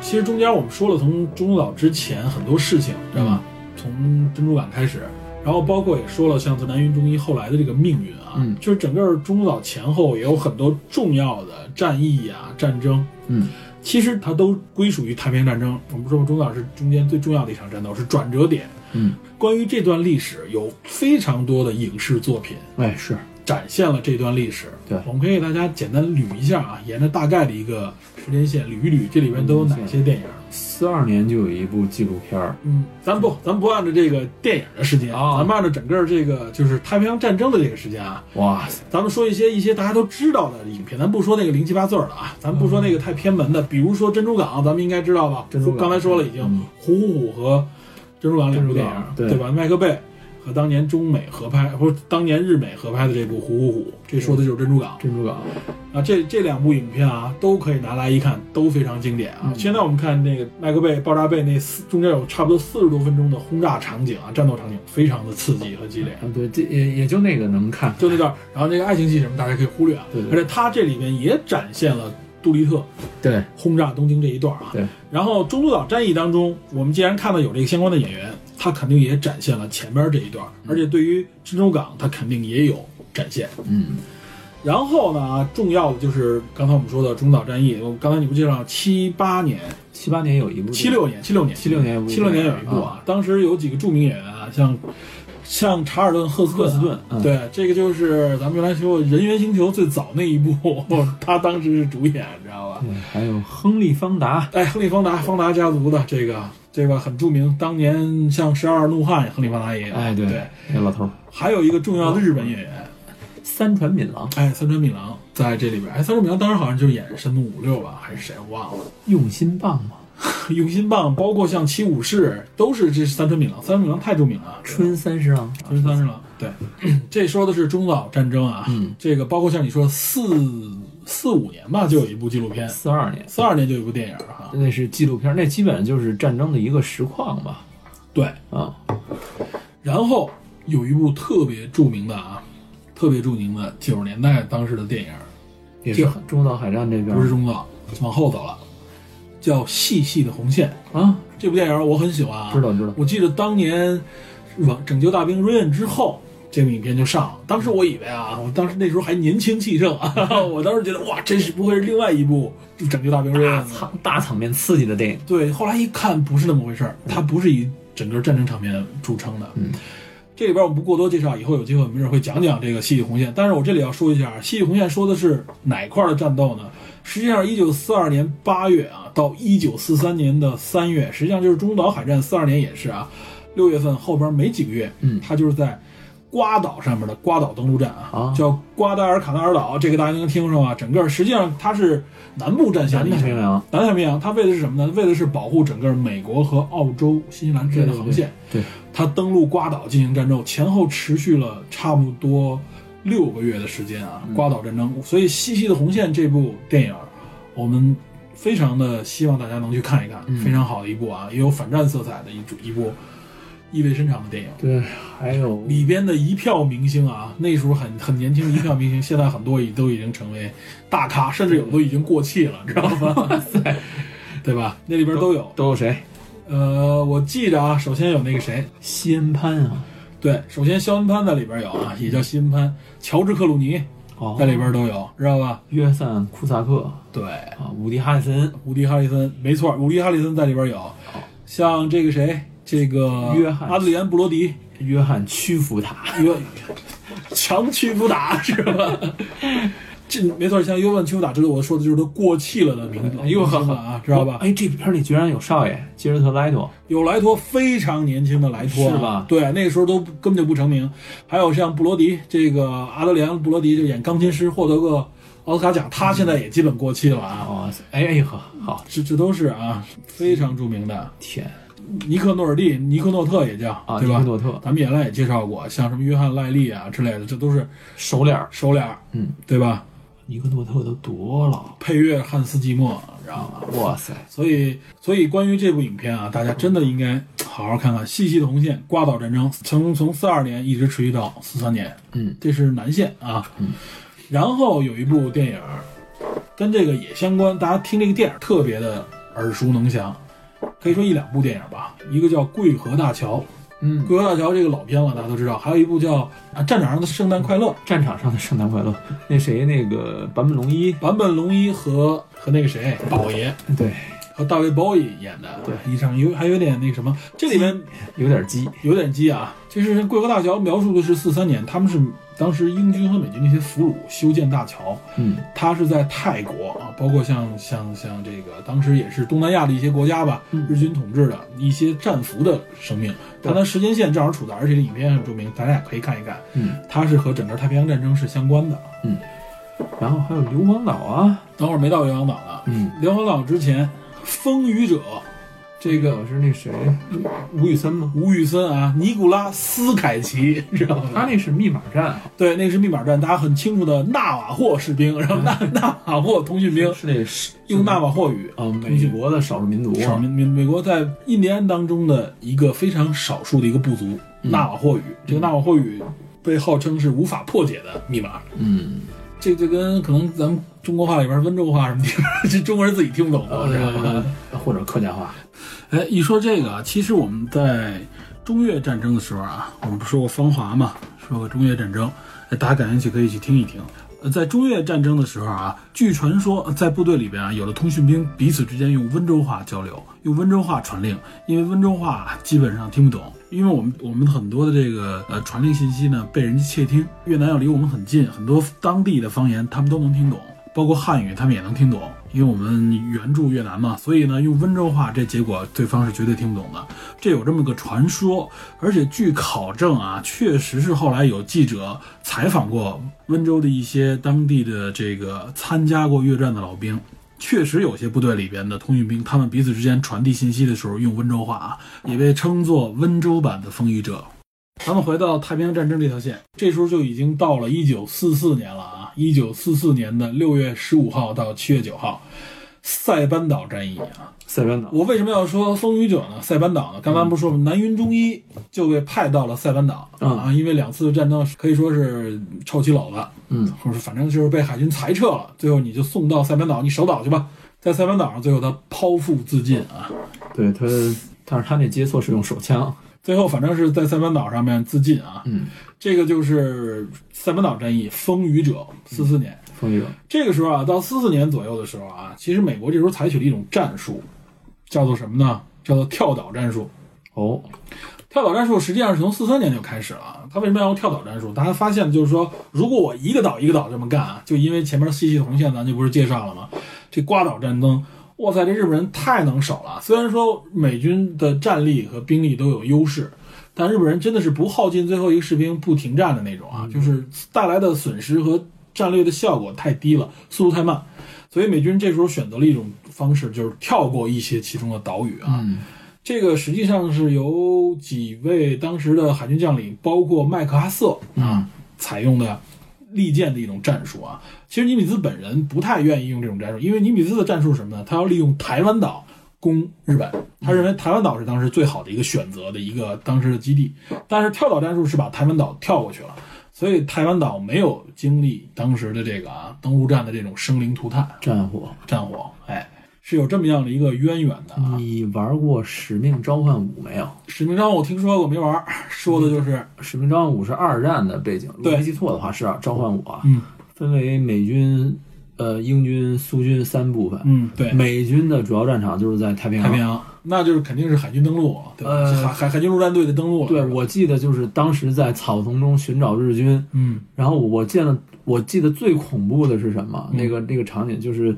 其实中间我们说了，从中途岛之前很多事情，知道吧？从珍珠港开始，然后包括也说了，像在南云中一后来的这个命运啊，嗯就是整个中途岛前后也有很多重要的战役啊、战争，嗯，其实它都归属于太平洋战争。我们说中途岛是中间最重要的一场战斗，是转折点。嗯，关于这段历史，有非常多的影视作品哎，是，展现了这段历史。对。我们可以给大家简单捋一下啊，沿着大概的一个时间线捋一捋，这里边都有哪些电影。四二年就有一部纪录片儿，嗯，咱不，咱不按照这个电影的时间，啊。咱们按照整个这个就是太平洋战争的这个时间啊，哇。塞，咱们说一些一些大家都知道的影片，咱不说那个零七八碎儿的啊，咱不说那个太偏门的，比如说珍珠港，咱们应该知道吧？珍珠港刚才说了已经，嗯。虎虎虎和珍珠港两部电影，对。对吧？麦克贝和当年中美合拍，不是当年日美合拍的这部《虎虎虎》，这说的就是珍珠港。珍珠港，啊，这这两部影片啊，都可以拿来一看，都非常经典啊。嗯现在我们看那个麦克贝爆炸贝那四中间有差不多四十多分钟的轰炸场景啊，战斗场景非常的刺激和激烈。啊，对，这也也就那个能看，就那段，然后那个爱情戏什么大家可以忽略啊。对对而且它这里面也展现了杜立特对轰炸东京这一段啊。对。然后中途岛战役当中，我们既然看到有这个相关的演员，他肯定也展现了前边这一段，而且对于珍珠港，他肯定也有展现。嗯，然后呢，重要的就是刚才我们说的中岛战役，我刚才你不介绍七八年、七八年有一部，七六年、七六年、七六年七六年有一部啊，当时有几个著名演员啊，像像查尔顿·赫斯顿啊、赫斯顿嗯。对，这个就是咱们原来说过《人猿星球》最早那一部，他当时是主演，你知道吧？对，还有亨利·方达，哎，亨利·方达，方达家族的这个这个很著名，当年像《十二怒汉》，亨利·方达也有，哎，对，那老头儿，还有一个重要的日本演员，三船敏郎，哎，三船敏郎在这里边，哎，三船敏郎当时好像就演神怒五六吧，还是谁我忘了。用心棒嘛，用心棒，包括像七武士，都是这三春敏郎，三春敏郎太著名了。春三十郎，春三十郎，对，这说的是中岛战争啊。嗯，这个包括像你说四四五年吧，就有一部纪录片，四二年，四二年就有一部电影哈。那是纪录片，那基本上就是战争的一个实况吧，对，啊，然后有一部特别著名的啊，特别著名的九十年代当时的电影，也是中岛海战这边，不是中岛，往后走了，叫《细细的红线》。啊，这部电影我很喜欢啊，知道知道，我记得当年往拯救大兵瑞恩之后，这部影片就上了。当时我以为啊，我当时那时候还年轻气盛啊，我当时觉得哇，这是不会是另外一部拯救大兵瑞大恩？场大场面刺激的电影，对，后来一看不是那么回事儿，它不是以整个战争场面著称的。嗯，这里边我们不过多介绍，以后有机会我们一会儿会讲讲这个细细红线。但是我这里要说一下，细细红线说的是哪块儿的战斗呢？实际上，一九四二年八月啊，到一九四三年的三月，实际上就是中途岛海战。四二年也是啊，六月份后边没几个月，嗯他就是在瓜岛上面的瓜岛登陆战啊，啊叫瓜达尔卡纳尔岛，这个大家应该听说啊。整个实际上它是南部战线的南太平洋，南太平洋，它为的是什么呢？为的是保护整个美国和澳洲、新西兰之间的航线。对，它登陆瓜岛进行战斗，前后持续了差不多六个月的时间啊。瓜岛战争，所以《细细的红线》这部电影，我们非常的希望大家能去看一看，嗯非常好的一部啊，也有反战色彩的一部一部意味深长的电影。对，还有里边的一票明星啊，那时候很很年轻的一票明星，现在很多已都已经成为大咖，甚至有的都已经过气了，知道吗？对吧？那里边都有。都有谁？呃，我记着啊，首先有那个谁，西恩潘啊，对，首先肖恩潘在里边有啊，也叫西恩潘，乔治克鲁尼哦。在里边都有，知道吧？约翰库萨克。对，啊，伍迪哈里森，伍迪·哈里森，没错，伍迪·哈里森在里边有，像这个谁，这个约翰。阿德里安·布罗迪，约翰屈服他，约强屈不打是吧？这没错，像尤文丘打，这个我说的就是他过气了的名字，哎呦呵呵啊，知道吧？哎，这片里居然有少爷吉尔特莱托，有莱托非常年轻的莱托啊，是吧对，那个时候都根本就不成名。还有像布罗迪，这个阿德里安·布罗迪就演钢琴师，获得个奥斯卡奖，他现在也基本过气了啊。哇，塞，哎哎呵，好这这都是啊非常著名的。天尼克诺尔蒂、尼克诺特也叫啊，对吧？尼克诺特咱们原来也介绍过，像什么约翰赖利啊之类的，这都是熟脸儿，熟脸儿，嗯，对吧？尼克诺特都多老，配乐汉斯季默，知道吗？哇塞，所以，所以关于这部影片啊，大家真的应该好好看看。细细的红线，瓜岛战争从从四二年一直持续到四三年，嗯，这是南线啊。嗯，然后有一部电影跟这个也相关，大家听这个电影特别的耳熟能详，可以说一两部电影吧。一个叫《桂河大桥》，嗯《桂河大桥》这个老片了，大家都知道。还有一部叫啊《战场上的圣诞快乐》，战场上的圣诞快乐，那谁那个坂本龙一，坂本龙一和和那个谁宝爷。对，和大卫鲍伊演的，对，一场有还有点那个什么，这里面有点鸡，有点鸡啊。就是桂河大桥描述的是四三年，他们是当时英军和美军那些俘虏修建大桥，嗯。他是在泰国啊，包括像像像这个当时也是东南亚的一些国家吧，嗯。日军统治的一些战俘的生命，但它时间线正好处在，而且这影片很著名，大家也可以看一看，嗯。它是和整个太平洋战争是相关的。嗯，然后还有硫磺岛啊，等会儿没到硫磺岛呢，嗯，硫磺岛之前，风雨者，这个是那谁，吴宇森吗？吴宇森啊，尼古拉斯凯奇，知道吗？他那是密码战，对，那个是密码战，大家很清楚的纳瓦霍士兵，然后纳纳瓦霍通讯兵是那是用纳瓦霍语啊，美国的少数民族，少民民美国在印第安当中的一个非常少数的一个部族，纳瓦霍语。这个纳瓦霍语被号称是无法破解的密码。嗯，这这跟可能咱们中国话里边温州话什么地方，这中国人自己听不懂的，知道吗？呃，或者客家话，哎，一说这个啊，其实我们在中越战争的时候啊，我们不说过芳华嘛，说过中越战争，哎，大家感兴趣可以去听一听。呃，在中越战争的时候啊，据传说在部队里边啊，有的通讯兵彼此之间用温州话交流，用温州话传令，因为温州话基本上听不懂，因为我们我们很多的这个呃传令信息呢被人家窃听，越南要离我们很近，很多当地的方言他们都能听懂。包括汉语，他们也能听懂，因为我们援助越南嘛，所以呢，用温州话，这结果对方是绝对听不懂的。这有这么个传说，而且据考证啊，确实是后来有记者采访过温州的一些当地的这个参加过越战的老兵。确实有些部队里边的通讯兵，他们彼此之间传递信息的时候用温州话啊，也被称作温州版的风雨者。咱们回到太平洋战争这条线，这时候就已经到了一九四四年了啊！一九四四年的六月十五号到七月九号，塞班岛战役啊！塞班岛，我为什么要说风雨者呢？塞班岛呢？刚刚不是说吗？南云中一就被派到了塞班岛、嗯啊，因为两次战争可以说是臭棋篓子，嗯，或者反正就是被海军裁撤了，最后你就送到塞班岛，你守岛去吧。在塞班岛上，最后他剖腹自尽啊！对他，但是他那接错是用手枪，最后反正是在塞班岛上面自尽啊。嗯，这个就是塞班岛战役，风雨者，四四年。风雨者，这个时候啊，到四四年左右的时候啊，其实美国这时候采取了一种战术，叫做什么呢？叫做跳岛战术。哦，跳岛战术实际上是从四三年就开始了。他为什么要用跳岛战术？大家发现就是说，如果我一个岛一个岛这么干啊，就因为前面细细的红线咱就不是介绍了吗？这瓜岛战争，哇塞，这日本人太能守了。虽然说美军的战力和兵力都有优势，但日本人真的是不耗尽最后一个士兵不停战的那种啊，就是带来的损失和战略的效果太低了，速度太慢。所以美军这时候选择了一种方式，就是跳过一些其中的岛屿啊。嗯这个实际上是由几位当时的海军将领，包括麦克阿瑟啊，采用的利剑的一种战术啊。其实尼米兹本人不太愿意用这种战术，因为尼米兹的战术是什么呢？他要利用台湾岛攻日本，他认为台湾岛是当时最好的一个选择的一个当时的基地。但是跳岛战术是把台湾岛跳过去了，所以台湾岛没有经历当时的这个啊登陆战的这种生灵涂炭战火。战火，哎，是有这么样的一个渊源的啊。你玩过《使命召唤五》没有？使命召唤我听说过没玩儿，说的就是《使命召唤五》是二战的背景，如果对没记错的话是啊召唤五啊，嗯分为美军、呃英军、苏军三部分。嗯对美军的主要战场就是在太平洋。太平洋，那就是肯定是海军登陆，对吧？呃海海海军陆战队的登陆了。对，我记得就是当时在草丛中寻找日军，嗯然后我见了，我记得最恐怖的是什么？嗯那个那个场景就是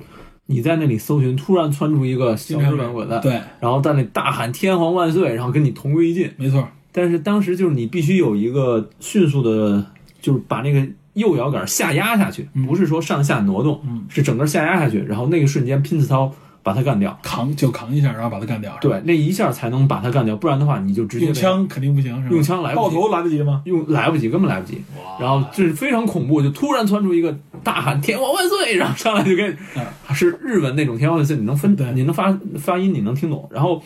你在那里搜寻，突然窜出一个新日本鬼子，对，然后在那里大喊“天皇万岁”，然后跟你同归于尽。没错，但是当时就是你必须有一个迅速的，就是把那个右摇杆下压下去，嗯不是说上下挪动，嗯是整个下压下去，然后那个瞬间拼刺刀把他干掉。扛就扛一下，然后把他干掉。对，那一下才能把他干掉，不然的话你就直接用枪肯定不行，是吧？用枪来不及爆头来得及吗？用来不及，根本来不及。然后这是非常恐怖，就突然窜出一个大喊“天皇万岁”，然后上来就给，是日文那种“天皇万岁”，你能分对，你能发发音，你能听懂。然后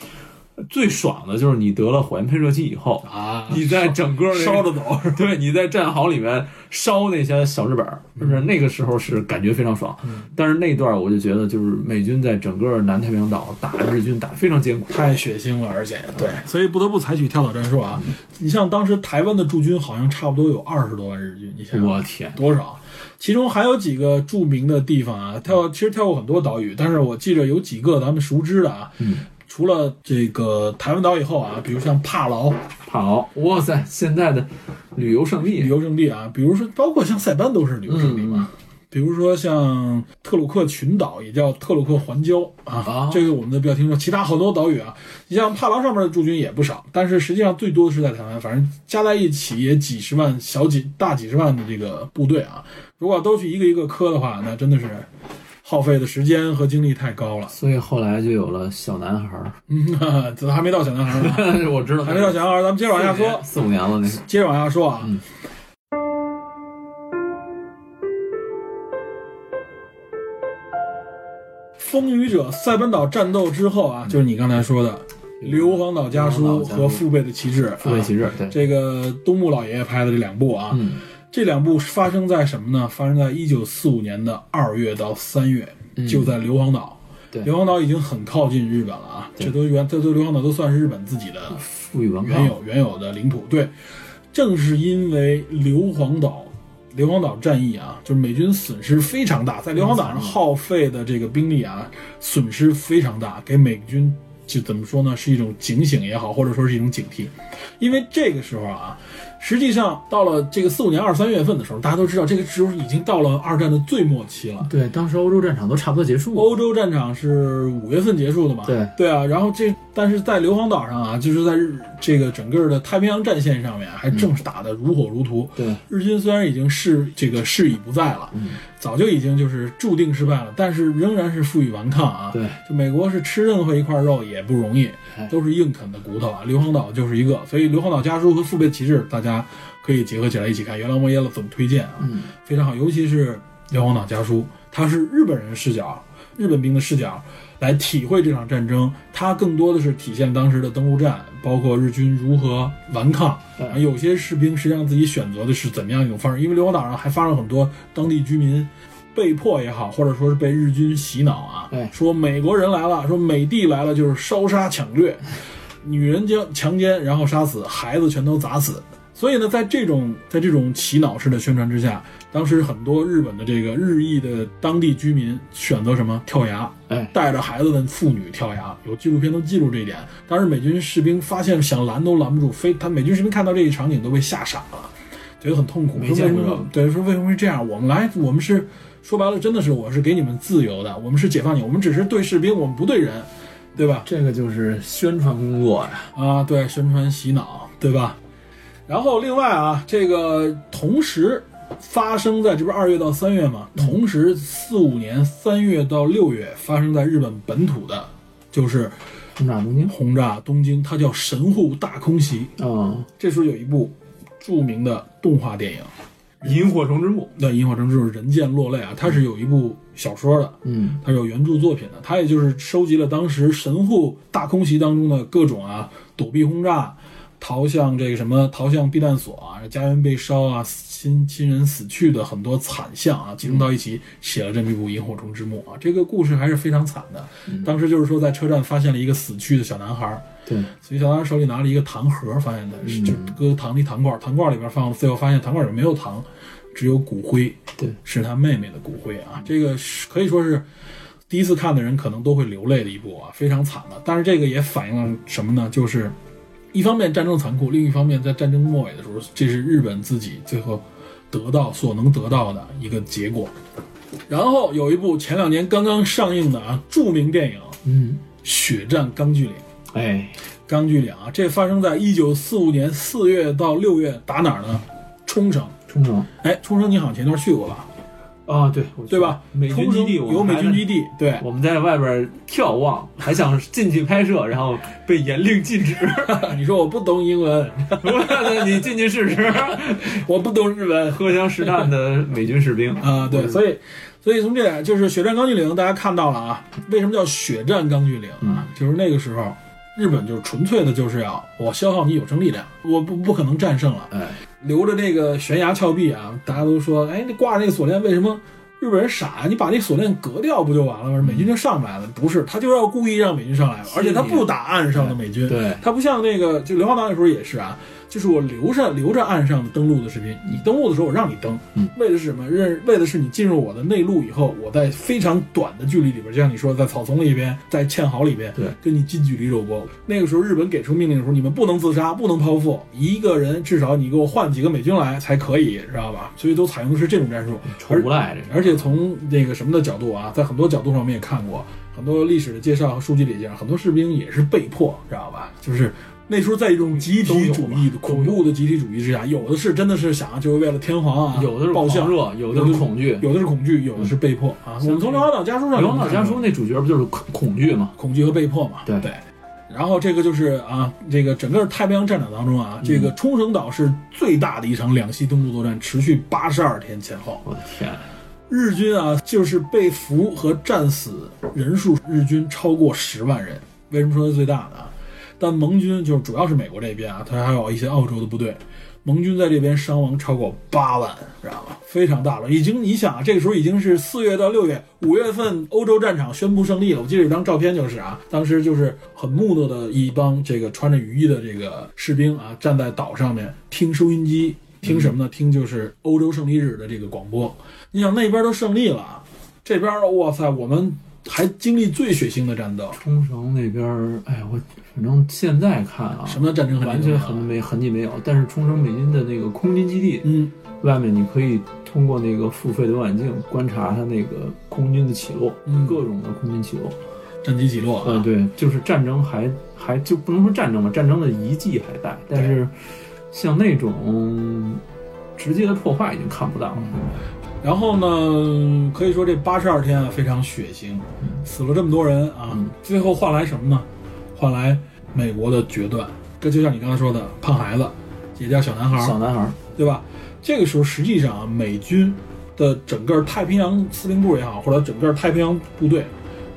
最爽的就是你得了火焰喷射器以后，啊，你在整个烧着走，对，你在战壕里面烧那些小日本儿，就是那个时候是感觉非常爽。但是那段儿我就觉得，就是美军在整个南太平洋岛打日军打得非常艰苦。太血腥了，而且对，所以不得不采取跳岛战术啊。你像当时台湾的驻军好像差不多有二十多万日军，你想想我天，多少？其中还有几个著名的地方啊，跳其实跳过很多岛屿，但是我记着有几个咱们熟知的啊。嗯，除了这个台湾岛以后啊，比如像帕劳帕劳，哇塞，现在的旅游胜地旅，游胜地啊，比如说包括像塞班都是旅游胜地嘛。比如说像特鲁克群岛，也叫特鲁克环礁啊，啊这个我们都比较听说。其他好多岛屿啊，你像帕劳上面的驻军也不少，但是实际上最多的是在台湾，反正加在一起也几十万、小几大几十万的这个部队啊。如果都去一个一个磕的话，那真的是耗费的时间和精力太高了。所以后来就有了小男孩儿。嗯，这还没到小男孩呢，我知道，还没到小男孩儿，咱们接着往下说，四五年了那。接着往下说啊。嗯风雨者塞班岛战斗之后啊，就是你刚才说的硫磺岛家书和父辈的旗帜，父辈旗啊帜，对，这个东木老爷爷拍的这两部啊，嗯，这两部发生在什么呢？发生在一九四五年的二月到三月，就在硫磺岛。嗯对硫磺岛已经很靠近日本了啊，这都原这都硫磺岛都算是日本自己的富裕原有原有的领土。对，正是因为硫磺岛硫磺岛战役啊，就是美军损失非常大，在硫磺岛上耗费的这个兵力啊，损失非常大，给美军就怎么说呢，是一种警醒也好，或者说是一种警惕。因为这个时候啊，实际上到了这个四五年二三月份的时候，大家都知道这个时候已经到了二战的最末期了。对，当时欧洲战场都差不多结束了。欧洲战场是五月份结束的嘛？对对啊，然后这但是在硫磺岛上啊，就是在日这个整个的太平洋战线上面，还正是打得如火如荼。对，日军虽然已经是这个势已不在了，嗯早就已经就是注定失败了，但是仍然是负隅顽抗啊。对，就美国是吃任何一块肉也不容易哎，都是硬啃的骨头啊。硫磺岛就是一个，所以硫磺岛家书和父辈旗帜，大家可以结合起来一起看。原来莫耶勒怎么推荐啊，嗯，非常好，尤其是硫磺岛家书，它是日本人视角，日本兵的视角来体会这场战争，它更多的是体现当时的登陆战，包括日军如何顽抗。有些士兵实际上自己选择的是怎么样一种方式，因为硫磺岛上还发生很多当地居民。被迫也好，或者说是被日军洗脑啊，说美国人来了，说美帝来了就是烧杀抢掠，女人将强奸，然后杀死，孩子全都砸死。所以呢，在这种在这种洗脑式的宣传之下，当时很多日本的这个日裔的当地居民选择什么跳崖，哎，带着孩子的妇女跳崖，有纪录片都记录这一点。当时美军士兵发现想拦都拦不住，非他美军士兵看到这一场景都被吓傻了，觉得很痛苦。没见过？对，说为什么会这样？我们来，我们是说白了，真的是我是给你们自由的，我们是解放你，我们只是对士兵，我们不对人，对吧？这个就是宣传工作呀。啊，对，宣传洗脑，对吧？然后另外啊，这个同时发生在这不是二月到三月嘛？同时四五年三月到六月发生在日本本土的，就是轰炸东京。轰炸东京，它叫神户大空袭。啊，这时候有一部著名的动画电影，萤火虫之墓。那《萤火虫之墓》人见落泪啊，它是有一部小说的，嗯，它是有原著作品的，它也就是收集了当时神户大空袭当中的各种啊躲避轰炸、逃向这个什么逃向避难所啊、家园被烧啊、亲亲人死去的很多惨象啊，集中到一起写了这么一部《萤火虫之墓》啊。这个故事还是非常惨的，当时就是说在车站发现了一个死去的小男孩儿，对，所以小男孩手里拿了一个糖盒，发现的是就搁糖的糖罐，糖罐里边放了，最后发现糖罐里没有糖，只有骨灰，对，是他妹妹的骨灰啊。这个是可以说是第一次看的人可能都会流泪的一部啊，非常惨的。但是这个也反映了什么呢？就是一方面战争残酷，另一方面在战争末尾的时候，这是日本自己最后得到所能得到的一个结果。然后有一部前两年刚刚上映的啊著名电影《嗯，血战钢锯岭》。哎，钢锯岭啊，这发生在一九四五年四月到六月，打哪儿呢？冲绳。冲绳哎，冲绳你好像前段去过吧？啊，对对吧？美军基地有美军基地，对，我们在外边眺望，还想进去拍摄，然后被严令禁止。你说我不懂英文，那 你进去试试。我不懂日文荷枪实弹的美军士兵啊，对，所以所以从这点就是血战钢锯岭，大家看到了啊，为什么叫血战钢锯岭啊？就是那个时候，日本就是纯粹的就是要我消耗你有生力量，我不不可能战胜了，哎，留着那个悬崖峭壁啊，大家都说，哎，那挂着那个锁链为什么？日本人傻，你把那锁链割掉不就完了吗？美军就上来了。不是，他就要故意让美军上来，而且他不打岸上的美军，对，他不像那个就硫磺岛那时候也是啊，就是我留着留着岸上登陆的视频，你登陆的时候我让你登，嗯，为的是什么？认为的是你进入我的内陆以后，我在非常短的距离里边，就像你说的，在草丛里边，在堑壕里边，对，跟你近距离肉搏。那个时候日本给出命令的时候，你们不能自杀，不能剖腹，一个人至少你给我换几个美军来才可以，知道吧？所以都采用的是这种战术，臭无赖这。而且从那个什么的角度啊，在很多角度上我们也看过很多历史的介绍和书籍里讲，很多士兵也是被迫，知道吧？就是那时候在一种集体主义的恐怖的集体主义之下，有的是真的是想就是为了天皇啊，有的是狂热，有的是恐惧，有的是恐惧，有的是被迫啊。我们从《硫磺岛家书》上，《硫磺岛家书》那主角不就是恐恐惧嘛？恐惧和被迫嘛。对对。然后这个就是啊，这个整个太平洋战场当中啊，这个冲绳岛是最大的一场两栖登陆作战，持续八十二天前后。我的天！日军啊，就是被俘和战死人数，日军超过十万人。为什么说是最大的啊？但盟军就是主要是美国这边啊，它还有一些澳洲的部队，盟军在这边伤亡超过八万，知道吧？非常大了，已经你想啊，这个时候已经是四月到六月，五月份欧洲战场宣布胜利了。我记得有张照片就是啊，当时就是很木讷的一帮这个穿着雨衣的这个士兵啊，站在岛上面听收音机。听什么呢？听就是欧洲胜利日的这个广播。你想那边都胜利了，这边哇塞，我们还经历最血腥的战斗。冲绳那边，哎呀，我反正现在看啊，什么战争完全痕没痕迹没有。但是冲绳美军的那个空军基地，嗯，外面你可以通过那个付费的望远镜观察它那个空军的起落，嗯、各种的空军起落，战机起落。嗯，对，就是战争还还就不能说战争吧，战争的遗迹还在，但是。像那种直接的破坏已经看不到了。然后呢，可以说这八十二天啊非常血腥，死了这么多人啊，最后换来什么呢？换来美国的决断。这就像你刚才说的，胖孩子也叫小男孩，小男孩，对吧？这个时候实际上啊，美军的整个太平洋司令部也好，或者整个太平洋部队，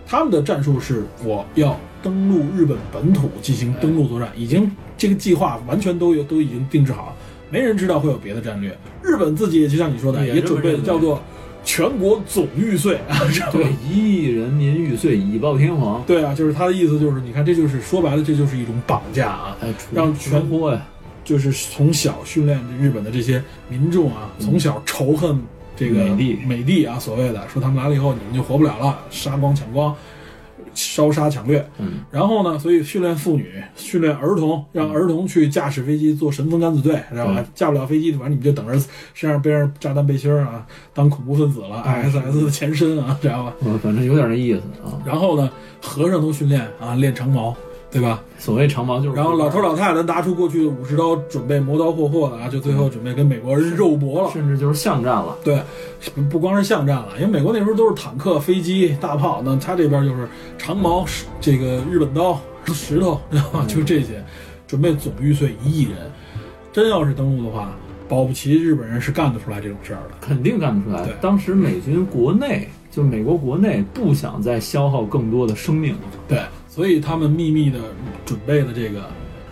他们的战术是我要登陆日本本土进行登陆作战，已经。这个计划完全都有都已经定制好了，没人知道会有别的战略。日本自己也就像你说的，也准备叫做全国总玉碎啊，对，一亿人民玉碎，以报天皇。对啊，就是他的意思就是，你看，这就是说白了，这就是一种绑架啊，让全国呀，就是从小训练日本的这些民众啊，从小仇恨这个美帝，美帝啊，所谓的说他们来了以后你们就活不了了，杀光抢光。烧杀抢掠，嗯，然后呢，所以训练妇女，训练儿童，让儿童去驾驶飞机做神风敢死队，知道吧？驾不了飞机，反正你们就等着身上背上炸弹背心啊，当恐怖分子了，ISS 的前身啊，知道吧？嗯，反正有点那意思啊。然后呢，和尚都训练啊，练长矛。对吧？所谓长矛就是，然后老头老太太拿出过去的武士刀，准备磨刀霍霍的啊，就最后准备跟美国人肉搏了，甚至就是巷战了。对，不光是巷战了，因为美国那时候都是坦克、飞机、大炮，那他这边就是长矛、这个日本刀、石头，知道吧？就这些，准备总玉碎一亿人。真要是登陆的话，保不齐日本人是干得出来这种事儿的，肯定干得出来。对，当时美军国内就美国国内不想再消耗更多的生命，对。所以他们秘密的准备了这个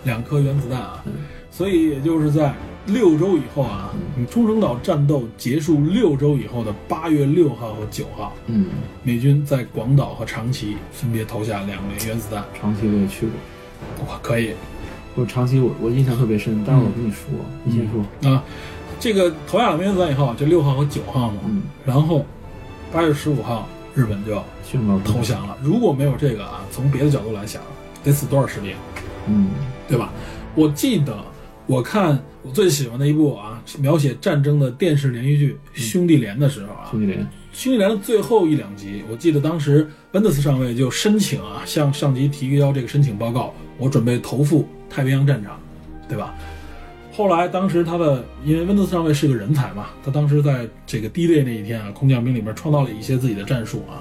两颗原子弹啊，所以也就是在六周以后啊，冲绳岛战斗结束六周以后的八月六号和九号，嗯，美军在广岛和长崎分别投下两枚原子弹。长崎我也去过，我，可以。我长崎我我印象特别深，但是我跟你说，你先说。啊，这个投下两枚原子弹以后，就六号和九号嘛，嗯，然后八月十五号。日本就宣告投降了。如果没有这个啊，从别的角度来想，得死多少士兵？嗯，对吧？我记得我看我最喜欢的一部啊，描写战争的电视连续剧《兄弟连》的时候啊，兄弟连，兄弟连的最后一两集，我记得当时温特斯上尉就申请啊，向上级提交这个申请报告，我准备投赴太平洋战场，对吧？后来当时他的因为温特斯上尉是个人才嘛，他当时在这个低劣那一天啊，空降兵里面创造了一些自己的战术啊。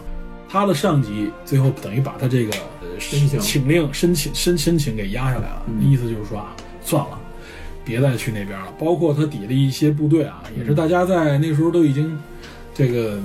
他的上级最后等于把他这个呃申请请令申请申申请给压下来了，嗯意思就是说啊，算了，别再去那边了。包括他底下的一些部队啊，也是大家在那时候都已经这个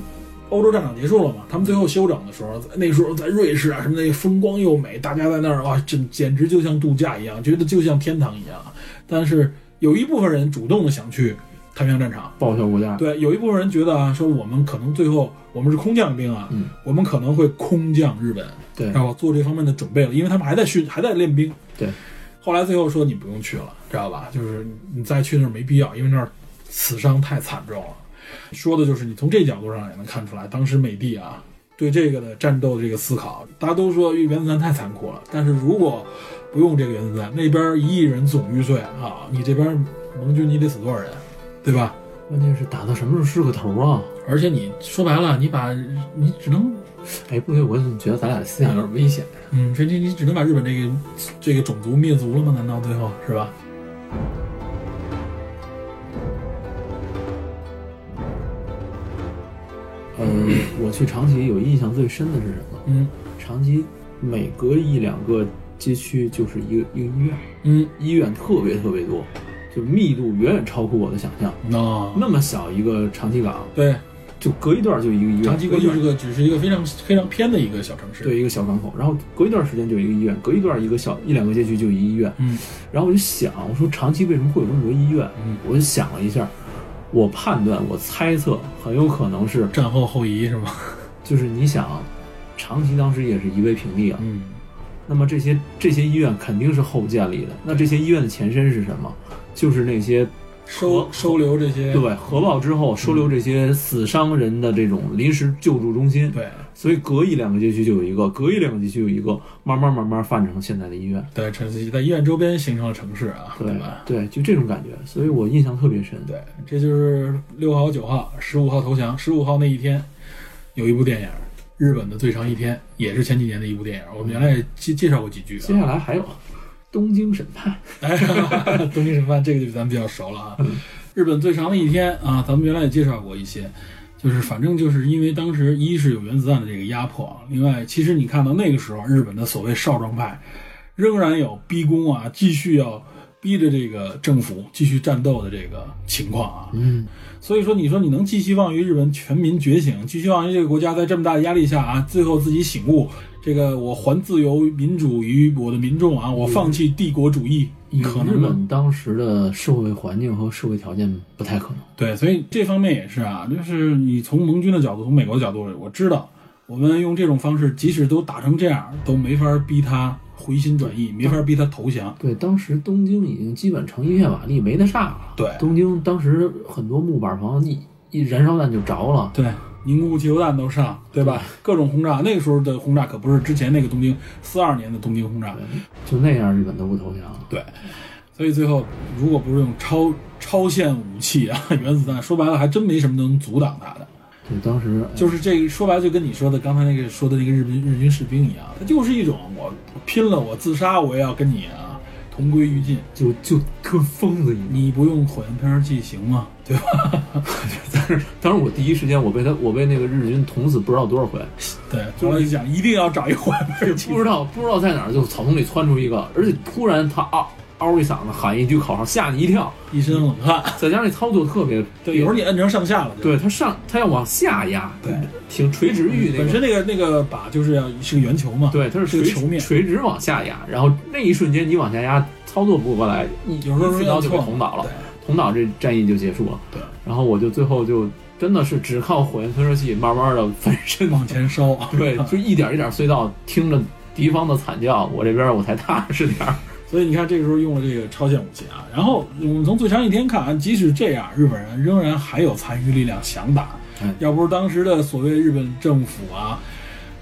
欧洲战场结束了嘛，他们最后休整的时候，那时候在瑞士啊什么的风光又美，大家在那儿哇，这简直就像度假一样，觉得就像天堂一样。但是有一部分人主动的想去太平洋战场，报效国家。对，有一部分人觉得啊，说我们可能最后我们是空降兵啊，嗯我们可能会空降日本，对然后做这方面的准备了，因为他们还在训，还在练兵。对，后来最后说你不用去了，知道吧？就是你再去那儿没必要，因为那儿死伤太惨重了。说的就是你从这角度上也能看出来，当时美帝啊对这个的战斗的这个思考，大家都说原子弹太残酷了，但是如果不用这个原子弹，那边一亿人总玉碎啊，你这边盟军你得死多少人，对吧？关键是打到什么时候是个头啊？而且你说白了，你把你只能，哎，不对，我怎么觉得咱俩的思想有点危险？嗯，这你你只能把日本这个这个种族灭族了吗？难道最后是吧？呃，我去长崎有印象最深的是什么？嗯长崎每隔一两个街区就是一个一个医院，嗯，医院特别特别多，就密度远远超乎我的想象。那那么小一个长崎港，对，就隔一段就一个医院，长崎隔一段国就是个只是一个非常非常偏的一个小城市。，对一个小港口，然后隔一段时间就一个医院，隔一段一个小一两个街区就一个医院。嗯然后我就想，我说长崎为什么会有这么多医院？嗯，我就想了一下，我判断，我猜测很有可能是，战后后移是吗？就是你想，长崎当时也是夷为平地啊，嗯那么这些这些医院肯定是后建立的，那这些医院的前身是什么？就是那些收收留这些对核爆之后收留这些死伤人的这种临时救助中心。对所以隔一两个街区就有一个，隔一两个街区有一个，慢慢慢慢发展成现在的医院。对，城在医院周边形成了城市啊，对吧？对，就这种感觉，所以我印象特别深。对，这就是六号、九号、十五号投降。十五号那一天，有一部电影《日本的最长一天》，也是前几年的一部电影。我们原来也介介绍过几句接啊。下来还有东京审判，哎，东京审判这个就咱们比较熟了啊。嗯日本最长的一天啊，咱们原来也介绍过一些，就是反正就是因为当时一是有原子弹的这个压迫，另外其实你看到那个时候日本的所谓少壮派仍然有逼宫啊，继续要逼着这个政府继续战斗的这个情况啊。嗯，所以说，你说你能寄希望于日本全民觉醒，寄希望于这个国家在这么大的压力下啊，最后自己醒悟，这个我还自由民主于我的民众啊，我放弃帝国主义，可能日？本当时的社会环境和社会条件不太可能。对，所以这方面也是啊，就是你从盟军的角度，从美国的角度，我知道我们用这种方式，即使都打成这样，都没法逼他回心转意，没法逼他投降。对，当时东京已经基本成一片瓦砾，没得炸了。对东京当时很多木板房一一燃烧弹就着了。对，凝固汽油弹都上，对吧？各种轰炸，那个时候的轰炸可不是之前那个东京四二年的东京轰炸，就那样，日本都不投降。对，所以最后如果不是用超超限武器啊，原子弹，说白了还真没什么能阻挡他的。对，当时就是这个说白了就跟你说的刚才那个说的那个日军日军士兵一样，他就是一种我拼了，我自杀，我也要跟你啊同归于尽。就就跟疯子一样。你不用火焰喷射器行吗？对吧？但是当时我第一时间我被他我被那个日军捅死不知道多少回，对，后来就讲一定要找一火焰喷射器不。知道不知道在哪儿就草丛里窜出一个，而且突然他嗷嗷一嗓子喊一句口号，吓你一跳。一身冷汗。再加上那操作特别，对，有时候你摁成上下了。对他上他要往下压，对，挺垂直于那个本身那个那个靶就是要是个圆球嘛。对，它是垂球面垂直往下压，然后那一瞬间你往下压，操作不过来，你有时候一刺刀就被捅倒了，捅倒这战役就结束了。对，然后我就最后就真的是只靠火焰喷射器慢慢的翻身，往前烧。对，就一点一点隧道，听着敌方的惨叫，我这边我才踏实点儿。所以你看，这个时候用了这个超限武器啊。然后我们从最长一天看，即使这样，日本人仍然还有残余力量想打。哎要不是当时的所谓日本政府啊，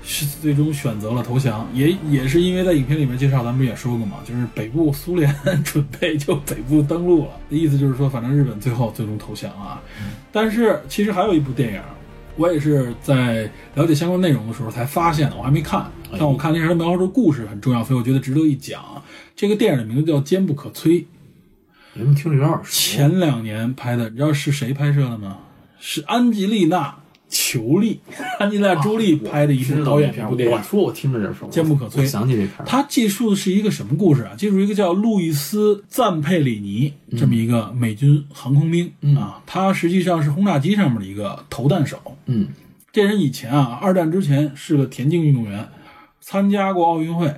是最终选择了投降，也也是因为在影片里面介绍，咱们不也说过嘛，就是北部苏联准备就北部登陆了，意思就是说，反正日本最后最终投降啊。但是其实还有一部电影，我也是在了解相关内容的时候才发现的，我还没看，但我看那时候描述的故事很重要，所以我觉得值得一讲。这个电影的名字叫《坚不可摧》。你们听着有点熟。前两年拍的，你知道是谁拍摄的吗？是安吉丽娜·裘丽，安吉丽娜·朱莉拍的一部导演片一部电影。我说我听着点熟，坚不可摧我想起这片儿。它记述的是一个什么故事啊？记述一个叫路易斯·赞佩里尼这么一个美军航空兵、啊，他实际上是轰炸机上面的一个投弹手。嗯这人以前啊，二战之前是个田径运动员，参加过奥运会，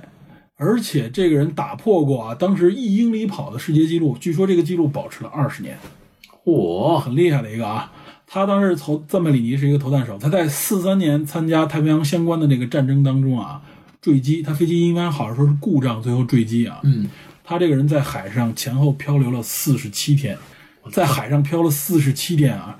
而且这个人打破过啊当时一英里跑的世界纪录，据说这个纪录保持了二十年，嚯，很厉害的一个啊。他当时投赞贝里尼是一个投弹手，他在四三年参加太平洋相关的那个战争当中啊，坠机，他飞机应该好像说是故障，最后坠机啊。嗯，他这个人在海上前后漂流了四十七天，在海上漂了四十七天啊！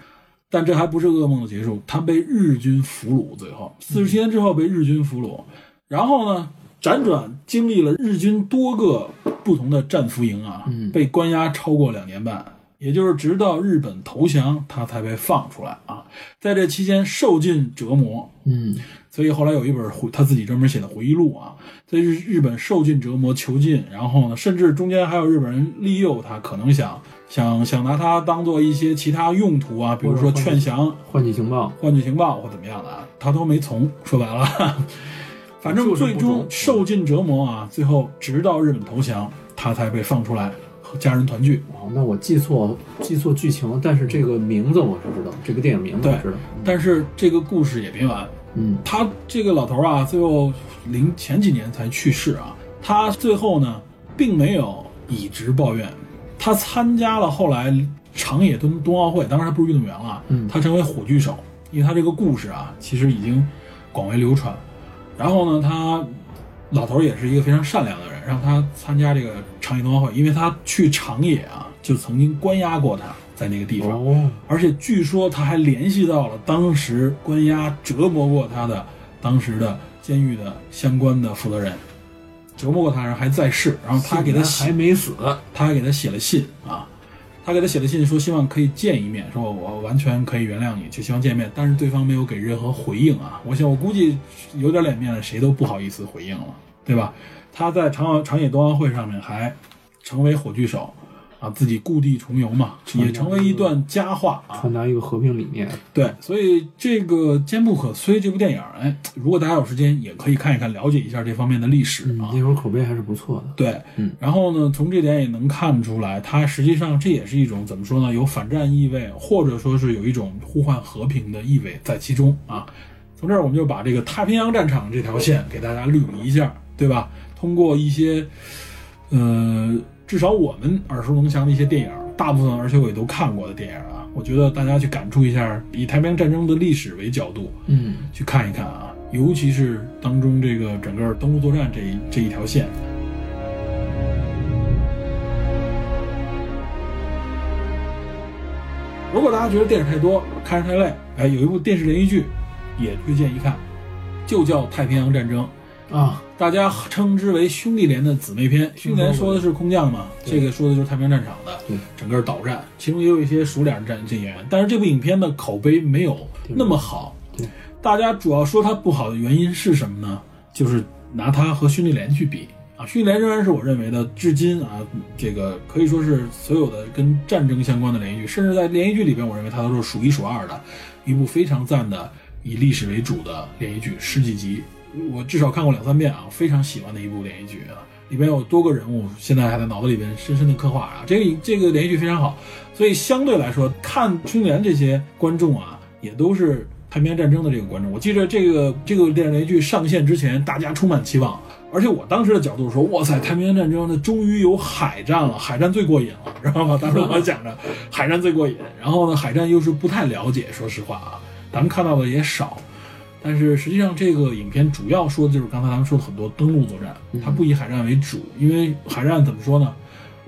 但这还不是噩梦的结束，他被日军俘虏，最后四十七天之后被日军俘虏，然后呢，辗转经历了日军多个不同的战俘营啊，被关押超过两年半，也就是直到日本投降，他才被放出来啊！在这期间受尽折磨，嗯所以后来有一本回他自己专门写的回忆录啊，在日日本受尽折磨、囚禁，然后呢，甚至中间还有日本人利诱他，可能想想想拿他当做一些其他用途啊，比如说劝降、换取情报。换取情报或怎么样的啊，他都没从。说白了，反正最终受尽折磨啊，最后直到日本投降，他才被放出来和家人团聚。哦，那我记错记错剧情了，但是这个名字我是知道，这个电影名字我知道。但是这个故事也没完，嗯他这个老头啊，最后零前几年才去世啊。他最后呢，并没有以直报怨，他参加了后来长野冬冬奥会，当时他不是运动员了，嗯他成为火炬手，因为他这个故事啊，其实已经广为流传。然后呢，他老头也是一个非常善良的人，让他参加这个长野冬奥会，因为他去长野啊，就曾经关押过他在那个地方。哦，而且据说他还联系到了当时关押折磨过他的当时的监狱的相关的负责人，折磨过他的人还在世，然后他给他还写，没死。他还给他写了信啊，他给他写的信说希望可以见一面，说我完全可以原谅你，就希望见面，但是对方没有给任何回应啊。我想我估计有点脸面了谁都不好意思回应了，对吧？他在长长野冬奥会上面还成为火炬手啊，自己故地重游嘛，也成为一段佳话啊。传达一个和平理念。对，所以这个《坚不可摧》这部电影，哎，如果大家有时间，也可以看一看，了解一下这方面的历史嗯，啊。那会儿口碑还是不错的。对，嗯，然后呢，从这点也能看出来，它实际上这也是一种怎么说呢，有反战意味，或者说是有一种呼唤和平的意味在其中啊。从这儿我们就把这个太平洋战场这条线给大家捋一下，对吧？通过一些，呃，至少我们耳熟能详的一些电影，大部分而且我也都看过的电影啊，我觉得大家去感触一下，以太平洋战争的历史为角度，嗯，去看一看啊，尤其是当中这个整个登陆作战这一这一条线。如果大家觉得电影太多，看着太累，哎，有一部电视连续剧也推荐一看，就叫《太平洋战争》，啊，大家称之为兄弟连的姊妹篇。兄弟连说的是空降嘛，这个说的就是太平洋战场的对整个岛战，其中也有一些熟脸战这演员，但是这部影片的口碑没有那么好。对，大家主要说它不好的原因是什么呢？就是拿它和兄弟连去比啊，兄弟连仍然是我认为的至今啊，这个可以说是所有的跟战争相关的连续剧，甚至在连续剧里边，我认为它都是数一数二的一部非常赞的以历史为主的连续剧，十几集，我至少看过两三遍啊，非常喜欢的一部连续剧啊，里边有多个人物，现在还在脑子里边深深的刻画啊，这个这个连续剧非常好，所以相对来说，看《春联》这些观众啊，也都是太平洋战争的这个观众。我记得这个这个电视连续剧上线之前，大家充满期望，而且我当时的角度说，哇塞，太平洋战争那终于有海战了，海战最过瘾了，知道吗？当时我想着海战最过瘾，然后呢，海战又是不太了解，说实话啊，咱们看到的也少。但是实际上，这个影片主要说的就是刚才咱们说的很多登陆作战，它不以海战为主，因为海战怎么说呢？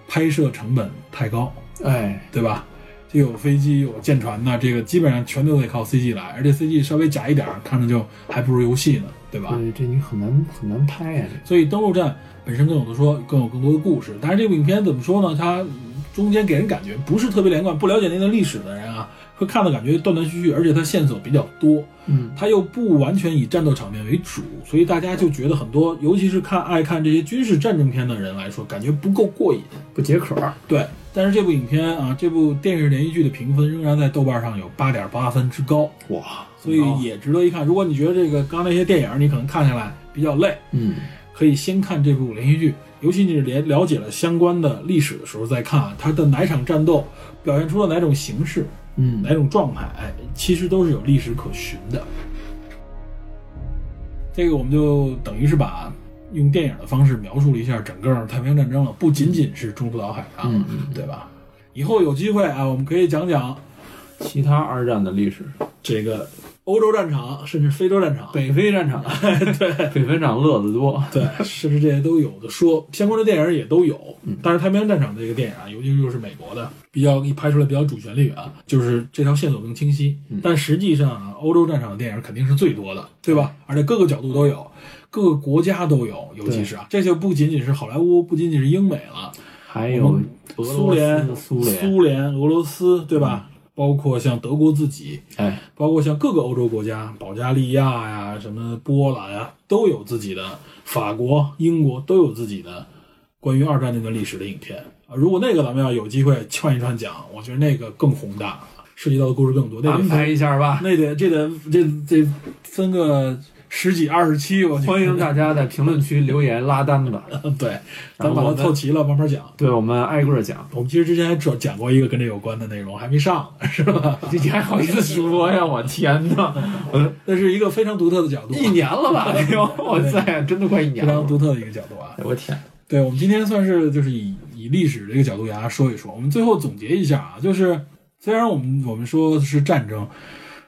拍摄成本太高，哎，对吧？就有飞机、有舰船的，这个基本上全都得靠 CG 来，而且 CG 稍微假一点儿，看着就还不如游戏呢，对吧？对，这你很难很难拍呀、这所以登陆战本身更有的说，更有更多的故事。但是这部影片怎么说呢？它中间给人感觉不是特别连贯，不了解那段历史的人啊，会看的感觉断断续续，而且它线索比较多。嗯，它又不完全以战斗场面为主，所以大家就觉得很多，尤其是看爱看这些军事战争片的人来说，感觉不够过瘾。不解渴儿。对，但是这部影片啊，这部电视连续剧的评分仍然在豆瓣上有八点八分之高，哇，所以也值得一看。如果你觉得这个刚刚那些电影你可能看下来比较累，嗯，可以先看这部连续剧，尤其你是连了解了相关的历史的时候再看啊它的哪场战斗表现出了哪种形式、嗯哪种状态，哎，其实都是有历史可循的。这个我们就等于是把用电影的方式描述了一下整个太平洋战争了，不仅仅是中途岛海嗯对吧？以后有机会啊，我们可以讲讲其他二战的历史，这个欧洲战场，甚至非洲战场，北非战场，对，北非战场乐子多，对，甚至这些都有的说，相关的电影也都有。嗯。但是太平洋战场这个电影啊，尤其又是美国的，比较一拍出来比较主旋律啊，就是这条线索更清晰。嗯。但实际上啊，欧洲战场的电影肯定是最多的，对吧？而且各个角度都有，各个国家都有，尤其是啊，这就不仅仅是好莱坞，不仅仅是英美了，还有俄苏联、苏联，苏联、俄罗斯，对吧？包括像德国自己，哎，包括像各个欧洲国家，保加利亚呀、什么波兰呀，都有自己的；法国、英国都有自己的关于二战那段历史的影片啊。如果那个咱们要有机会串一串讲，我觉得那个更宏大，涉及到的故事更多。那得安排一下吧。那得这得这这分个十几二十七，我欢迎大家在评论区留言拉单子，对，咱把它凑齐了，慢慢讲。对我们挨个儿讲。我们其实之前还讲讲过一个跟这有关的内容，还没上呢，是吧？你还好意思说呀？我天哪！我那是一个非常独特的角度啊，一年了吧？哎呦，我塞真的快一年了。非常独特的一个角度啊。哎我天，对，我们今天算是就是以以历史这个角度给大家说一说。我们最后总结一下啊，就是虽然我们我们说是战争，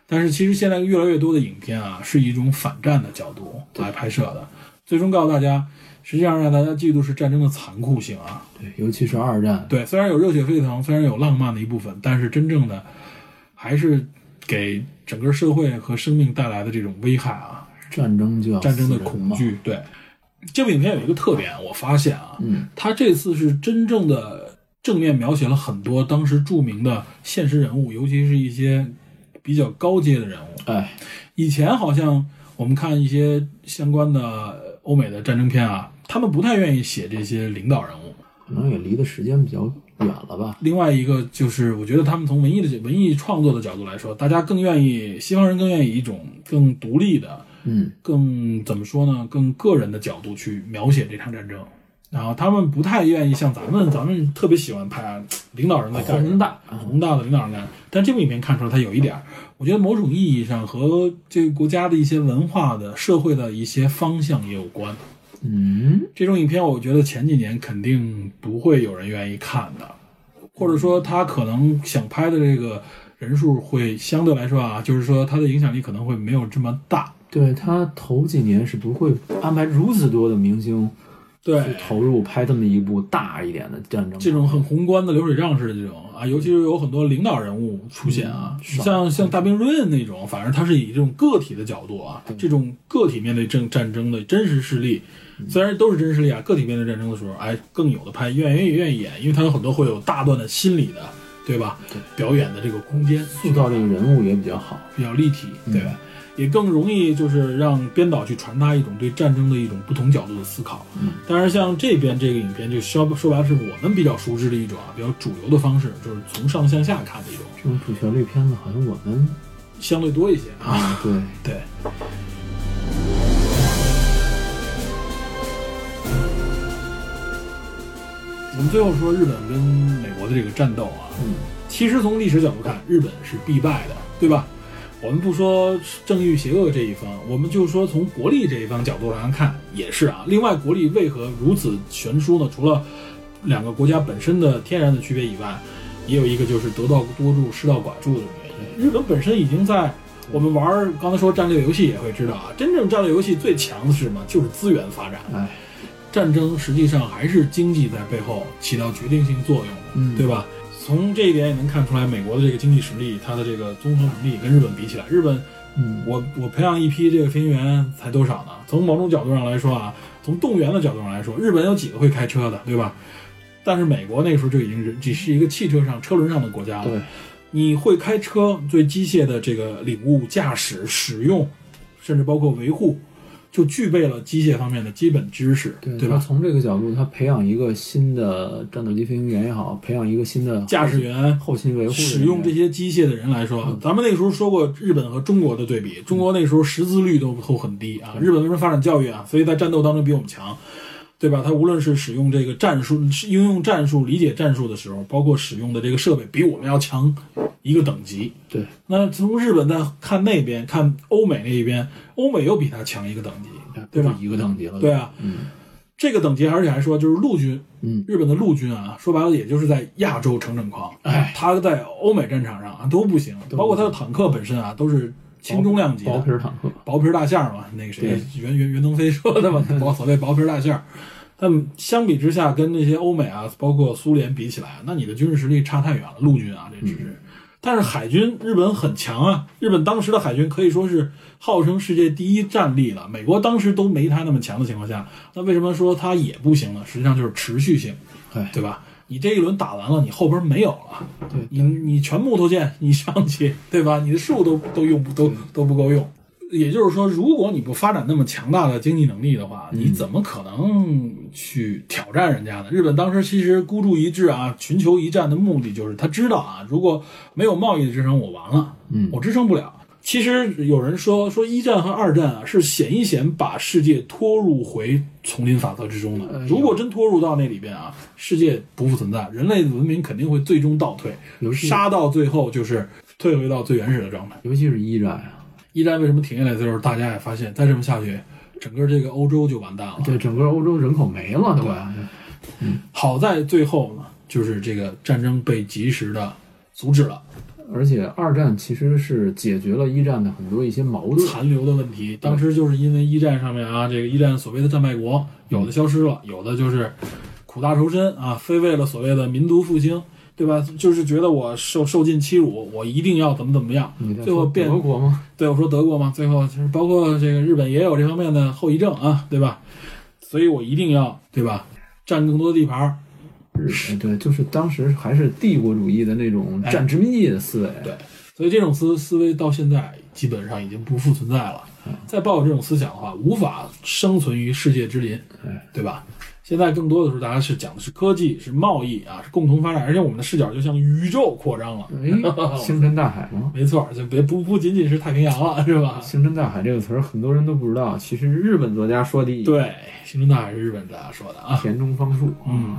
但是其实现在越来越多的影片啊，是一种反战的角度来拍摄的，最终告诉大家，实际上让大家记住是战争的残酷性啊。对，尤其是二战，对，虽然有热血沸腾，虽然有浪漫的一部分，但是真正的还是给整个社会和生命带来的这种危害啊，战争就要战争的。恐惧。对，这部影片有一个特点，我发现啊，嗯，它这次是真正的正面描写了很多当时著名的现实人物，尤其是一些比较高阶的人物。哎，以前好像我们看一些相关的欧美的战争片啊，他们不太愿意写这些领导人物。可能也离的时间比较远了吧。另外一个就是，我觉得他们从文艺的文艺创作的角度来说，大家更愿意，西方人更愿意以一种更独立的、嗯，更怎么说呢，更个人的角度去描写这场战争。然后他们不太愿意像咱们，咱们特别喜欢拍啊领导人在干什么宏大，宏大的领导人干。但这部影片看出来，它有一点儿，我觉得某种意义上和这个国家的一些文化的、社会的一些方向也有关。嗯，这种影片，我觉得前几年肯定不会有人愿意看的，或者说他可能想拍的这个人数会相对来说啊，就是说他的影响力可能会没有这么大。对他头几年是不会安排如此多的明星对去投入拍这么一部大一点的战争。这种很宏观的流水账式的这种啊，尤其是有很多领导人物出现啊，是像像大兵瑞恩那种，反正他是以这种个体的角度啊，这种个体面对战战争的真实事例，虽然都是真实事例啊，个体面对战争的时候，哎，更有的拍，愿意愿意演，因为他有很多会有大段的心理的，对吧？对，表演的这个空间塑造这个人物也比较好。比较立体，对吧？也更容易就是让编导去传达一种对战争的一种不同角度的思考。嗯，当然像这边这个影片就说说白了是我们比较熟知的一种啊，比较主流的方式，就是从上向下看的一种，这种主旋律片子好像我们相对多一些啊。啊，对，对。我们最后说日本跟美国的这个战斗啊，嗯，其实从历史角度看，日本是必败的，对吧？我们不说正义邪恶这一方，我们就说从国力这一方角度上看也是啊。另外，国力为何如此悬殊呢？除了两个国家本身的天然的区别以外，也有一个就是得道多助，失道寡助的原因。日本本身已经在我们玩刚才说战略游戏也会知道啊，真正战略游戏最强的是什么？就是资源发展。哎，战争实际上还是经济在背后起到决定性作用，嗯对吧？从这一点也能看出来，美国的这个经济实力，它的这个综合能力跟日本比起来，日本，嗯，我我培养一批这个飞行员才多少呢？从某种角度上来说啊，从动员的角度上来说，日本有几个会开车的，对吧？但是美国那个时候就已经是只是一个汽车上车轮上的国家了。对，你会开车，对机械的这个领悟、驾驶、使用，甚至包括维护，就具备了机械方面的基本知识，对对吧？他从这个角度，他培养一个新的战斗机飞行员也好，培养一个新的驾驶员后勤维护使用这些机械的人来说，咱们那个时候说过日本和中国的对比，中国那时候识字率都都很低啊，日本为什么发展教育啊？所以在战斗当中比我们强，对吧？他无论是使用这个战术、应用战术、理解战术的时候，包括使用的这个设备，比我们要强一个等级。对，那从日本再看那边，看欧美那一边，欧美又比他强一个等级，对吧一个等级了。对，啊，嗯这个等级，而且还说就是陆军，嗯，日本的陆军啊，说白了也就是在亚洲成整狂，哎，他在欧美战场上啊都不行，包括他的坦克本身啊都是轻重量级薄皮儿坦克，薄皮儿大象嘛，那个谁袁袁袁腾飞说的嘛，薄所谓薄皮儿大象。但相比之下，跟那些欧美啊，包括苏联比起来，那你的军事实力差太远了。陆军啊，这只是。但是海军，日本很强啊！日本当时的海军可以说是号称世界第一战力了。美国当时都没他那么强的情况下，那为什么说他也不行呢？实际上就是持续性，哎，对吧？你这一轮打完了，你后边没有了，对你你全木头剑，你上去，对吧？你的树都都用不都都不够用。也就是说，如果你不发展那么强大的经济能力的话，你怎么可能去挑战人家呢？日本当时其实孤注一掷啊，寻求一战的目的就是他知道啊，如果没有贸易的支撑，我完了，嗯我支撑不了。其实有人说说一战和二战啊，是险一险把世界拖入回丛林法则之中的。如果真拖入到那里边啊，世界不复存在，人类的文明肯定会最终倒退，杀到最后就是退回到最原始的状态。尤其是一战啊，一战为什么停下来的时候，大家也发现，再这么下去，整个这个欧洲就完蛋了。对整个欧洲人口没了都啊，好在最后呢，就是这个战争被及时的阻止了，而且二战其实是解决了一战的很多一些矛盾，残留的问题。当时就是因为一战上面啊，这个一战所谓的战败国，有的消失了，有的就是苦大仇深啊，非为了所谓的民族复兴，对吧？就是觉得我受受尽欺辱，我一定要怎么怎么样最后变德国吗？对，我说德国嘛，最后就是包括这个日本也有这方面的后遗症啊，对吧？所以我一定要对吧，占更多地盘对，就是当时还是帝国主义的那种哎占殖民地的思维，对，所以这种思思维到现在基本上已经不复存在了。再抱有这种思想的话，无法生存于世界之林，哎，对吧？现在更多的时候，大家是讲的是科技、是贸易啊，是共同发展，而且我们的视角就向宇宙扩张了。哎，星辰大海吗？没错，就别不不仅仅是太平洋了，是吧？星辰大海这个词儿很多人都不知道，其实日本作家说的，，对，星辰大海是日本作家说的啊。田中芳树，嗯，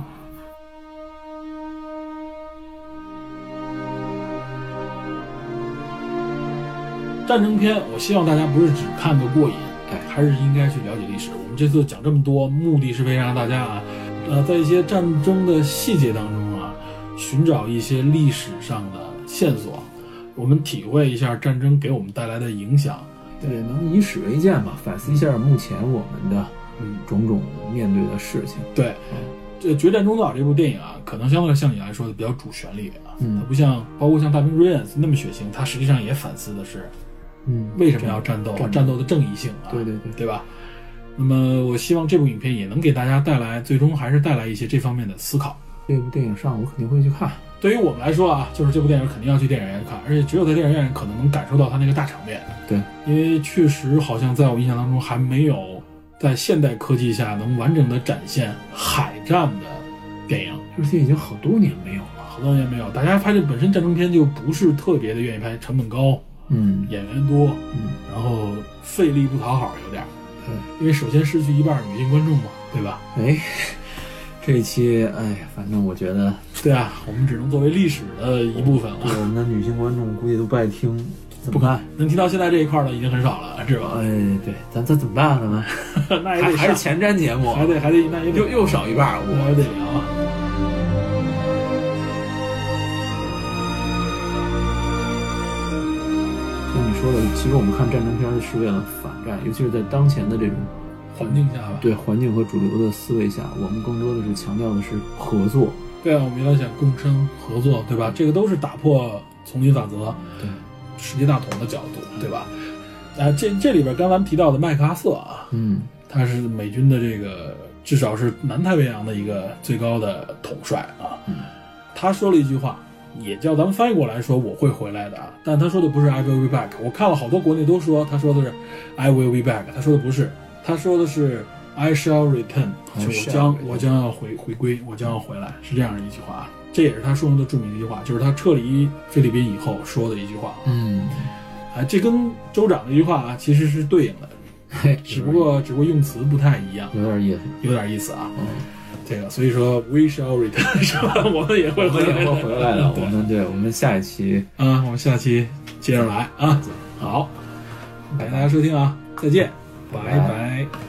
战争片，我希望大家不是只看个过瘾，哎还是应该去了解历史。我们这次讲这么多，目的是为了让大家啊，呃，在一些战争的细节当中啊，寻找一些历史上的线索，我们体会一下战争给我们带来的影响。对，能以史为鉴吧，反思一下目前我们的嗯，种种面对的事情。对，这《决战中岛》这部电影啊，可能相对像你来说比较主旋律啊，嗯它不像包括像《大兵瑞恩斯》那么血腥，它实际上也反思的是嗯，为什么要战斗，战斗战斗的正义性啊，对对对对吧？那么我希望这部影片也能给大家带来，最终还是带来一些这方面的思考。这部电影上我肯定会去看。对于我们来说啊，就是这部电影肯定要去电影院看，而且只有在电影院可能能感受到它那个大场面。对，因为确实好像在我印象当中还没有在现代科技下能完整的展现海战的电影。而且已经好多年没有了。好多年没有，大家拍这本身战争片就不是特别的愿意拍，成本高，嗯演员多，嗯，然后费力不讨好，有点儿。对，因为首先失去一半女性观众嘛，对吧？哎，这一期，哎呀，反正我觉得，对啊，我们只能作为历史的一部分了。对我们的女性观众估计都不爱听，怎么办？能听到现在这一块儿的已经很少了，是吧？哎，对，咱咱怎么办呢？那也得还还是前瞻节目，还得还得那也得又又少一半儿，我得聊说的，其实我们看战争片儿是为了反战，尤其是在当前的这种环境下吧，对环境和主流的思维下，我们更多的是强调的是合作。对啊，我们要讲共生合作，对吧？这个都是打破丛林法则、对，世界大同的角度，对吧？啊，这这里边刚咱们提到的麦克阿瑟啊，嗯，他是美军的这个至少是南太平洋的一个最高的统帅啊。嗯他说了一句话，也叫咱们翻译过来说我会回来的啊，但他说的不是 I will be back。我看了好多国内都说他说的是 I will be back，他说的不是，他他说的是 "I shall return"，I 就我将我将要回回归，我将要回来，是这样的一句话啊。这也是他说的著名的一句话，就是他撤离菲律宾以后说的一句话。嗯，啊，这跟州长的一句话啊其实是对应的，嘿，只不过只不过用词不太一样，有点意思。有点意思啊。嗯，这个所以说 "We shall return" 是吧？我们也会回来的，会回来的。我们对，我们下一期啊，我们下期接着来啊。好，感谢大家收听啊，再见，拜拜拜